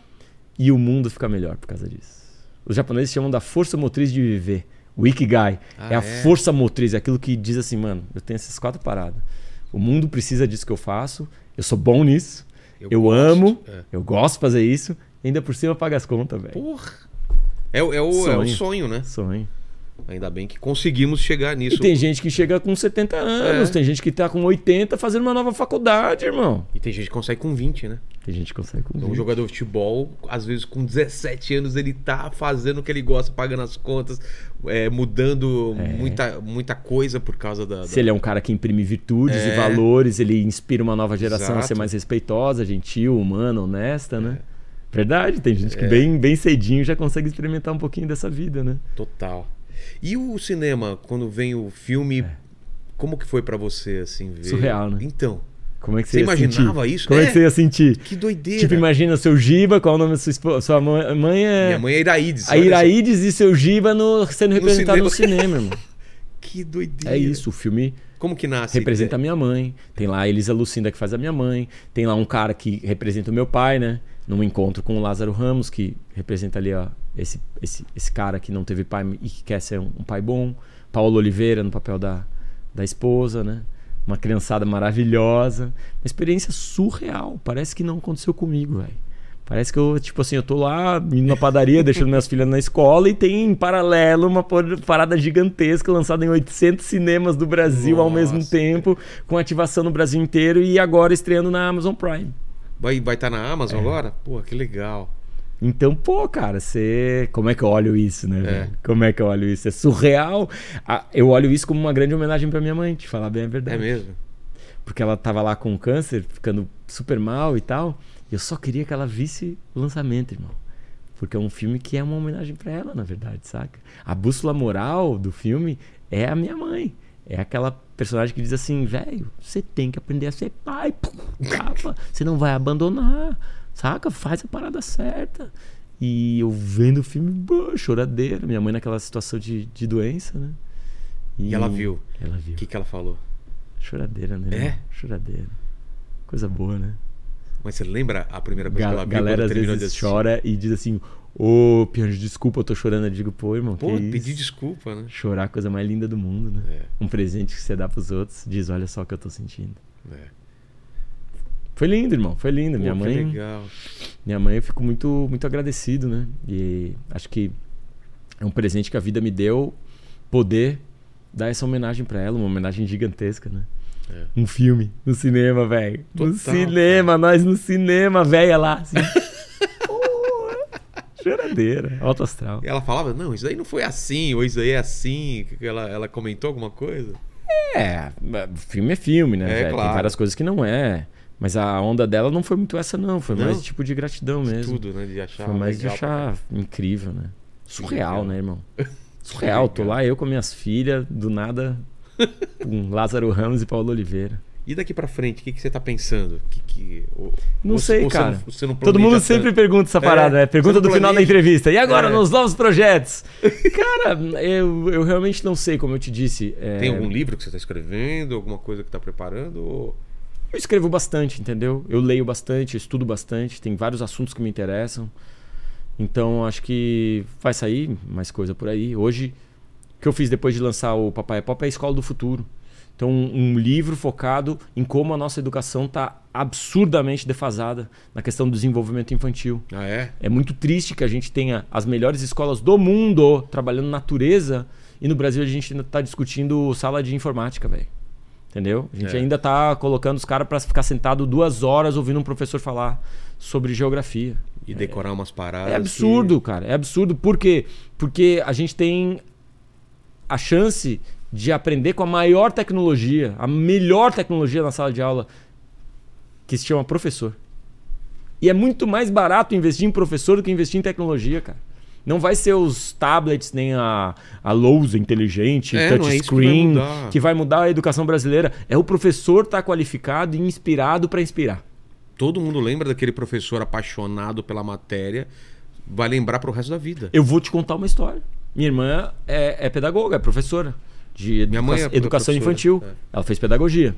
e o mundo fica melhor por causa disso. Os japoneses chamam da força motriz de viver. O Ikigai Ah, é a é? força motriz, é aquilo que diz assim, mano, eu tenho essas quatro paradas. O mundo precisa disso que eu faço, eu sou bom nisso, eu, gosto. amo, É. eu gosto de fazer isso, e ainda por cima paga as contas, velho. Porra. É, o- é, o, é o Sonho. sonho, né? Sonho. Ainda bem que conseguimos chegar E nisso. tem gente que chega com 70 anos, É. tem gente que tá com 80 fazendo uma nova faculdade, irmão. E tem gente que consegue com 20, né? Tem gente que consegue com Então, um 20. jogador de futebol, às vezes com 17 anos, ele tá fazendo o que ele gosta, pagando as contas, é, mudando muita, muita coisa por causa da. da- Se ele é um cara que imprime virtudes É. e valores, ele inspira uma nova geração a ser Exato. mais respeitosa, gentil, humana, honesta, né? Verdade, tem gente que É. bem, bem cedinho já consegue experimentar um pouquinho dessa vida, né? Total. E o cinema, quando vem o filme, É. como que foi pra você, assim, ver? Surreal, né? Então, Como é que Você você, imaginava sentir? isso? Como é. É. que você ia sentir? que doideira. Tipo, imagina seu Giba, qual é o nome da sua esposa? Sua mãe, mãe é. Minha mãe é Iraídes. A. Iraídes e seu Giba no, sendo representado no cinema. cinema, irmão. <laughs> Que doideira. É isso, o filme Como que nasce? representa a minha mãe. Tem lá a Elisa Lucinda que faz a minha mãe. Tem lá um cara que representa o meu pai, né? Num encontro com o Lázaro Ramos, que representa ali esse, esse, esse cara que não teve pai e que quer ser um, um pai bom. Paulo Oliveira no papel da, da esposa, né? Uma criançada maravilhosa. Uma experiência surreal. Parece que não aconteceu comigo, velho. Parece que eu, tipo assim, eu tô lá indo na padaria, <laughs> deixando minhas filhas na escola e tem em paralelo uma parada gigantesca lançada em 800 cinemas do Brasil ao mesmo Nossa. tempo, com ativação no Brasil inteiro e agora estreando na Amazon Prime. Vai estar vai tá na Amazon É. agora? Pô, que legal. Então, pô, cara, você. Como é que eu olho isso, né, É. velho? Como é que eu olho isso? É surreal. Ah, Eu olho isso como uma grande homenagem pra minha mãe, te falar bem a É verdade. mesmo? Porque ela tava lá com câncer, ficando super mal e tal. E eu só queria que ela visse o lançamento, irmão. Porque é um filme que é uma homenagem pra ela, na verdade, saca? A bússola moral do filme é a minha mãe. É aquela personagem que diz assim, velho, você tem que aprender a ser pai. Você não vai abandonar, saca? Faz a parada certa. E eu vendo o filme, choradeira. Minha mãe naquela situação de, de doença, né? E ela viu. Ela viu. O que, que ela falou? Choradeira, né? É? Choradeira. Coisa boa, né? Mas você lembra a primeira coisa Gal- que ela viu galera às vezes chora e diz assim: Ô, Pianjo, desculpa, eu tô chorando. Eu digo, pô, irmão, Pô, pedir desculpa, né? Chorar é a coisa mais linda do mundo, né? É, Um presente que você dá pros outros, diz: olha só o que eu tô sentindo. é. Foi lindo, irmão, foi lindo. Pô, minha que mãe, legal. minha mãe, eu fico muito, muito agradecido, né? E acho que é um presente que a vida me deu poder dar essa homenagem pra ela, uma homenagem gigantesca, né? É. Um filme no cinema, velho. No cinema, nós no cinema, velha lá. Assim. <laughs> Choradeira, alto astral. E ela falava, não, isso aí não foi assim, ou isso aí é assim. Ela, ela comentou alguma coisa? É, filme é filme, né? É, velho? Tem claro. várias coisas que não é. Mas a onda dela não foi muito essa, não. Foi Não? mais tipo de gratidão mesmo. Tudo, né? De achar Foi mais de pra achar incrível, né? Surreal, legal. né, irmão? <laughs> Surreal. Tô lá eu com minhas filhas, do nada, <laughs> com Lázaro Ramos e Paulo Oliveira. E daqui pra frente, o que, que você tá pensando? Que, que, ou- Não sei, ou você cara. não- você não Todo mundo planeja sempre tanto? pergunta essa É, parada, né? Pergunta do final da entrevista. E agora, É. nos novos projetos? <laughs> Cara, eu, eu realmente não sei, como eu te disse. é, Tem algum livro que você tá escrevendo? Alguma coisa que tá preparando? Ou... Eu escrevo bastante, entendeu? Eu leio bastante, eu estudo bastante, tem vários assuntos que me interessam. Então acho que vai sair mais coisa por aí. Hoje, o que eu fiz depois de lançar o Papai é Pop é a Escola do Futuro. Então, um livro focado em como a nossa educação está absurdamente defasada na questão do desenvolvimento infantil. Ah, é? É muito triste que a gente tenha as melhores escolas do mundo trabalhando natureza e no Brasil a gente ainda está discutindo sala de informática, velho. Entendeu? A gente É. ainda tá colocando os caras para ficar sentado duas horas ouvindo um professor falar sobre geografia. E decorar umas paradas. É absurdo, cara. É absurdo. Por quê? Porque a gente tem a chance de aprender com a maior tecnologia, a melhor tecnologia na sala de aula, que se chama professor. E é muito mais barato investir em professor do que investir em tecnologia, cara. Não vai ser os tablets, nem a, a lousa inteligente, É, é que touchscreen, mudar. que vai mudar a educação brasileira. É o professor estar qualificado e inspirado para inspirar. Todo mundo lembra daquele professor apaixonado pela matéria. vai lembrar pro resto da vida. Eu vou te contar uma história. Minha irmã é, é pedagoga, é professora de educa Minha mãe é educação infantil. é. Ela fez pedagogia.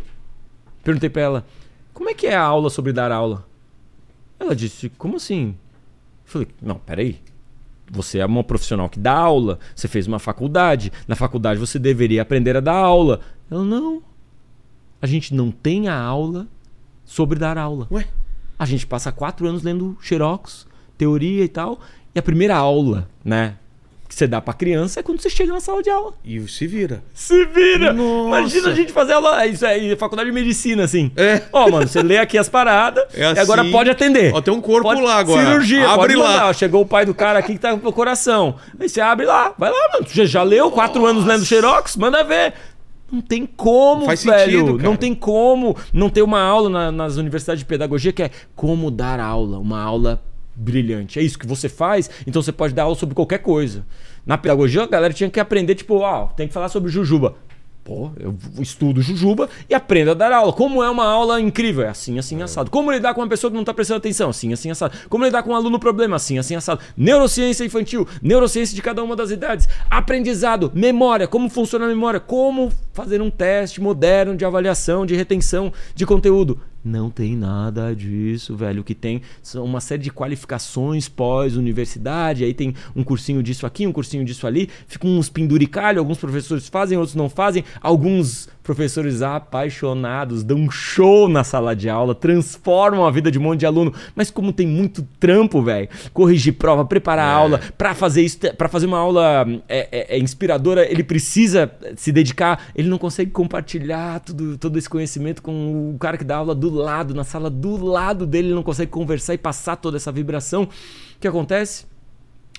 Perguntei pra ela, como é que é a aula sobre dar aula? Ela disse, como assim? Eu falei, não, peraí. Você é uma profissional que dá aula, você fez uma faculdade, na faculdade você deveria aprender a dar aula. Ela, não. A gente não tem a aula sobre dar aula. Ué? A gente passa quatro anos lendo Xerox, teoria e tal. E a primeira aula, né? Que você dá pra criança é quando você chega na sala de aula. E se vira. Se vira! Nossa. Imagina a gente fazer aula. Isso é faculdade de medicina, assim. É. Ó, mano, você lê aqui as paradas É e agora assim. pode atender. Ó, tem um corpo Pode- lá agora. Cirurgia, Abre lá. Chegou o pai do cara aqui que tá com o coração. Aí você abre lá. Vai lá, mano. Já, já leu quatro anos lendo Xerox? Manda ver. Não tem como, Faz velho. sentido, cara. não tem como não ter uma aula na- nas universidades de pedagogia que é como dar aula, uma aula brilhante. É isso que você faz, então você pode dar aula sobre qualquer coisa. Na pedagogia, a galera tinha que aprender, tipo, ó, tem que falar sobre jujuba. Pô, eu estudo jujuba e aprendo a dar aula. Como é uma aula incrível? É assim, assim, assado. Como lidar com uma pessoa que não tá prestando atenção? Assim, assim, assado. Como lidar com um aluno problema? Assim, assim, assado. Neurociência infantil, neurociência de cada uma das idades. Aprendizado, memória, como funciona a memória, como fazer um teste moderno de avaliação, de retenção de conteúdo. Não tem nada disso, velho. O que tem são uma série de qualificações pós-universidade. Aí tem um cursinho disso aqui, um cursinho disso ali. Ficam uns penduricalhos. Alguns professores fazem, outros não fazem. Alguns professores apaixonados dão um show na sala de aula, transformam a vida de um monte de aluno. Mas como tem muito trampo, velho, corrigir prova, preparar a aula, para fazer isso, para fazer uma aula é, é- é inspiradora, ele precisa se dedicar. Ele não consegue compartilhar tudo, todo esse conhecimento com o cara que dá aula do lado, na sala do lado dele, ele não consegue conversar e passar toda essa vibração. O que acontece?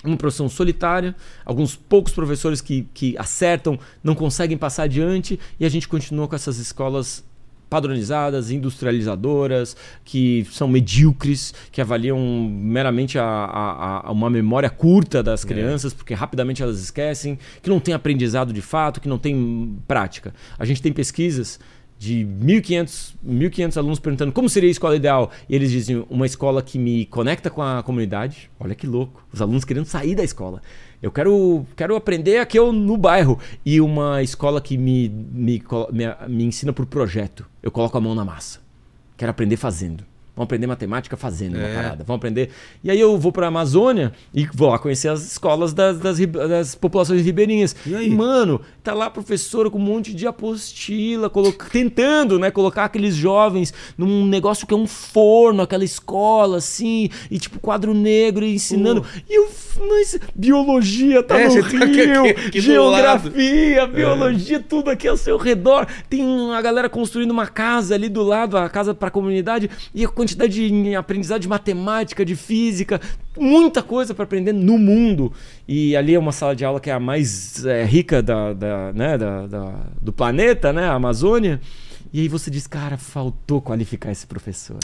Uma profissão solitária, alguns poucos professores que, que acertam não conseguem passar adiante e a gente continua com essas escolas padronizadas, industrializadoras, que são medíocres, que avaliam meramente a, a- a- uma memória curta das crianças, porque rapidamente elas esquecem, que não tem aprendizado de fato, que não tem prática. A gente tem pesquisas de 1.500 1.500 alunos perguntando como seria a escola ideal. E eles dizem uma escola que me conecta com a comunidade. Olha que louco. Os alunos querendo sair da escola. Eu quero, quero aprender aqui eu, no bairro. E uma escola que me, me, me, me ensina por projeto. Eu coloco a mão na massa. Quero aprender fazendo. Vamos aprender matemática fazendo uma É. parada. Vamos aprender. E aí eu vou para a Amazônia e vou lá conhecer as escolas das, das, das populações ribeirinhas. E aí? Mano, tá lá a professora com um monte de apostila, coloca- tentando, né, colocar aqueles jovens num negócio que é um forno, aquela escola, assim, e tipo quadro negro e ensinando. E eu, mas biologia tá É, no você tá Rio, aqui- aqui geografia, biologia, tudo aqui ao seu redor. Tem a galera construindo uma casa ali do lado, a casa pra comunidade, e a quantidade de aprendizado de matemática, de física, muita coisa pra aprender no mundo. E ali é uma sala de aula que é a mais é, rica da, da, né, da- da- do planeta, né? A Amazônia. E aí você diz, cara, faltou qualificar esse professor.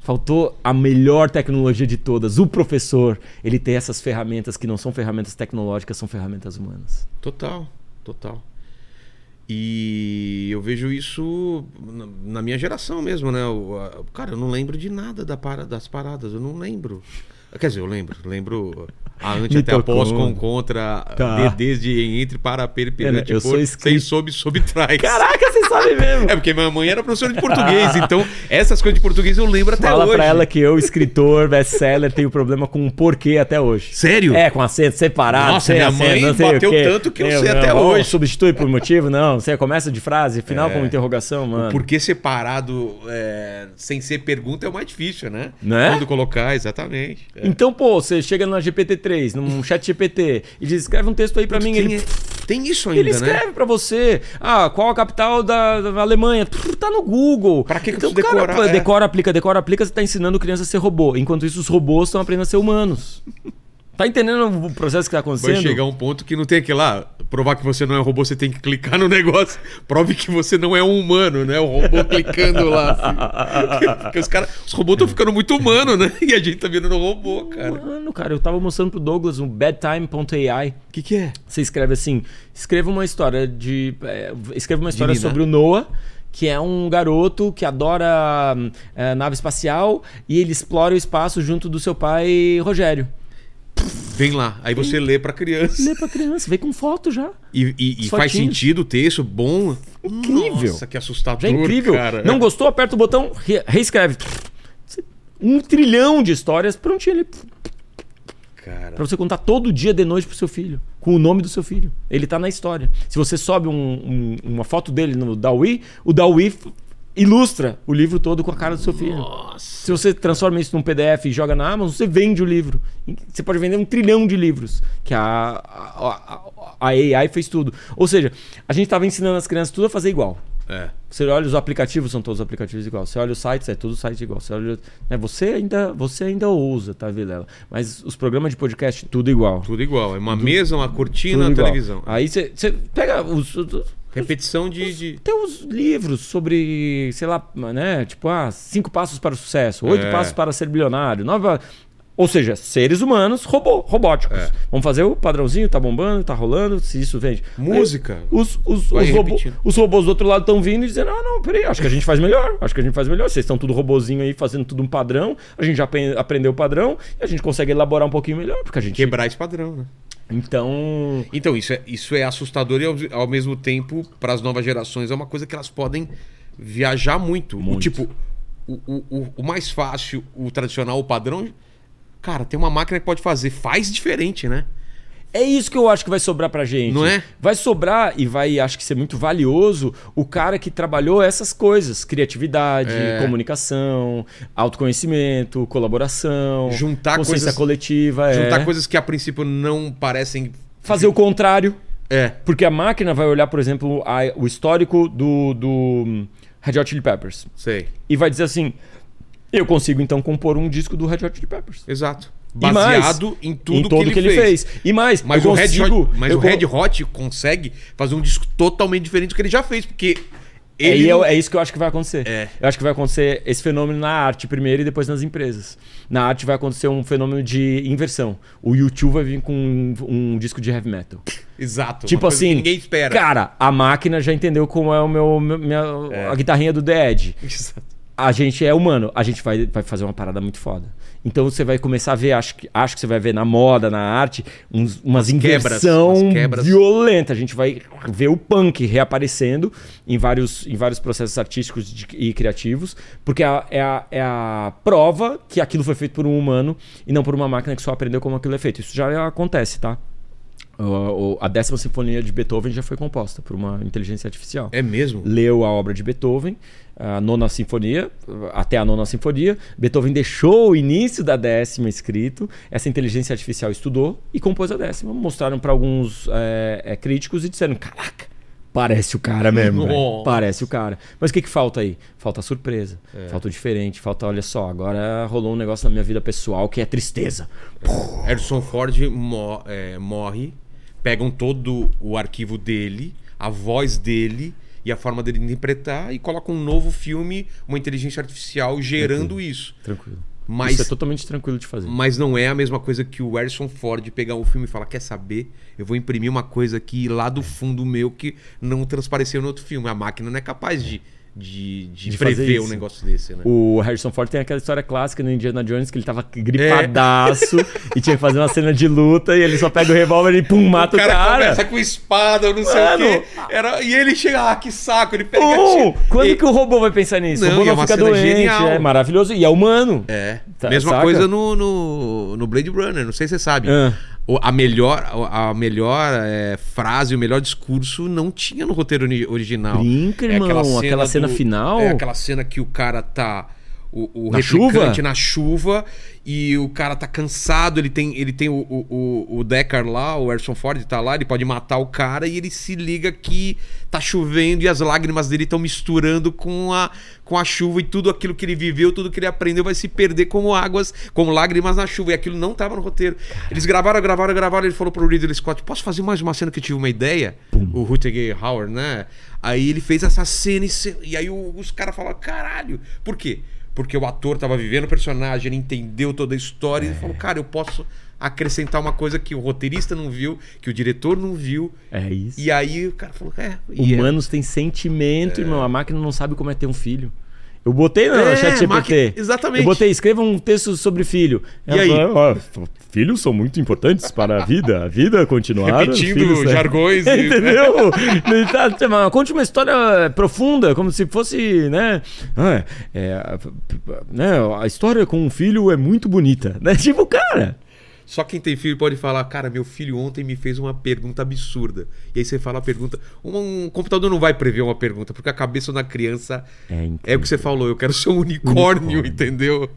Faltou a melhor tecnologia de todas. O professor, ele tem essas ferramentas que não são ferramentas tecnológicas, são ferramentas humanas. Total, total. E eu vejo isso na, minha geração mesmo, né? Cara, eu não lembro de nada da das paradas, eu não lembro. Quer dizer, eu lembro, lembro a ante até a tocou. pós com contra, Tá. DDs de entre para perperante Eu sou escrito- sem sob trás. Caraca, você sabe mesmo! <laughs> É porque minha mãe era professora de português, então essas coisas de português eu lembro até Fala hoje. pra ela que eu, escritor, best-seller, tenho problema com um porquê até hoje. Sério? É, com acento separado. Nossa, minha acento, mãe não sei bateu o tanto que eu sei não, até ou hoje. Substitui por motivo? Não, você começa de frase, final com interrogação, mano. Por que separado é, sem ser pergunta é o mais difícil, né? Né? Quando colocar, exatamente. É. Então, pô, você chega na GPT-3, num chat GPT, e diz, escreve um texto aí pra mim. Tem, Ele, tem isso ainda, ele né? escreve pra você. Ah, qual a capital da, da Alemanha? Pff, Tá no Google. Pra que que eu então, preciso cara, decorar? É. Decora, aplica, decora, aplica, você tá ensinando criança a ser robô. Enquanto isso, os robôs estão aprendendo a ser humanos. Tá entendendo o processo que tá Vai acontecendo? chegar um ponto que não tem aquele lá, provar que você não é um robô, você tem que clicar no <laughs> negócio. Prove que você não é um humano, né? O robô clicando lá. assim. <laughs> Porque os caras, os robôs estão ficando muito humanos, né? E a gente tá virando robô, cara. O Mano, cara, eu tava mostrando pro Douglas um bedtime.ai. que, que é? Você escreve assim: escreva uma história de. é, escreva uma história Nina. sobre o Noah, que é um garoto que adora é, nave espacial e ele explora o espaço junto do seu pai Rogério. Vem lá. Aí você lê pra criança. Lê pra criança, vem com foto já. E, e- e faz sentido o texto, bom. Incrível. Nossa, que assustador, Já é incrível. cara. Não gostou? Aperta o botão, re- reescreve. Um trilhão de histórias prontinho ali. Cara. Pra você contar todo dia de noite pro seu filho. Com o nome do seu filho. Ele tá na história. Se você sobe um- um- uma foto dele no Dawi, o Dawi ilustra o livro todo com a cara do seu filho. Se você transforma isso num PDF e joga na Amazon, você vende o livro. Você pode vender um trilhão de livros. Que a, a, a- a AI fez tudo. Ou seja, a gente tava ensinando as crianças tudo a fazer igual. É. Você olha os aplicativos, são todos aplicativos igual. Você olha os sites, é tudo site igual. Você olha, né, você ainda, você ainda ousa, tá, Vilela? Mas os programas de podcast tudo igual. Tudo igual. É uma mesa, uma cortina, Tudo uma televisão. Aí você você pega os, os- Repetição de. de... tem os livros sobre, sei lá, né, tipo, ah, cinco passos para o sucesso, oito É. passos para ser bilionário, nova ou seja, seres humanos robô, robóticos. É. Vamos fazer o padrãozinho, tá bombando, tá rolando, se isso vende. Música. Aí, os, os, os, robô- os robôs do outro lado estão vindo e dizendo: Ah, não, peraí, acho que a gente faz melhor. Acho que a gente faz melhor. Vocês estão tudo robozinho aí fazendo tudo um padrão. A gente já aprendeu o padrão e a gente consegue elaborar um pouquinho melhor. Porque a gente. Quebrar esse padrão, né? Então. Então, isso é, isso é assustador e ao, ao mesmo tempo, para as novas gerações, é uma coisa que elas podem viajar muito. O Muito. tipo, o, o, o- o mais fácil, o tradicional, o padrão. Cara, tem uma máquina que pode fazer. Faz diferente, né? É isso que eu acho que vai sobrar pra gente. Não é? Vai sobrar e vai, acho que ser muito valioso, o cara que trabalhou essas coisas: criatividade, É. comunicação, autoconhecimento, colaboração, Juntar consciência coisas- coletiva. Juntar é. coisas que a princípio não parecem. Fazer o contrário. É. Porque a máquina vai olhar, por exemplo, a- o histórico do, do hum, Red Hot Chili Peppers Sei. e vai dizer assim: eu consigo então compor um disco do Red Hot Chili Peppers. Exato. E mais, Baseado em tudo, em tudo que, ele fez. E mais, Mas, o, Red consigo, Hot, mas o Red Hot consegue fazer um disco totalmente diferente do que ele já fez, porque É, ele. e não- é, é isso que eu acho que vai acontecer. É. Eu acho que vai acontecer esse fenômeno na arte primeiro e depois nas empresas. Na arte vai acontecer um fenômeno de inversão. O YouTube vai vir com um, um disco de heavy metal. <laughs> Exato. tipo que assim, ninguém espera. cara, a máquina já entendeu como é o meu, minha, a guitarrinha do The <laughs> Edge. Exato. A gente é humano, a gente vai, vai fazer uma parada muito foda. Então você vai começar a ver, acho que, acho que você vai ver na moda, na arte, uns, umas quebras, inversão umas quebras. violenta. A gente vai ver o punk reaparecendo em vários, em vários processos artísticos de- e criativos, porque é a, é, a, é a prova que aquilo foi feito por um humano e não por uma máquina que só aprendeu como aquilo é feito. Isso já acontece, tá? A décima sinfonia de Beethoven já foi composta por uma inteligência artificial É mesmo? leu a obra de Beethoven, a nona sinfonia, até a nona sinfonia. Beethoven deixou o início da décima escrito, essa inteligência artificial estudou e compôs a décima. Mostraram para alguns é, é, críticos e disseram: Caraca, parece o cara mesmo. Parece o cara. Mas o que, que falta aí? Falta surpresa, falta o diferente, falta, olha só, agora rolou um negócio na minha vida pessoal que é tristeza. Harrison Ford mo- é, morre, pegam todo o arquivo dele, a voz dele e a forma dele interpretar e colocam um novo filme, uma inteligência artificial gerando isso. Tranquilo. Mas, Isso é totalmente tranquilo de fazer. mas não é a mesma coisa que o Harrison Ford pegar um filme e falar: Quer saber? Eu vou imprimir uma coisa aqui lá do fundo meu que não transpareceu no outro filme. A máquina não é capaz de, de, de, De prever um negócio desse, né? O Harrison Ford tem aquela história clássica no Indiana Jones que ele tava gripadaço <laughs> e tinha que fazer uma cena de luta e ele só pega o revólver e pum, mata o o cara, cara. começa com espada, eu não sei Mano. o quê. Era, e ele chega, ah, que saco, ele pega. Tira- Quando e- que o robô vai pensar nisso? Não, o robô e não é fica doente, genial. é maravilhoso. E é humano. É. Tá- Mesma saca? coisa no, no, no Blade Runner, não sei se você sabe. Ah. A melhor, a melhor é, frase, o melhor discurso não tinha no roteiro ori- original. Brinca, É irmão. aquela cena do- final. É aquela cena que o cara tá. O, o Na replicante chuva? na chuva e o cara tá cansado. Ele tem, ele tem o, o, o- Deckard lá, o Harrison Ford tá lá, ele pode matar o cara e ele se liga que tá chovendo e as lágrimas dele estão misturando com a, com a chuva e tudo aquilo que ele viveu, tudo que ele aprendeu vai se perder como águas, como lágrimas na chuva. E aquilo não tava no roteiro. Eles gravaram, gravaram, gravaram. Ele falou pro Ridley Scott: Posso fazer mais uma cena que eu tive uma ideia? O Rutger Hauer, né? Aí ele fez essa cena e, e aí os caras falaram: Caralho, por quê? Porque o ator tava vivendo o personagem, ele entendeu toda a história e ele falou: Cara, eu posso acrescentar uma coisa que o roteirista não viu, que o diretor não viu. É isso. E aí o cara falou: É. e é- Humanos têm sentimento, irmão. A máquina não sabe como é ter um filho. Eu botei no É, chat GPT. exatamente. Eu botei, escreva um texto sobre filho. E Ela aí? falou, "Ó, f- filhos são muito importantes para a vida. A vida continuar. Repetindo filhos, né?" jargões e- <laughs> Entendeu? <laughs> Tá- tá- mas Conte uma história profunda, como se fosse, né? ah, é, a- né? A história com um filho é muito bonita. <laughs> Né? Tipo, cara. Só quem tem filho pode falar, cara, meu filho ontem me fez uma pergunta absurda. E aí você fala a pergunta. Um, um computador não vai prever uma pergunta, porque a cabeça da criança É é, o que você falou, eu quero ser um unicórnio, Unicórnio. entendeu?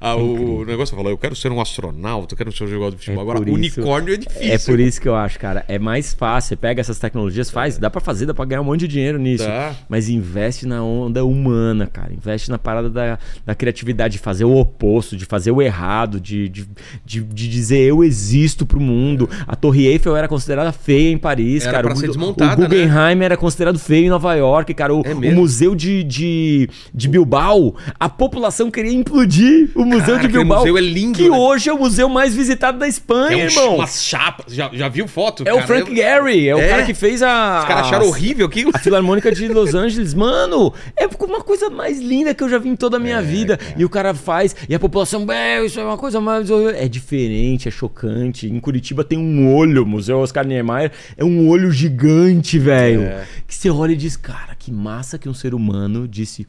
Ah, o, o negócio falou, eu quero ser um astronauta, eu quero ser um jogador de futebol. É Agora, isso- unicórnio é difícil. É por isso que eu acho, cara, é mais fácil. Você pega essas tecnologias, faz, dá pra fazer, dá pra ganhar um monte de dinheiro nisso. Tá. Mas investe na onda humana, cara. Investe na parada da, da criatividade, de fazer o oposto, de fazer o errado, de, de, de, de dizer eu existo pro mundo. A Torre Eiffel era considerada feia em Paris, Era cara. pra o, ser o desmontada, né? Guggenheim era considerado feio em Nova York, cara. O, É o museu de, de, de Bilbao, a população queria implodir o museu Cara, de Bilbao. museu é lindo, Que né? hoje é o museu mais visitado da Espanha, É um, irmão. umas chapas. Já, já viu foto? É o cara? Frank Eu- Gehry, é o É? cara que fez a. Os caras acharam horrível aquilo. A Filarmônica de Los <laughs> Angeles, mano, é uma coisa mais linda que eu já vi em toda a minha vida. E o cara faz, e a população, "É, isso é uma coisa mais. É diferente, é chocante. Em Curitiba tem um olho, o Museu Oscar Niemeyer, é um olho gigante, velho. É. Que você olha e diz, cara, que massa que um ser humano disse.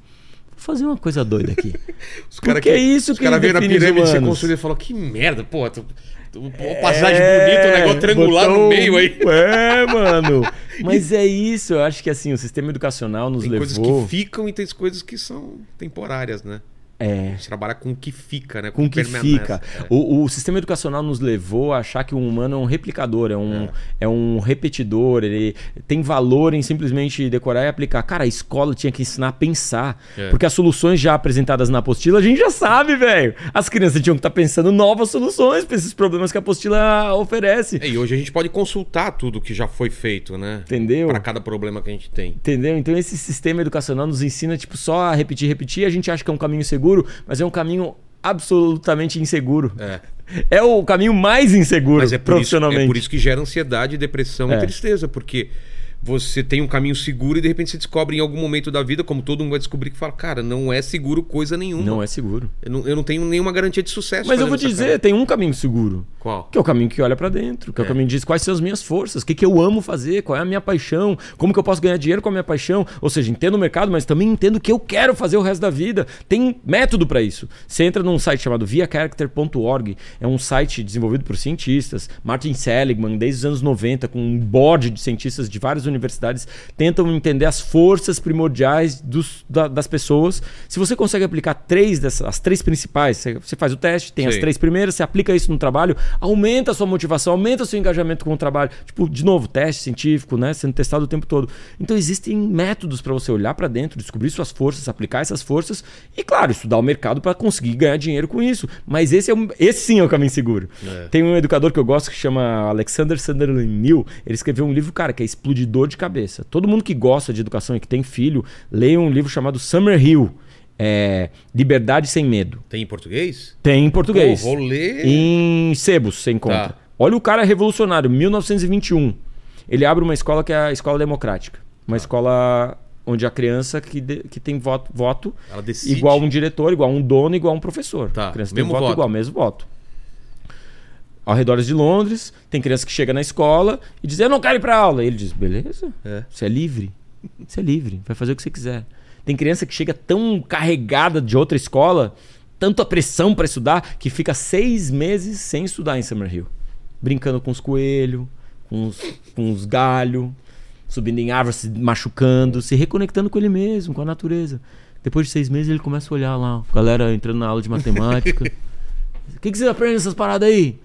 Vou fazer uma coisa doida aqui. <laughs> Os cara Porque é isso os que cara veio na define os pirâmide, humanos. construiu e falou, que merda, pô, tu, tu, pô, passagem bonita, um negócio triangular no É, meio aí. <laughs> É, mano. <laughs> Mas é isso, eu acho que assim, o sistema educacional nos Tem levou. coisas que ficam e tem coisas que são temporárias, né? É. A gente trabalha com o que fica, né? Com o que fica. É. O, o sistema educacional nos levou a achar que o humano é um replicador, é um, é. um repetidor, ele tem valor em simplesmente decorar e aplicar. Cara, a escola tinha que ensinar a pensar. É. Porque as soluções já apresentadas na apostila a gente já sabe, velho. As crianças tinham que estar pensando novas soluções para esses problemas que a apostila oferece. É, E hoje a gente pode consultar tudo que já foi feito, né? Entendeu? Para cada problema que a gente tem. Entendeu? Então esse sistema educacional nos ensina tipo só a repetir, repetir. A gente acha que é um caminho seguro, mas é um caminho absolutamente inseguro. É. <laughs> É o caminho mais inseguro Mas é por, isso, profissionalmente. é por isso que gera ansiedade, depressão É. e tristeza, porque você tem um caminho seguro e de repente você descobre em algum momento da vida, como todo mundo vai descobrir, que fala, cara, não é seguro coisa nenhuma. Não é seguro. Eu não, eu não tenho nenhuma garantia de sucesso. Mas eu vou te dizer, cara. tem um caminho seguro. Qual? Que é o caminho que olha pra dentro, que é, o É. caminho que diz quais são as minhas forças, o que, que eu amo fazer, qual é a minha paixão, como que eu posso ganhar dinheiro com a minha paixão. Ou seja, entendo o mercado, mas também entendo o que eu quero fazer o resto da vida. Tem método pra isso. Você entra num site chamado viacharacter.org, é um site desenvolvido por cientistas. Martin Seligman, desde os anos 90, com um board de cientistas de várias universidades, tentam entender as forças primordiais dos- da- das pessoas. Se você consegue aplicar três dessas, as três principais, você, você faz o teste, tem as Sim. três primeiras, você aplica isso no trabalho, aumenta a sua motivação, aumenta o seu engajamento com o trabalho. Tipo, de novo, teste científico, né? Sendo testado o tempo todo. Então existem métodos para você olhar para dentro, descobrir suas forças, aplicar essas forças e, claro, estudar o mercado para conseguir ganhar dinheiro com isso. Mas esse, é um- esse sim é o caminho seguro. É. Tem um educador que eu gosto que chama Alexander Sunderland Mill. Ele escreveu um livro, cara, que é explodidor de cabeça. Todo mundo que gosta de educação e que tem filho, leia um livro chamado Summer Hill. É, Liberdade sem Medo. Tem em português? Tem em português. Pô, vou ler. Em sebos você encontra. Tá. Olha o cara revolucionário, 1921. Ele abre uma escola que é a escola democrática. Tá. Uma escola onde a criança que, de- que tem voto, voto igual um diretor, igual um dono, igual um professor. Tá, A criança mesmo tem voto, voto. igual, mesmo voto. Ao redor de Londres, tem criança que chega na escola e diz: Eu não quero ir pra aula. E ele diz: Beleza, É. você é livre. Você é livre, vai fazer o que você quiser. Tem criança que chega tão carregada de outra escola, tanta pressão para estudar, que fica seis meses sem estudar em Summerhill. Brincando com os coelhos, com os, com os galhos, subindo em árvores, se machucando, se reconectando com ele mesmo, com a natureza. Depois de seis meses ele começa a olhar lá, galera entrando na aula de matemática. <laughs> O que, que você aprende nessas paradas aí?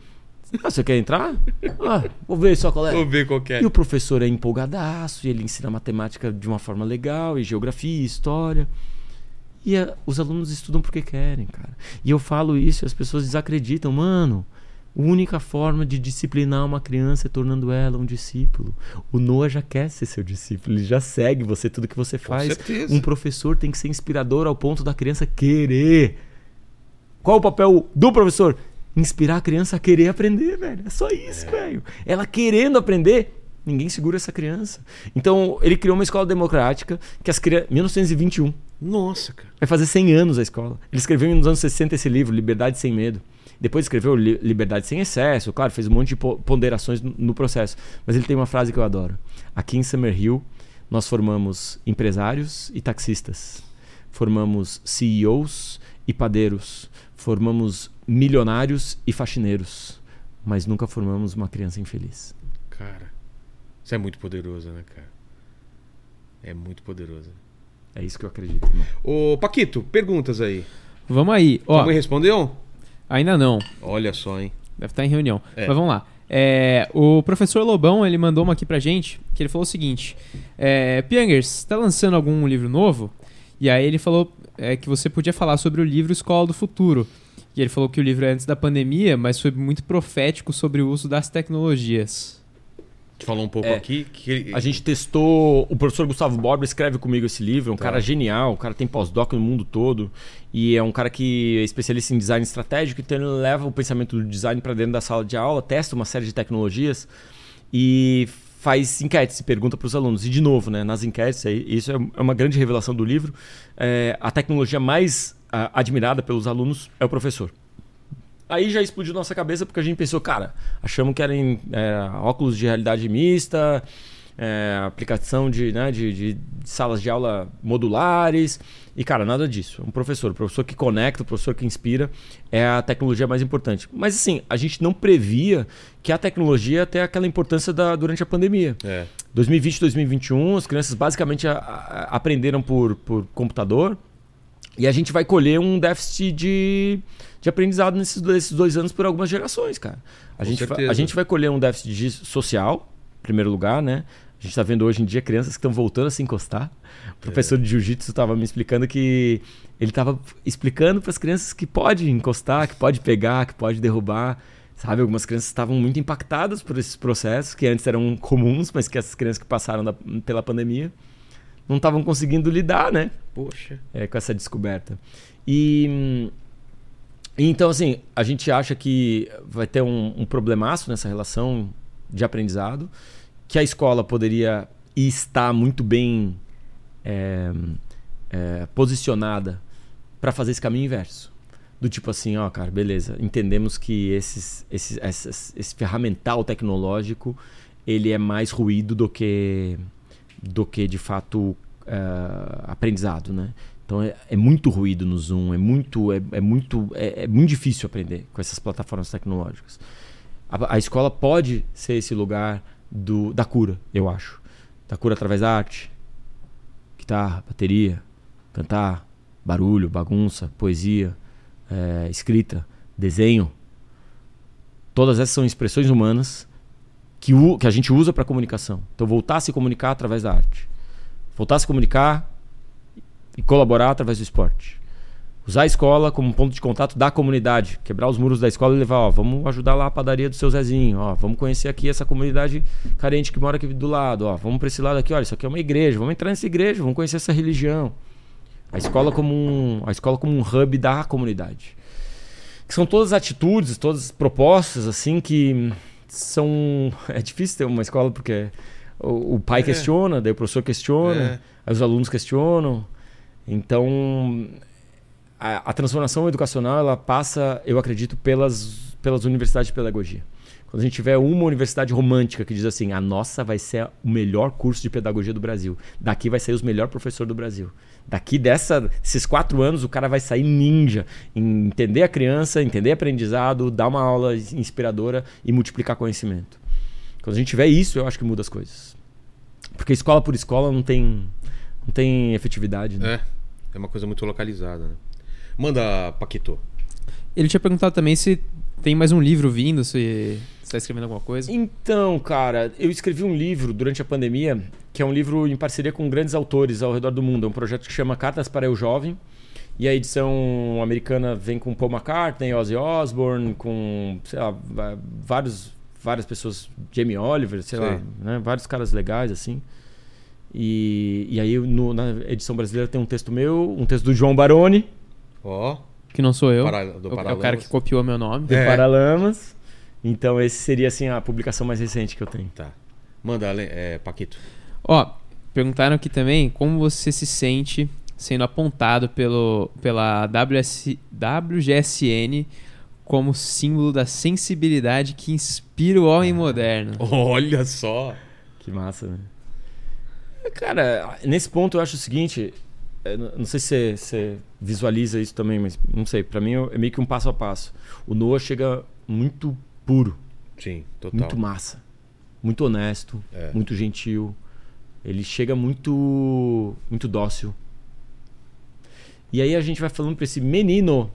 Ah, você quer entrar? Ah, vou ver só qual é. Vou ver qual é. E o professor é empolgadaço, e ele ensina matemática de uma forma legal, e geografia, e história. E a- os alunos estudam porque querem, cara. E eu falo isso e as pessoas desacreditam. Mano, a única forma de disciplinar uma criança é tornando ela um discípulo. O Noah já quer ser seu discípulo, ele já segue você, tudo que você faz. certeza. Um professor tem que ser inspirador ao ponto da criança querer. Qual o papel do professor? Inspirar a criança a querer aprender, velho. É só isso, velho. Ela querendo aprender, ninguém segura essa criança. Então, ele criou uma escola democrática que as crianças. 1921. Nossa, cara. Vai fazer 100 anos a escola. Ele escreveu nos anos 60 esse livro, Liberdade Sem Medo. Depois escreveu Li- Liberdade Sem Excesso, claro, fez um monte de po- ponderações no- no processo. Mas ele tem uma frase que eu adoro. Aqui em Summerhill, nós formamos empresários e taxistas. Formamos CEOs e padeiros. Formamos milionários e faxineiros. Mas nunca formamos uma criança infeliz. Cara. Isso é muito poderoso, né, cara? É muito poderoso. É isso que eu acredito. irmão. Ô, Paquito, perguntas aí. Vamos aí. Ó, mãe respondeu? ainda não. Olha só, hein? Deve estar em reunião. É. Mas vamos lá. É, o professor Lobão, ele mandou uma aqui pra gente, que ele falou o seguinte. É, Piangers, tá lançando algum livro novo? E aí ele falou é, que você podia falar sobre o livro Escola do Futuro. E ele falou que o livro é antes da pandemia, mas foi muito profético sobre o uso das tecnologias. Te falou um pouco É, aqui que A gente testou. O professor Gustavo Borba escreve comigo esse livro. É um Tá. cara genial. O cara tem pós-doc no mundo todo. E é um cara que é especialista em design estratégico. Então ele leva o pensamento do design para dentro da sala de aula, testa uma série de tecnologias e faz enquetes e pergunta para os alunos. E de novo, né, nas enquetes, isso é é uma grande revelação do livro. é, a tecnologia mais admirada pelos alunos é o professor. Aí já explodiu nossa cabeça porque a gente pensou, cara, achamos que eram é, óculos de realidade mista, é, aplicação de, né, de, de salas de aula modulares. E, cara, nada disso. Um professor. O professor que conecta, o professor que inspira é a tecnologia mais importante. Mas, assim, a gente não previa que a tecnologia ia ter aquela importância da, durante a pandemia. É. 2020, 2021, as crianças basicamente a- a- aprenderam por, por computador e a gente vai colher um déficit de, de aprendizado nesses dois, anos por algumas gerações, cara. A, Com gente, certeza. a gente vai colher um déficit de social, em primeiro lugar, né? A gente está vendo hoje em dia crianças que estão voltando a se encostar. O professor de jiu-jitsu estava me explicando que ele estava explicando para as crianças que pode encostar, que pode pegar, que pode derrubar. Sabe, algumas crianças estavam muito impactadas por esses processos que antes eram comuns, mas que essas crianças que passaram da- pela pandemia não estavam conseguindo lidar, né? Poxa. é, com essa descoberta. E então, assim, a gente acha que vai ter um, um problemaço nessa relação de aprendizado, que a escola poderia e está muito bem é, é, posicionada para fazer esse caminho inverso. Do tipo assim, ó, cara, beleza, entendemos que esses, esses, essas- esse ferramental tecnológico ele é mais ruído do que, do que de fato é, aprendizado, né? Então é, é muito ruído no Zoom, é muito, é, é muito, é, é muito difícil aprender com essas plataformas tecnológicas. A, a escola pode ser esse lugar do, da cura, eu acho. Da cura através da arte, guitarra, bateria, cantar, barulho, bagunça, poesia, é, escrita, desenho. Todas essas são expressões humanas que, o, que a gente usa para comunicação. Então, voltar a se comunicar através da arte. Voltar a se comunicar e colaborar através do esporte. Usar a escola como ponto de contato da comunidade. Quebrar os muros da escola e levar, ó, vamos ajudar lá a padaria do seu Zezinho, ó, vamos conhecer aqui essa comunidade carente que mora aqui do lado, ó, vamos para esse lado aqui, olha, isso aqui é uma igreja, vamos entrar nessa igreja, vamos conhecer essa religião. A escola como um, a escola como um hub da comunidade. Que são todas atitudes, todas propostas assim que são <laughs> é difícil ter uma escola porque o, o pai É. questiona, daí o professor questiona, É. aí os alunos questionam. Então, a, a transformação educacional ela passa, eu acredito, pelas, pelas universidades de pedagogia. Quando a gente tiver uma universidade romântica que diz assim, a nossa vai ser o melhor curso de pedagogia do Brasil, daqui vai sair os melhores professores do Brasil. Daqui dessa, desses quatro anos, o cara vai sair ninja em entender a criança, entender aprendizado, dar uma aula inspiradora e multiplicar conhecimento. Quando a gente tiver isso, eu acho que muda as coisas. Porque escola por escola não tem, não tem efetividade. Né? É. É uma coisa muito localizada, né? Manda, Paquito. Ele tinha perguntado também se tem mais um livro vindo, se você tá escrevendo alguma coisa. Então, cara, eu escrevi um livro durante a pandemia, que é um livro em parceria com grandes autores ao redor do mundo. É um projeto que chama Cartas para Eu Jovem. E a edição americana vem com Paul McCartney, Ozzy Osbourne, com, sei lá, vários, várias pessoas, Jamie Oliver, sei lá, Sei. né? vários caras legais, assim. E, e aí no- na edição brasileira tem um texto meu, um texto do João Baroni, Ó. Que não sou eu. Para- do é o- é cara que copiou meu nome. do É. Paralamas. Então esse seria assim a publicação mais recente que eu tenho. Tá. Manda, é, Paquito. Ó, perguntaram aqui também como você se sente sendo apontado pelo, pela WS, WGSN como símbolo da sensibilidade que inspira o homem moderno. Olha só. Que massa, né? Cara, nesse ponto eu acho o seguinte. Eu Não sei se você- visualiza isso também, mas não sei. Pra mim é meio que um passo a passo. O Noah chega muito puro, Sim, total. muito massa, muito honesto, É. muito gentil. Ele chega muito, muito dócil. E aí a gente vai falando pra esse menino.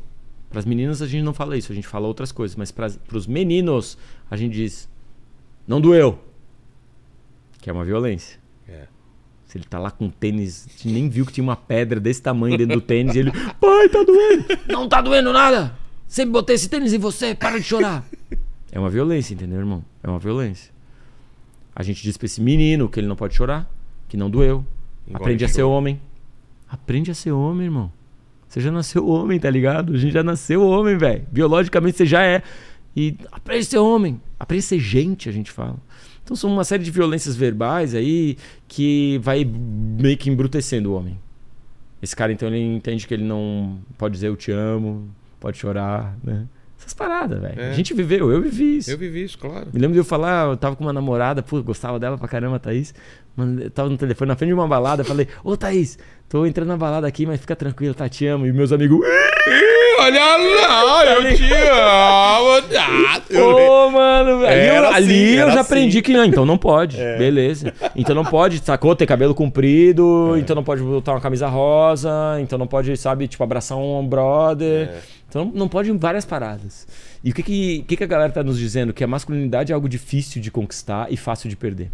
Para as meninas a gente não fala isso, a gente fala outras coisas, mas para os meninos a gente diz: não doeu, que é uma violência. É. Se ele tá lá com tênis, a gente nem viu que tinha uma pedra desse tamanho dentro do tênis e ele, pai, tá doendo. Não tá doendo nada. Sempre botei esse tênis em você, para de chorar. É uma violência, entendeu, irmão? É uma violência. A gente diz pra esse menino que ele não pode chorar, que não doeu. Engole Aprende a ser homem. Aprende a ser homem, irmão. Você já nasceu homem, tá ligado? A gente já nasceu homem, velho. Biologicamente você já é. E aprende a ser homem. Aprende a ser gente, a gente fala. Então são uma série de violências verbais aí que vai meio que embrutecendo o homem. Esse cara, então, ele entende que ele não pode dizer eu te amo, pode chorar, né? Essas paradas, velho. É. A gente viveu, eu vivi isso. Eu vivi isso, claro. Me lembro de eu falar, eu tava com uma namorada, pô, gostava dela pra caramba, Thaís. Mano, eu tava no telefone na frente de uma balada, falei, ô Thaís, tô entrando na balada aqui, mas fica tranquilo, tá? Te amo. E meus amigos, olha lá, eu te amo. tá? Eu- Ô, mano, velho. Ali, eu, Era ali assim, eu era já assim. aprendi que não, então não pode. <laughs> Beleza. Então não pode, sacou? Ter cabelo comprido, então não pode botar uma camisa rosa, então não pode, sabe, tipo, abraçar um brother. Então não, pode em várias paradas. E o que que, que que a galera tá nos dizendo? Que a masculinidade é algo difícil de conquistar e fácil de perder.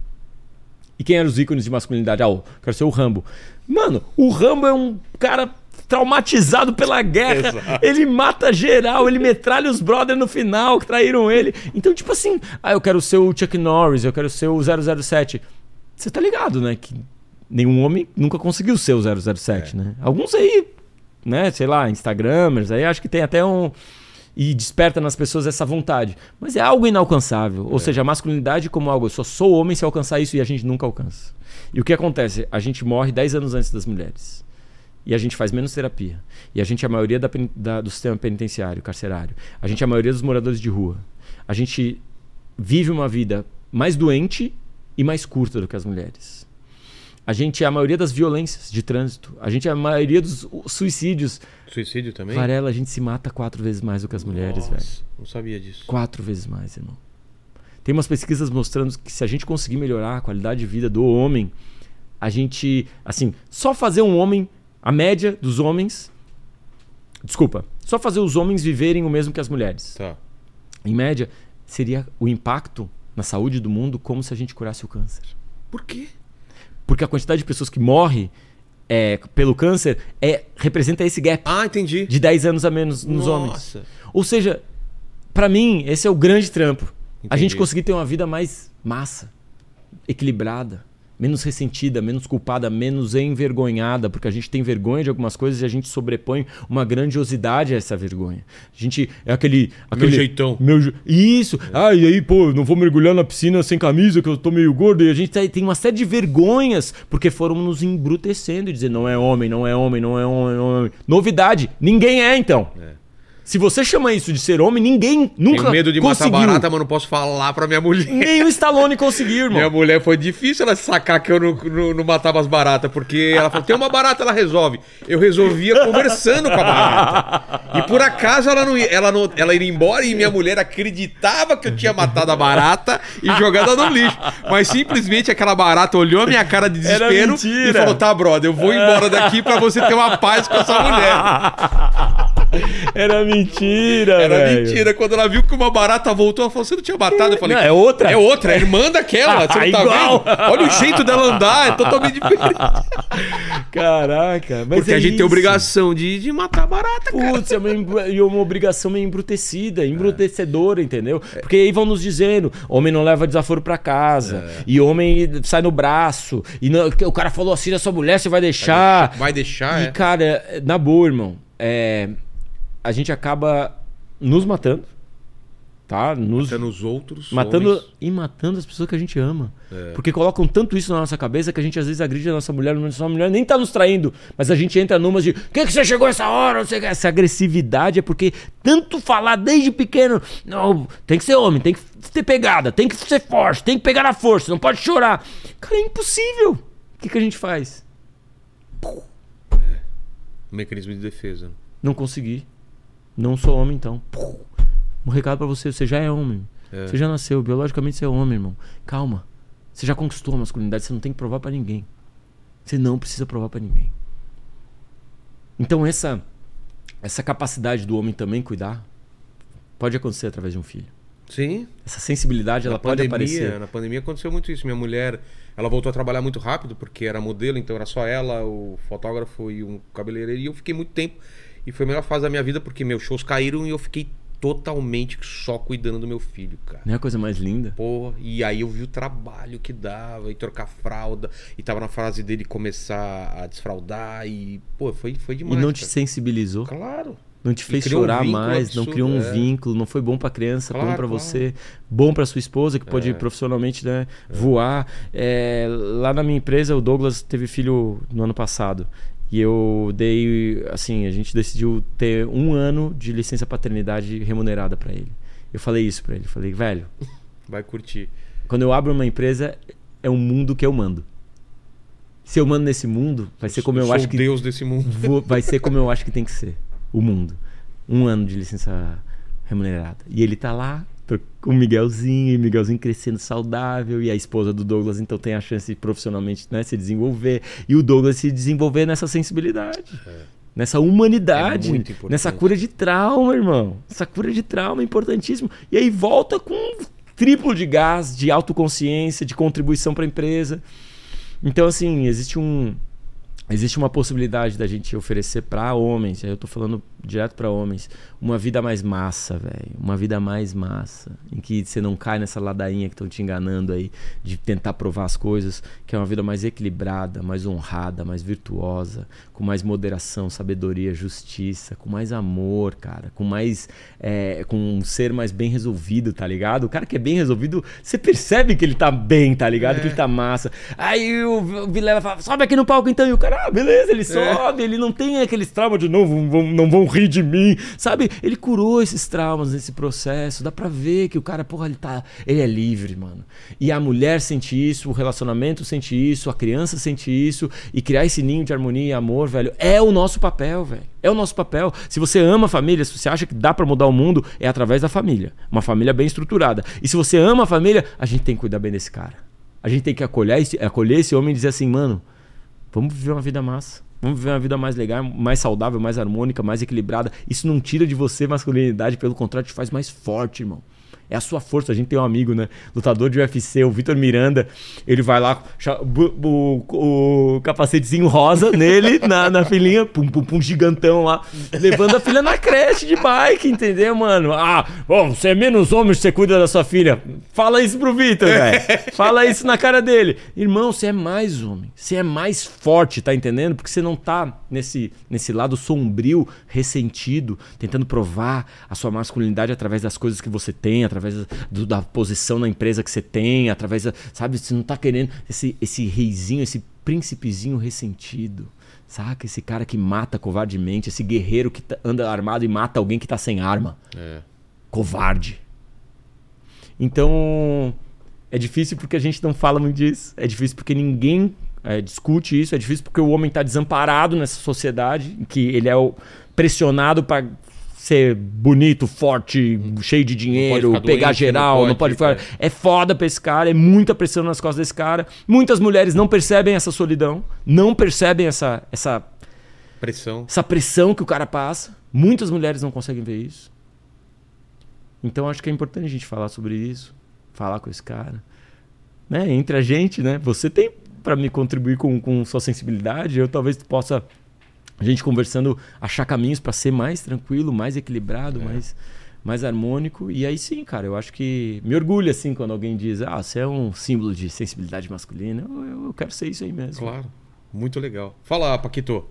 E quem eram os ícones de masculinidade? Ah, eu quero ser o Rambo. Mano, o Rambo é um cara traumatizado pela guerra. Exato. Ele mata geral, ele metralha os brothers no final que traíram ele. Então, tipo assim, ah, eu quero ser o Chuck Norris, eu quero ser o 007. Você tá ligado, né? Que nenhum homem nunca conseguiu ser o 007, né? Alguns aí, né? Sei lá, Instagramers, aí acho que tem até um. E desperta nas pessoas essa vontade. Mas é algo inalcançável. Ou seja, a masculinidade como algo, eu só sou homem se alcançar isso e a gente nunca alcança. E o que acontece? A gente morre 10 anos antes das mulheres. E a gente faz menos terapia. E a gente é a maioria da da- do sistema penitenciário, carcerário. A gente é a maioria dos moradores de rua. A gente vive uma vida mais doente e mais curta do que as mulheres. A gente é a maioria das violências de trânsito. A gente é a maioria dos suicídios. Suicídio também? Varela, a gente se mata quatro vezes mais do que as mulheres, Nossa, velho. Não sabia disso. Quatro vezes mais, irmão. Tem umas pesquisas mostrando que se a gente conseguir melhorar a qualidade de vida do homem, a gente, assim, só fazer um homem, a média dos homens, desculpa, só fazer os homens viverem o mesmo que as mulheres. Tá. Em média, seria o impacto na saúde do mundo como se a gente curasse o câncer. Por quê? Porque a quantidade de pessoas que morrem é, pelo câncer é, representa esse gap Ah, entendi. de 10 anos a menos nos homens. Nossa. Ou seja, pra mim, esse é o grande trampo. A Entendi. gente conseguir ter uma vida mais massa, equilibrada, menos ressentida, menos culpada, menos envergonhada, porque a gente tem vergonha de algumas coisas e a gente sobrepõe uma grandiosidade a essa vergonha. A gente é aquele. aquele jeitão. Meu Isso! Ah, e aí, pô, não vou mergulhar na piscina sem camisa, que eu tô meio gordo. E a gente tem uma série de vergonhas, porque foram nos embrutecendo e dizer não é homem, não é homem, não é homem, não é homem. Novidade, ninguém é então. É. Se você chama isso de ser homem, ninguém nunca Tenho medo de conseguiu. matar barata, mas não posso falar pra minha mulher. Nem o Stallone conseguiu, irmão. Minha mulher foi difícil ela sacar que eu não, não- não matava as baratas, porque ela falou: tem uma barata, ela resolve. Eu resolvia conversando com a barata. E por acaso ela não ia, ela não, ela iria embora e minha mulher acreditava que eu tinha matado a barata e jogado ela no lixo. Mas simplesmente aquela barata olhou a minha cara de desespero e falou: tá, brother, eu vou embora daqui pra você ter uma paz com essa mulher. Era mentira, Era mentira. Quando ela viu que uma barata voltou, ela falou: você não tinha matado? Eu falei: Não, é outra. É outra, é irmã daquela. <laughs> Você não tá Igual. vendo? Olha o jeito dela andar, é totalmente diferente. <laughs> Caraca, mas Porque é a gente tem isso. obrigação de, de matar a barata, cara. Putz, é uma, e uma obrigação meio embrutecida, embrutecedora, entendeu? Porque aí vão nos dizendo: homem não leva desaforo pra casa, e homem sai no braço, e não- o cara falou assim da sua mulher, você vai deixar. Vai deixar, E, é. cara, na boa, irmão, é, a gente acaba nos matando, tá? Nos, Matando os outros. matando homens. e matando as pessoas que a gente ama. É. Porque colocam tanto isso na nossa cabeça que a gente às vezes agride a nossa mulher, a nossa mulher nem tá nos traindo, mas a gente entra numas de que que você chegou essa hora? Não sei o que. Essa agressividade é porque tanto falar desde pequeno, não, tem que ser homem, tem que ter pegada, tem que ser forte, tem que pegar na força, não pode chorar. Cara, é impossível. O que, que a gente faz? Um mecanismo de defesa. Não consegui. Não sou homem, então. Um recado pra você, você já é homem. É. Você já nasceu, biologicamente você é homem, irmão. Calma. Você já conquistou a masculinidade, você não tem que provar pra ninguém. Você não precisa provar pra ninguém. Então essa essa capacidade do homem também cuidar pode acontecer através de um filho. Sim. Essa sensibilidade ela na pode pandemia, aparecer. Na pandemia aconteceu muito isso. Minha mulher, ela voltou a trabalhar muito rápido porque era modelo, então era só ela, o fotógrafo e um cabeleireiro. E eu fiquei muito tempo. E foi a melhor fase da minha vida porque meus shows caíram e eu fiquei totalmente só cuidando do meu filho, cara. Não é a coisa mais linda? Porra, e aí eu vi o trabalho que dava, e trocar fralda, e tava na fase dele começar a desfraudar, e, pô, foi, foi E demais. não te cara. sensibilizou? Claro. Não te fez um chorar vínculo mais, não absurdo, criou um é. vínculo, não foi bom pra criança, bom Claro, pra claro. você, bom pra sua esposa que pode É. profissionalmente né, voar. É, lá na minha empresa, o Douglas teve filho no ano passado. E eu dei, assim, a gente decidiu ter um ano de licença paternidade remunerada pra ele. Eu falei isso pra ele, falei, velho, Vai curtir. quando eu abro uma empresa, é um mundo que eu mando. Se eu mando nesse mundo, vai ser como eu sou acho o que Deus desse mundo. <laughs> Vou- vai ser como eu acho que tem que ser. O mundo. Um ano de licença remunerada. E ele tá lá o Miguelzinho, e o Miguelzinho crescendo saudável, e a esposa do Douglas então tem a chance de profissionalmente né, se desenvolver, e o Douglas se desenvolver nessa sensibilidade. Nessa humanidade, É nessa cura de trauma, irmão. Essa cura de trauma é importantíssimo. E aí volta com um triplo de gás, de autoconsciência, de contribuição para a empresa. Então, assim, existe um. Existe uma possibilidade da gente oferecer para homens, aí eu tô falando direto para homens, uma vida mais massa, velho. Uma vida mais massa. Em que você não cai nessa ladainha que estão te enganando aí, de tentar provar as coisas, que é uma vida mais equilibrada, mais honrada, mais virtuosa, com mais moderação, sabedoria, justiça, com mais amor, cara, com mais. é, com um ser mais bem resolvido, tá ligado? O cara que é bem resolvido, você percebe que ele tá bem, tá ligado? Que ele tá massa. Aí o Vilela fala, sobe aqui no palco então, e o cara, ah, beleza, ele sobe, ele não tem aqueles traumas de não vão- não vão rir de mim, sabe? Ele curou esses traumas nesse processo, dá pra ver que o cara, porra, ele tá, ele é livre, mano. E a mulher sente isso, o relacionamento sente isso, a criança sente isso, e criar esse ninho de harmonia e amor, velho, é o nosso papel, velho. É o nosso papel. Se você ama a família, se você acha que dá pra mudar o mundo, é através da família. Uma família bem estruturada. E se você ama a família, a gente tem que cuidar bem desse cara. A gente tem que acolher esse, acolher esse homem e dizer assim, mano, Vamos viver uma vida massa. Vamos viver uma vida mais legal, mais saudável, mais harmônica, mais equilibrada. Isso não tira de você masculinidade, pelo contrário, te faz mais forte, irmão. É a sua força. A gente tem um amigo, né? Lutador de UFC, o Vitor Miranda. Ele vai lá, bu- bu- o, capacetezinho rosa nele, <laughs> na, na filhinha, pum, pum, pum, gigantão lá, levando a filha na creche de bike, entendeu, mano? Ah, bom, você é menos homem, você cuida da sua filha. Fala isso pro Vitor, <laughs> velho. Fala isso na cara dele. Irmão, você é mais homem. Você é mais forte, tá entendendo? Porque você não tá nesse, nesse lado sombrio, ressentido, tentando provar a sua masculinidade através das coisas que você tem, através do- da posição na empresa que você tem, através da, sabe, você não tá querendo esse esse reizinho, esse príncipezinho ressentido. Saca? Esse cara que mata covardemente, esse guerreiro que tá- anda armado e mata alguém que tá sem arma. É. Covarde. Então, é difícil porque a gente não fala muito disso. É difícil porque ninguém é, discute isso. É difícil porque o homem está desamparado nessa sociedade em que ele é o- pressionado para ser bonito, forte, cheio de dinheiro, pegar doente, geral, não não pode, pode, ficar. É foda pra esse cara, é muita pressão nas costas desse cara. Muitas mulheres não percebem essa solidão, não percebem essa, essa Pressão. essa pressão que o cara passa. Muitas mulheres não conseguem ver isso. Então acho que é importante a gente falar sobre isso, falar com esse cara. Né? Entre a gente, né? Você tem para me contribuir com, com sua sensibilidade, eu talvez possa a gente conversando achar caminhos para ser mais tranquilo, mais equilibrado, mais mais harmônico. E aí sim, cara, eu acho que me orgulha assim quando alguém diz: "Ah, você é um símbolo de sensibilidade masculina". Eu, eu- eu quero ser isso aí mesmo. Claro. Muito legal. Fala, Paquito.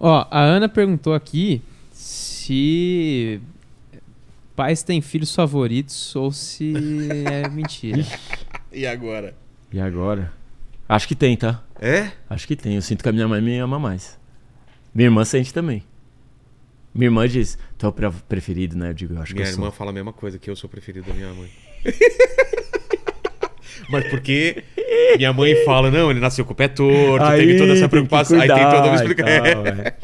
Ó, a Ana perguntou aqui se pais têm filhos favoritos ou se <laughs> é mentira. E agora? E agora? Acho que tem, tá? É? Acho que tem. Eu sinto que a minha mãe me ama mais. Minha irmã sente também. Minha irmã diz, tu é o pre- preferido, né? Eu digo, eu acho Minha que eu irmã sou. fala a mesma coisa, que eu sou o preferido da minha mãe. <laughs> Mas porque minha mãe fala, não, ele nasceu com o pé torto, teve toda essa tem que preocupação. Aí tem toda uma cuidar explicação. é. <laughs>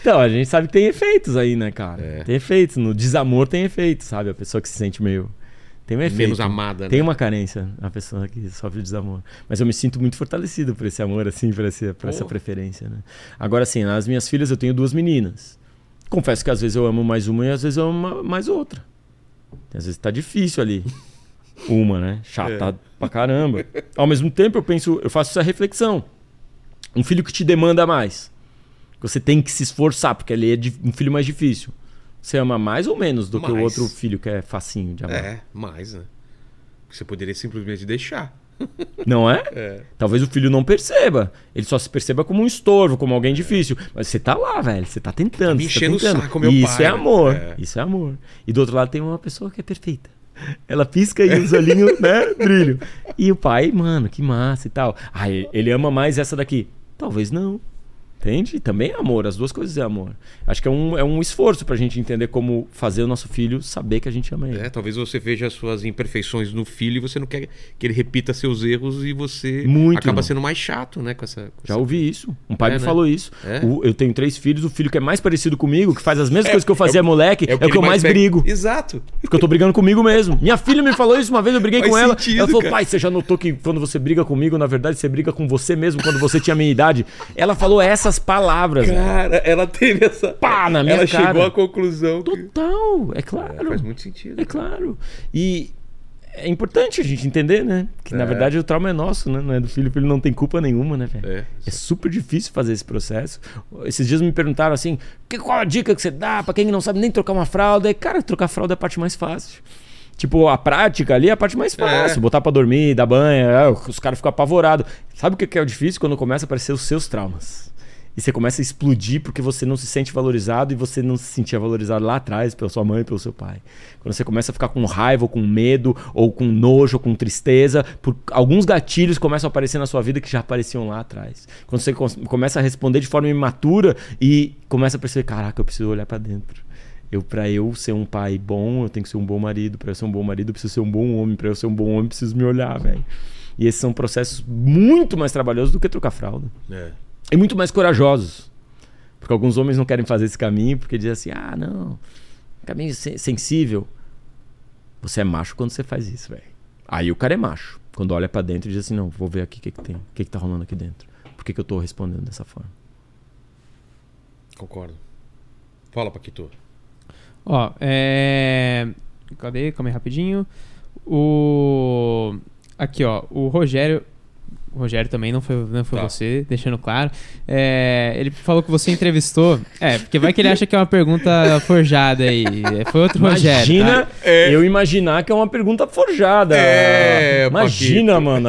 Então, a gente sabe que tem efeitos aí, né, cara? É. Tem efeitos. No desamor tem efeitos, sabe? A pessoa que se sente meio. Tem um efeito. Menos amada, né? Tem uma carência a pessoa que sofre desamor. Mas eu me sinto muito fortalecido por esse amor, assim, por, esse, por essa preferência, né? Agora, assim, nas minhas filhas eu tenho duas meninas. Confesso que às vezes eu amo mais uma e às vezes eu amo ma- mais outra. Às vezes tá difícil ali. <laughs> Uma, né? Chata É. pra caramba. Ao mesmo tempo, eu penso, eu faço essa reflexão. Um filho que te demanda mais. Você tem que se esforçar, porque ele é um filho mais difícil. Você ama mais ou menos do que o Mais. outro filho que é facinho de amar? É, mais, né? Você poderia simplesmente deixar. <laughs> Não é? É. Talvez o filho não perceba. Ele só se perceba como um estorvo, como alguém difícil. Mas você tá lá, velho. Você tá tentando. me você enchendo o tá tentando. saco, meu Isso pai, é né? amor. É. Isso é amor. E do outro lado tem uma pessoa que é perfeita. Ela pisca e os olhinhos, <laughs> né? Brilho. E o pai, mano, que massa e tal. Ah, ele ama mais essa daqui. Talvez não. Entende? Também é amor, as duas coisas é amor. Acho que é um, é um esforço pra gente entender como fazer o nosso filho saber que a gente ama ele. É, talvez você veja as suas imperfeições no filho e você não quer que ele repita seus erros e você Muito acaba não. sendo mais chato, né? Com essa, com Já essa- ouvi isso. Um pai É, me né? falou isso. É? O- eu tenho três filhos, o filho que é mais parecido comigo, que faz as mesmas É, coisas que eu fazia é o- moleque, é o que, ele eu mais brigo. Exato. Porque eu tô brigando comigo mesmo. Minha filha me falou isso uma vez, eu briguei <laughs> Faz com ela. sentido, ela falou, cara. pai, você já notou que quando você briga comigo, na verdade, você briga com você mesmo quando você tinha a minha idade? Ela falou essas palavras. velho. Cara, ela teve essa. Pá, na minha Ela cara. chegou à conclusão. que- Total, é É, claro. faz muito sentido. É claro. E é importante a gente entender, né? Que na É. verdade o trauma é nosso, né? Não é do filho, o filho não tem culpa nenhuma, né, velho? É. É super difícil fazer esse processo. Esses dias me perguntaram assim: "Que- qual a dica que você dá pra quem não sabe nem trocar uma fralda? E, cara, trocar fralda é a parte mais fácil. Tipo, a prática ali é a parte mais fácil. É. Botar pra dormir, dar banho, é, os caras ficam apavorados. Sabe o que que é o difícil? Quando começa a aparecer os seus traumas. E você começa a explodir porque você não se sente valorizado e você não se sentia valorizado lá atrás pela sua mãe pelo seu pai. Quando você começa a ficar com raiva, ou com medo, ou com nojo, ou com tristeza, por alguns gatilhos começam a aparecer na sua vida que já apareciam lá atrás. Quando você começa a responder de forma imatura e começa a perceber, caraca, eu preciso olhar pra dentro. Eu para eu ser um pai bom, eu tenho que ser um bom marido. Para eu ser um bom marido, eu preciso ser um bom homem. Para eu ser um bom homem, eu preciso me olhar, velho. E esses são processos muito mais trabalhosos do que trocar fralda É. e muito mais corajosos. Porque alguns homens não querem fazer esse caminho porque dizem assim: ah, não, caminho sen- sensível. Você é macho quando você faz isso, velho. Aí o cara é macho. Quando olha pra dentro e diz assim: não, vou ver aqui o que, que tem, o que, que tá rolando aqui dentro. Por que, que eu tô respondendo dessa forma? Concordo. Fala, Paquito. Ó, é. Cadê? Calma aí rapidinho. O. Aqui, ó. O Rogério. O Rogério também não foi, não foi Tá. você, deixando claro. É, ele falou que você entrevistou. É, porque vai que ele acha que é uma pergunta forjada aí. É, Foi outro Rogério. Imagina tá? É. eu imaginar que é uma pergunta forjada. É, Imagina, mano.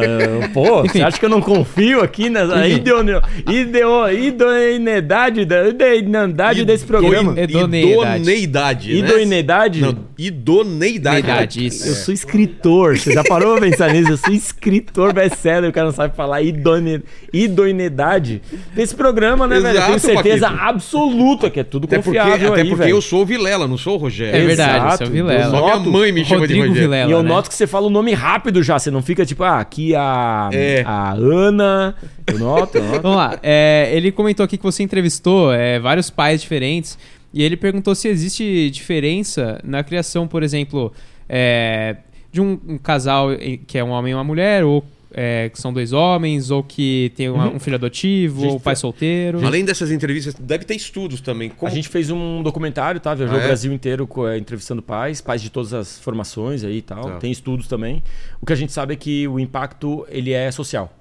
Pô, <laughs> Enfim. você acha que eu não confio aqui nessa Enfim. idone- ideo- idoneidade, da- idoneidade desse programa? Idoneidade. Idoneidade. né? Idoneidade? Idoneidade. Eu sou escritor. Você já parou pra pensar nisso? Eu sou escritor best-seller. O cara não sabe falar idone... idoneidade. Desse programa, né, velho? Eu tenho Exato, certeza Paquito. absoluta que é tudo Até porque, confiável até aí, porque velho. eu sou o Vilela, não sou o Rogério. É verdade, Exato. esse é o Vilela. Só minha mãe me chama de Rodrigo Rogério. Vilela. E eu né? noto que você fala o nome rápido já, você não fica tipo, ah, aqui a, É. a Ana. Eu noto, eu noto. Vamos lá. é, ele comentou aqui que você entrevistou é, vários pais diferentes e ele perguntou se existe diferença na criação, por exemplo, é, de um, um casal que é um homem e uma mulher, ou é, que são dois homens, ou que tem uma- um filho adotivo, ou pai solteiro. Além dessas entrevistas, deve ter estudos também. Como... A gente fez um documentário, tá? Viajou Ah, o é? Brasil inteiro eh, entrevistando pais, pais de todas as formações aí e tal. Tá. Tem estudos também. O que a gente sabe é que o impacto ele é social.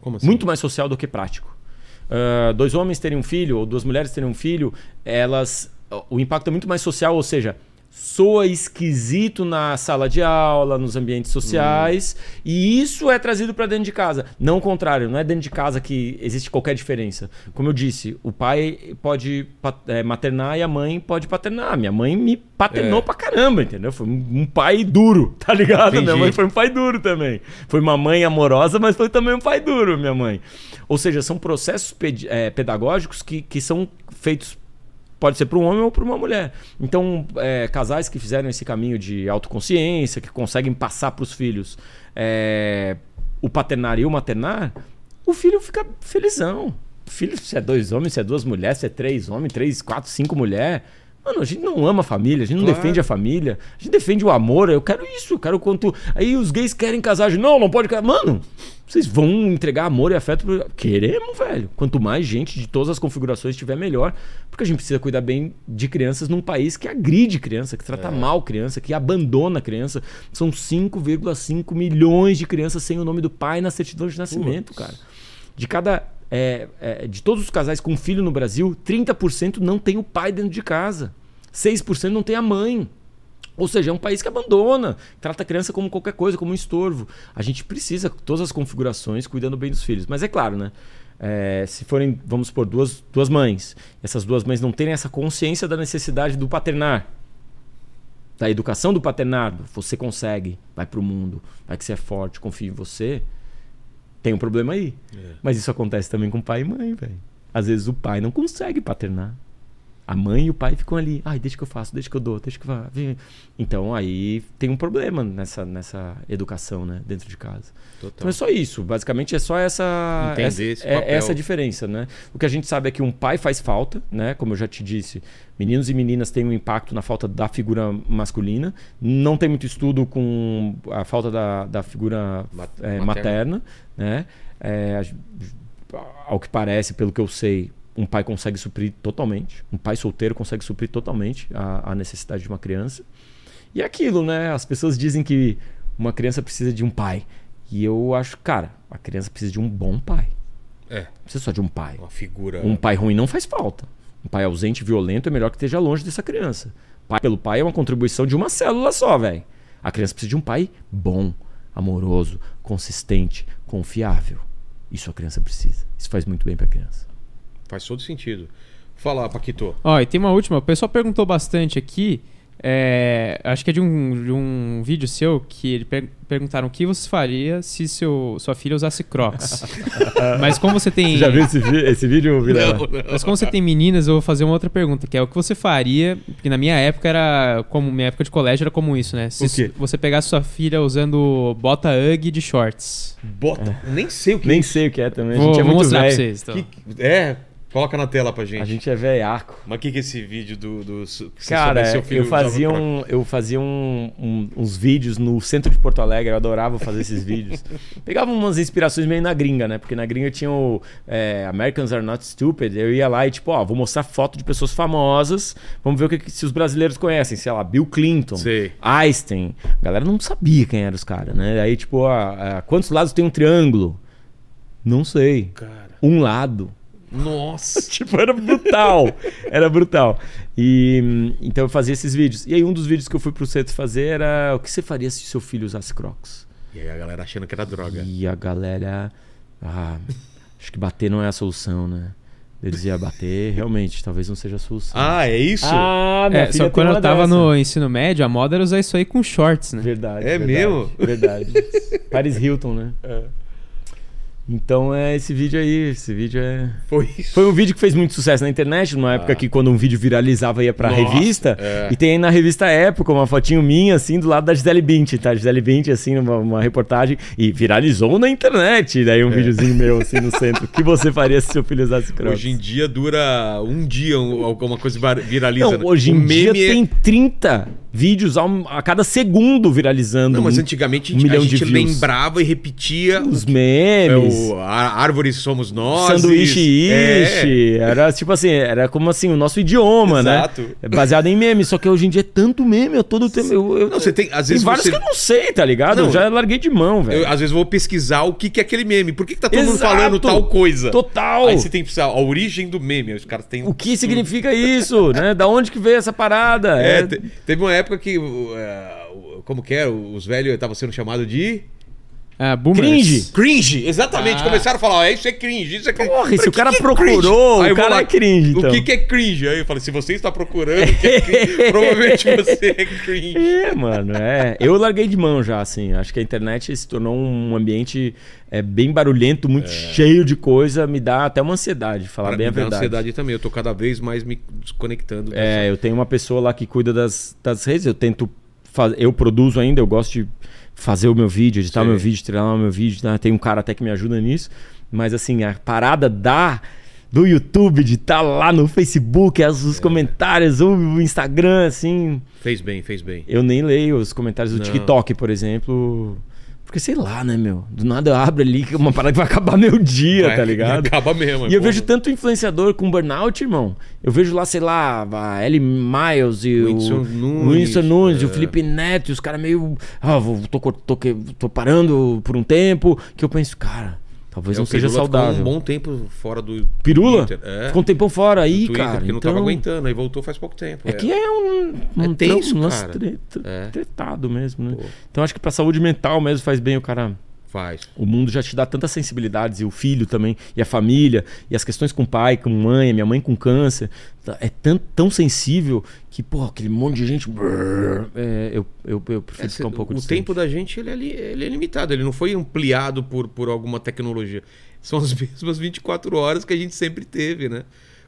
Como assim? Muito mais social do que prático. Ah, dois homens terem um filho, ou duas mulheres terem um filho, elas. O impacto é muito mais social, ou seja, soa esquisito na sala de aula, nos ambientes sociais, e isso é trazido para dentro de casa. Não o contrário, não é dentro de casa que existe qualquer diferença. Como eu disse, o pai pode é, maternar e a mãe pode paternar. Minha mãe me paternou É. pra caramba, entendeu? Foi um pai duro, <laughs> tá ligado? Entendi. Minha mãe foi um pai duro também. Foi uma mãe amorosa, mas foi também um pai duro, minha mãe. Ou seja, são processos eh, pedagógicos que, que são feitos, pode ser para um homem ou para uma mulher. Então, eh, casais que fizeram esse caminho de autoconsciência, que conseguem passar para os filhos eh, o paternar e o maternar, o filho fica felizão. Filho, se é dois homens, se é duas mulheres, se é três homens, três, quatro, cinco mulheres. Mano, a gente não ama a família, a gente não Claro. defende a família, a gente defende o amor. Eu quero isso, eu quero quanto. Aí os gays querem casar, gente, não, não pode casar. Mano, vocês vão entregar amor e afeto pro. Queremos, velho. Quanto mais gente de todas as configurações tiver, melhor. Porque a gente precisa cuidar bem de crianças num país que agride criança, que trata mal criança, que abandona criança. São 5,5 milhões de crianças sem o nome do pai na certidão de nascimento, cara. De cada. É, é, de todos os casais com filho no Brasil, 30% não tem o pai dentro de casa. 6% não tem a mãe. Ou seja, é um país que abandona, trata a criança como qualquer coisa, como um estorvo. A gente precisa, todas as configurações, cuidando bem dos filhos. Mas é claro, né? É, se forem, vamos supor, duas, duas mães, essas duas mães não terem essa consciência da necessidade do paternar, da educação do paternado, você consegue, vai pro mundo, vai que você é forte, confia em você, tem um problema aí. Mas isso acontece também com pai e mãe, velho. Às vezes o pai não consegue paternar. A mãe e o pai ficam ali, ai, deixa que eu faço, deixa que eu dou, deixa que eu vá. vem." Então aí tem um problema nessa, nessa educação, né, dentro de casa. Então Total. é só isso, basicamente é só essa Entender essa, esse é- essa diferença, né? O que a gente sabe é que um pai faz falta, né? Como eu já te disse, meninos e meninas têm um impacto na falta da figura masculina. Não tem muito estudo com a falta da, da figura Ma- é, materna. materna, né? É, ao que parece, pelo que eu sei, um pai consegue suprir totalmente. Um pai solteiro consegue suprir totalmente a, a necessidade de uma criança. E é aquilo, né? As pessoas dizem que uma criança precisa de um pai. E eu acho, cara, a criança precisa de um bom pai. É, Não precisa só de um pai. uma figura. Um pai ruim não faz falta. Um pai ausente violento é melhor que esteja longe dessa criança. Pai pelo pai é uma contribuição de uma célula só, velho. A criança precisa de um pai bom, amoroso, consistente, confiável. Isso a criança precisa. Isso faz muito bem pra criança. Faz todo sentido. Fala, Paquito. Ó, e tem uma última. O pessoal perguntou bastante aqui. é, acho que é de um, de um vídeo seu que ele per- perguntaram o que você faria se seu, sua filha usasse Crocs. <laughs> Mas como você tem. esse, esse vídeo, Vilela? Mas como você tem meninas, eu vou fazer uma outra pergunta, que é o que você faria, porque na minha época era como minha época de colégio era comum isso, né? Se O quê? você pegasse sua filha usando bota Ugg de shorts. Bota. Nem sei o que Nem é sei o que é também. Vou, a gente é vou muito mostrar pra velho. vocês. Então. Que- É, coloca na tela pra gente. A gente é velhaco. Mas o que, que é esse vídeo do. do Cara, eu fazia, um, eu fazia um- um- uns vídeos no centro de Porto Alegre, eu adorava fazer esses vídeos. <laughs> Pegava umas inspirações meio na gringa, né? Porque na gringa tinha o é, Americans Are Not Stupid. Eu ia lá e, tipo, ó, vou mostrar foto de pessoas famosas, vamos ver o que, se os brasileiros conhecem. Sei lá, Bill Clinton, Sei. Einstein. A galera não sabia quem eram os caras, né? Aí, tipo, ó, ah, quantos lados tem um triângulo? Não sei. Cara. Um lado. Nossa. <laughs> tipo, era brutal. era brutal. E então eu fazia esses vídeos. E aí um dos vídeos que eu fui pro centro fazer era o que você faria se seu filho usasse Crocs? E aí a galera achando que era droga. E a galera, ah, acho que bater não é a solução, né? Eles iam bater, realmente, talvez não seja a solução. Ah, é isso? Ah, É, só que quando eu tava no ensino médio, a moda era usar isso aí com shorts, né? Verdade. É verdade, mesmo? Verdade. <laughs> Paris Hilton, né? Então é esse vídeo aí, esse vídeo é Foi isso. Foi um vídeo que fez muito sucesso na internet, numa época Ah. que quando um vídeo viralizava ia pra Nossa, revista. é. E tem aí na revista Época uma fotinho minha, assim, do lado da Gisele Bündchen, tá? Gisele Bündchen, assim, numa uma reportagem. E viralizou na internet. Daí um É. videozinho meu, assim, no centro. O que você faria se seu filho usasse Crocs? Hoje em dia dura um dia um- alguma coisa viraliza. Não, né? hoje em dia é- tem 30 vídeos a, a cada segundo viralizando. Não, mas um- antigamente a um gente, milhão a gente lembrava e repetia os memes, é, Árvores. Somos nós. Sanduíche É, ishi. Era tipo assim, era como assim, o nosso idioma, Exato. né? É baseado em meme. Só que hoje em dia é tanto meme, eu todo tempo. Eu, eu, Não, você tem- às tem vezes vários você- que eu não sei, tá ligado? Não. eu já larguei de mão, velho. Eu, às vezes vou pesquisar o que, que é aquele meme. Por que, que tá todo mundo Exato. falando tal coisa? Total. Aí você tem que precisar. A origem do meme. Os caras têm. O que significa isso, né? Da onde que veio essa parada? É, É, te- teve uma época que. é, o- como que é? Os velhos estavam sendo chamados de. Ah, boomers. Cringe. Cringe, exatamente. Ah. Começaram a falar, ó, isso é cringe, isso é cringe. Porra, se o cara que é procurou, o cara é cringe, então. O que, que é cringe? Aí eu falei, se você está procurando o que é cringe, <laughs> provavelmente você é cringe. É, mano, é. Eu larguei de mão já, assim. Acho que a internet se tornou um ambiente é, bem barulhento, muito cheio de coisa. Me dá até uma ansiedade, falar Pra bem a me dá verdade. ansiedade também. Eu tô cada vez mais me desconectando. É, eu tenho uma pessoa lá que cuida das, das redes. Eu tento fazer. Eu produzo ainda, eu gosto de fazer o meu vídeo, editar o meu vídeo, treinar o meu vídeo. Né? Tem um cara até que me ajuda nisso. Mas assim, a parada da. Do YouTube, de estar lá no Facebook, as, É. os comentários, o Instagram, assim. Fez bem, fez bem. Eu nem leio os comentários do Não. TikTok, por exemplo. Porque sei lá, né, meu? Do nada eu abro ali é uma parada que vai acabar meu dia, Vai, tá ligado? Acaba mesmo. E eu pô. vejo tanto influenciador com burnout, irmão. Eu vejo lá, sei lá, a Ellie Miles e Whindersson o Nunes, Winston Nunes, e o é. Felipe Neto, e os caras meio. Ah, vou, tô, tô, que- tô parando por um tempo. Que eu penso, cara, talvez É, não seja Pirula ficou saudável. um bom tempo fora do Pirula? Twitter. É. Ficou um tempão fora aí, Twitter, cara. porque não então... tava aguentando, aí voltou faz pouco tempo. É que é um, um, É tenso, um lance tre- É. tretado mesmo, né? Pô. Então acho que pra saúde mental mesmo faz bem o cara. Faz. O mundo já te dá tantas sensibilidades, e o filho também, e a família, e as questões com o pai, com mãe, minha mãe com câncer. Tá- É tão, tão sensível que, pô, aquele monte de gente. brrr, é, eu, eu, eu prefiro É, ficar um pouco o distante. tempo da gente ele é, ele é limitado, ele não foi ampliado por, por alguma tecnologia. São as <laughs> mesmas 24 horas que a gente sempre teve, né?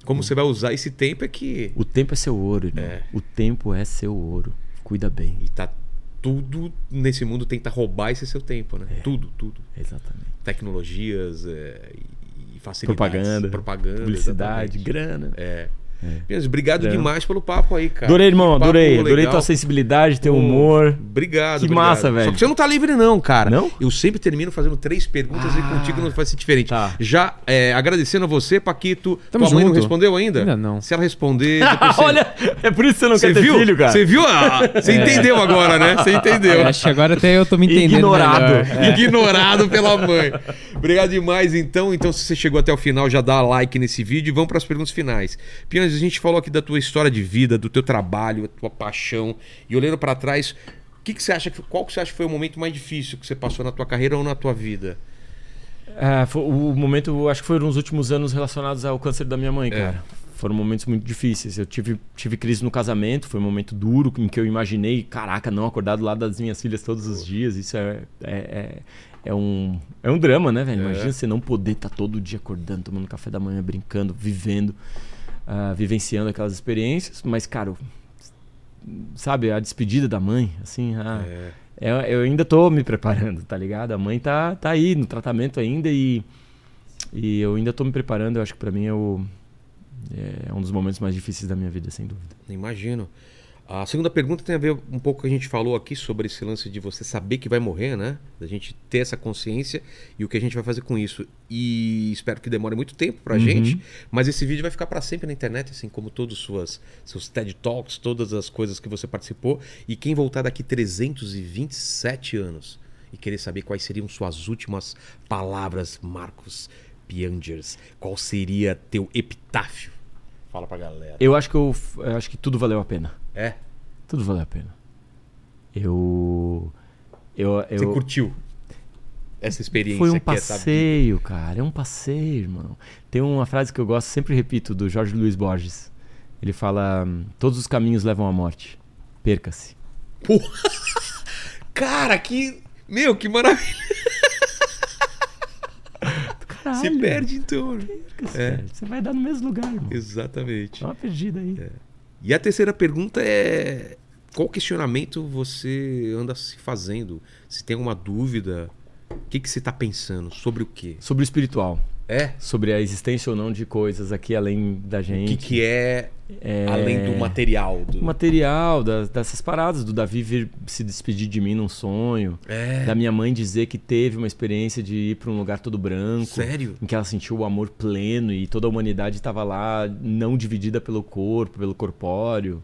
Como você vai usar esse tempo é que. O tempo é seu ouro, irmão. É. O tempo é seu ouro. Cuida bem. E tá tudo nesse mundo tenta roubar esse seu tempo, né? Tudo, tudo. Exatamente. Tecnologias é, e facilidades. Propaganda, propaganda, Publicidade, exatamente. grana. É. Pianges, obrigado É. demais pelo papo aí, cara. Adorei, irmão, papo adorei. Adorei tua sensibilidade, teu humor. Obrigado. Que obrigado. massa, velho. Só que você não tá livre, não, cara. Não? Eu sempre termino fazendo três perguntas Ah. e contigo não vai ser diferente. Tá. Já é, agradecendo a você, Paquito. Tamo Tua mãe não respondeu ainda? Ainda não. Se ela responder. <laughs> você- Olha, é por isso que você não Você quer ter viu? filho, cara. Você viu? a- Você entendeu agora, né? Você entendeu. Eu acho que agora até eu tô me entendendo Ignorado. É. <laughs> Ignorado pela mãe. Obrigado demais, então. Então, se você chegou até o final, já dá like nesse vídeo e vamos para as perguntas finais. A gente falou aqui da tua história de vida, do teu trabalho, a tua paixão. E olhando para trás, o que, que você acha que, qual que você acha que foi o momento mais difícil que você passou na tua carreira ou na tua vida? É, foi- o momento, acho que foram os últimos anos relacionados ao câncer da minha mãe, É. cara. Foram momentos muito difíceis. Eu tive, tive crise no casamento, foi um momento duro em que eu imaginei, caraca, não acordar do lado das minhas filhas todos os dias. Isso é, é, é, é um, é um drama, né, velho? É. Imagina você não poder estar todo dia acordando, tomando café da manhã, brincando, vivendo, ah, vivenciando aquelas experiências. Mas, cara, sabe, a despedida da mãe, assim, ah, É. eu, eu ainda tô me preparando, tá ligado? A mãe tá, tá aí no tratamento ainda e, e eu ainda tô me preparando. Eu acho que pra mim é, o, é um dos momentos mais difíceis da minha vida, sem dúvida. Imagino. A segunda pergunta tem a ver um pouco com o que a gente falou aqui sobre esse lance de você saber que vai morrer, né? Da gente ter essa consciência e o que a gente vai fazer com isso. E espero que demore muito tempo pra Uhum. gente, mas esse vídeo vai ficar pra sempre na internet, assim como todos os suas, seus TED Talks, todas as coisas que você participou. E quem voltar daqui 327 anos e querer saber quais seriam suas últimas palavras, Marcos Piangers, qual seria teu epitáfio? Fala pra galera. Eu acho que eu, eu acho que tudo valeu a pena. É? Tudo valeu a pena. Eu. Eu, eu Você curtiu essa experiência? Foi um que é passeio, cara. É um passeio, irmão. Tem uma frase que eu gosto, sempre repito, do Jorge Luiz Borges. Ele fala: Todos os caminhos levam à morte. Perca-se. <laughs> Cara, que. Meu, que maravilha. Caralho. Se perde então. Perca-se, É. Você vai dar no mesmo lugar, irmão. Exatamente. Dá uma perdida aí. E a terceira pergunta é: qual questionamento você anda se fazendo? Se tem alguma dúvida, o que, que você está pensando? Sobre o quê? Sobre o espiritual. É? Sobre a existência ou não de coisas aqui além da O gente. que, que é É, Além do material. Do... o material, das- dessas paradas, do Davi vir se despedir de mim num sonho, É. da minha mãe dizer que teve uma experiência de ir para um lugar todo branco. Sério? Em que ela sentiu o amor pleno e toda a humanidade estava lá, não dividida pelo corpo, pelo corpóreo.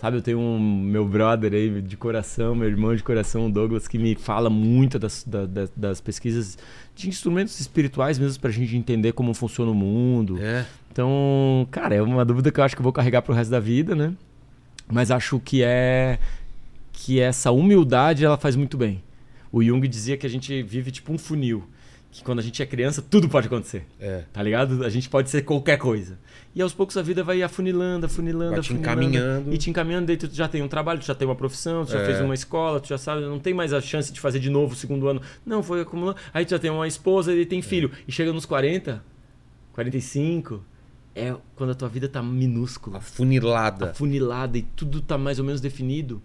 Sabe, eu tenho um meu brother aí de coração, meu irmão de coração, o Douglas, que me fala muito das, da- da- das pesquisas de instrumentos espirituais mesmo pra gente entender como funciona o mundo. É. Então, cara, é uma dúvida que eu acho que eu vou carregar pro resto da vida, né? Mas acho que é que essa humildade ela faz muito bem. O Jung dizia que a gente vive tipo um funil, que quando a gente é criança tudo pode acontecer. É. Tá ligado? A gente pode ser qualquer coisa. E aos poucos a vida vai afunilando, afunilando, Vai te afunilando. encaminhando. E te encaminhando, daí tu já tem um trabalho, tu já tem uma profissão, tu já É. fez uma escola, tu já sabe, não tem mais a chance de fazer de novo o segundo ano. Não, foi acumulando. Aí tu já tem uma esposa e É. tem filho. E chega nos 40, 45, é quando a tua vida tá minúscula Afunilada. afunilada e tudo tá mais ou menos definido.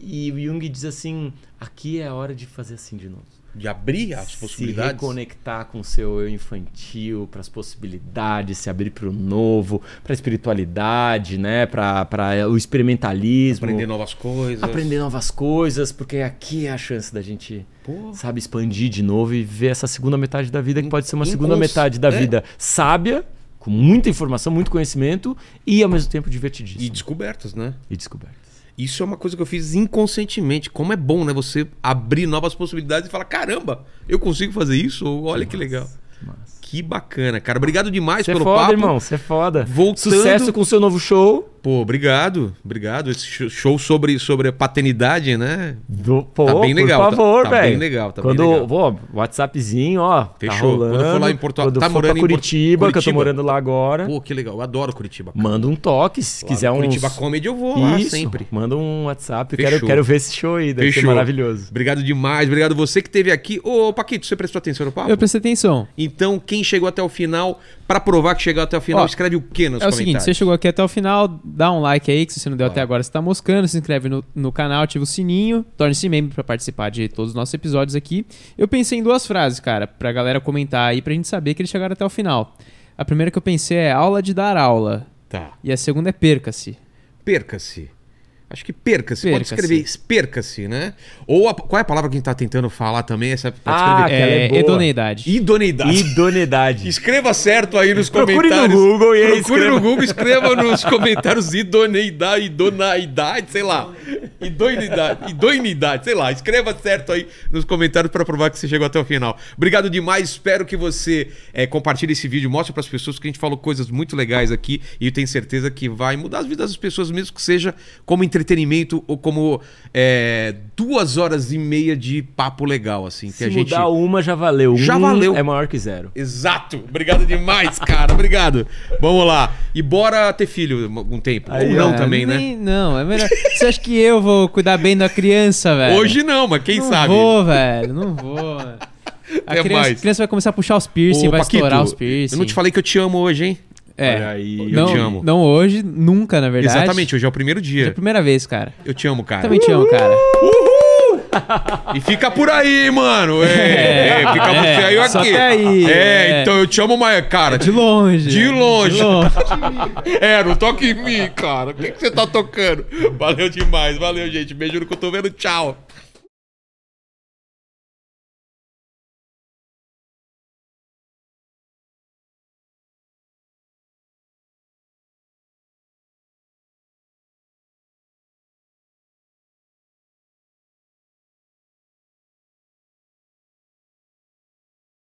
E o Jung diz assim: aqui é a hora de fazer assim de novo. De abrir as Se possibilidades. reconectar com o seu eu infantil, para as possibilidades, se abrir para o novo, para a espiritualidade, né? Para o experimentalismo. Aprender novas coisas. aprender novas coisas, porque aqui é a chance da gente, Pô. sabe, expandir de novo e ver essa segunda metade da vida que pode ser uma segunda metade da é. vida sábia, com muita informação, muito conhecimento e ao mesmo tempo divertidíssimo E descobertas, né? e descobertas. Isso é uma coisa que eu fiz inconscientemente. Como é bom, né? Você abrir novas possibilidades e falar: caramba, eu consigo fazer isso? Ou, Olha que legal. Que massa. Que bacana, cara. Obrigado demais Você é pelo foda, papo. irmão. Você é foda. Voltando- Sucesso com o seu novo show. Pô, obrigado. Obrigado. Esse show- sobre, sobre a paternidade, né? Do, pô, Tá bem legal, Por tá- favor, tá velho. bem legal, tá bem Quando, legal. Pô, WhatsAppzinho, ó. Tá Fechou. rolando. Quando eu for lá em Porto- Quando tá for morando pra em Porto- Curitiba, que eu tô Curitiba? morando lá agora. Pô, que legal. Eu adoro Curitiba. cara. Manda um toque, se Lá quiser um. Curitiba Comedy eu vou lá Isso, sempre. Manda um WhatsApp. Fechou. Quero, quero ver esse show aí. Deve ser Fechou. maravilhoso. Obrigado demais. Obrigado você que esteve aqui. Ô, Paquito, você prestou atenção no papo? Eu prestei atenção. Então, quem chegou até o final, pra provar que chegou até o final, Ó, escreve o que nos é o seguinte, você chegou aqui até o final, dá um like aí, que se você não deu até agora, você tá moscando, se inscreve no, no canal, ativa o sininho, torne-se membro pra participar de todos os nossos episódios aqui. Eu pensei em duas frases, cara, pra galera comentar aí, pra gente saber que eles chegaram até o final. A primeira que eu pensei é aula de dar aula, Tá. e a segunda é perca-se. Perca-se. Acho que perca-se. Pode Perca-se. escrever perca-se, né? Ou a- qual é a palavra que a gente tá tentando falar também? Essa, pode Ah, escrever. Aquela é É, idoneidade. Idoneidade. Idoneidade. <laughs> Escreva certo aí nos Procure no comentários. Google e aí Procure escreva. no Google, escreva nos comentários idoneidade, idoneidade, sei lá. Idoneidade, idoneidade, sei lá. Escreva certo aí nos comentários para provar que você chegou até o final. Obrigado demais, espero que você eh, compartilhe esse vídeo, mostre para as pessoas que a gente falou coisas muito legais aqui e eu tenho certeza que vai mudar as vidas das pessoas, mesmo que seja como entretenimento ou como eh, duas horas e meia de papo legal, assim. que Se a gente... mudar uma, já valeu. Já Um valeu. É maior que zero. Exato. Obrigado demais, cara. Obrigado. Vamos lá. E bora ter filho um tempo. Aí, Ou não ó. também, né? Nem- Não, é melhor. Você acha que eu vou cuidar bem da criança, velho? Hoje não, mas quem não sabe? vou, velho, não vou. velho. A Até criança, mais. a criança vai começar a puxar os piercing, Ô, vai Paquito, estourar os piercing. Eu não te falei que eu te amo hoje, hein? É. Olha aí. Eu não, te amo. não hoje, nunca, na verdade. Exatamente, hoje é o primeiro É a dia. primeira vez, cara. Eu te amo, cara. Também te amo, cara. E fica por aí, mano. É, é, fica por É, aí aqui. até aí, É, é. então eu te amo, mas, cara. De longe. De longe. De longe. <laughs> É, não toque em mim, cara. O que, que você tá tocando? Valeu demais. Valeu, gente. Beijo no cotovelo. Tchau.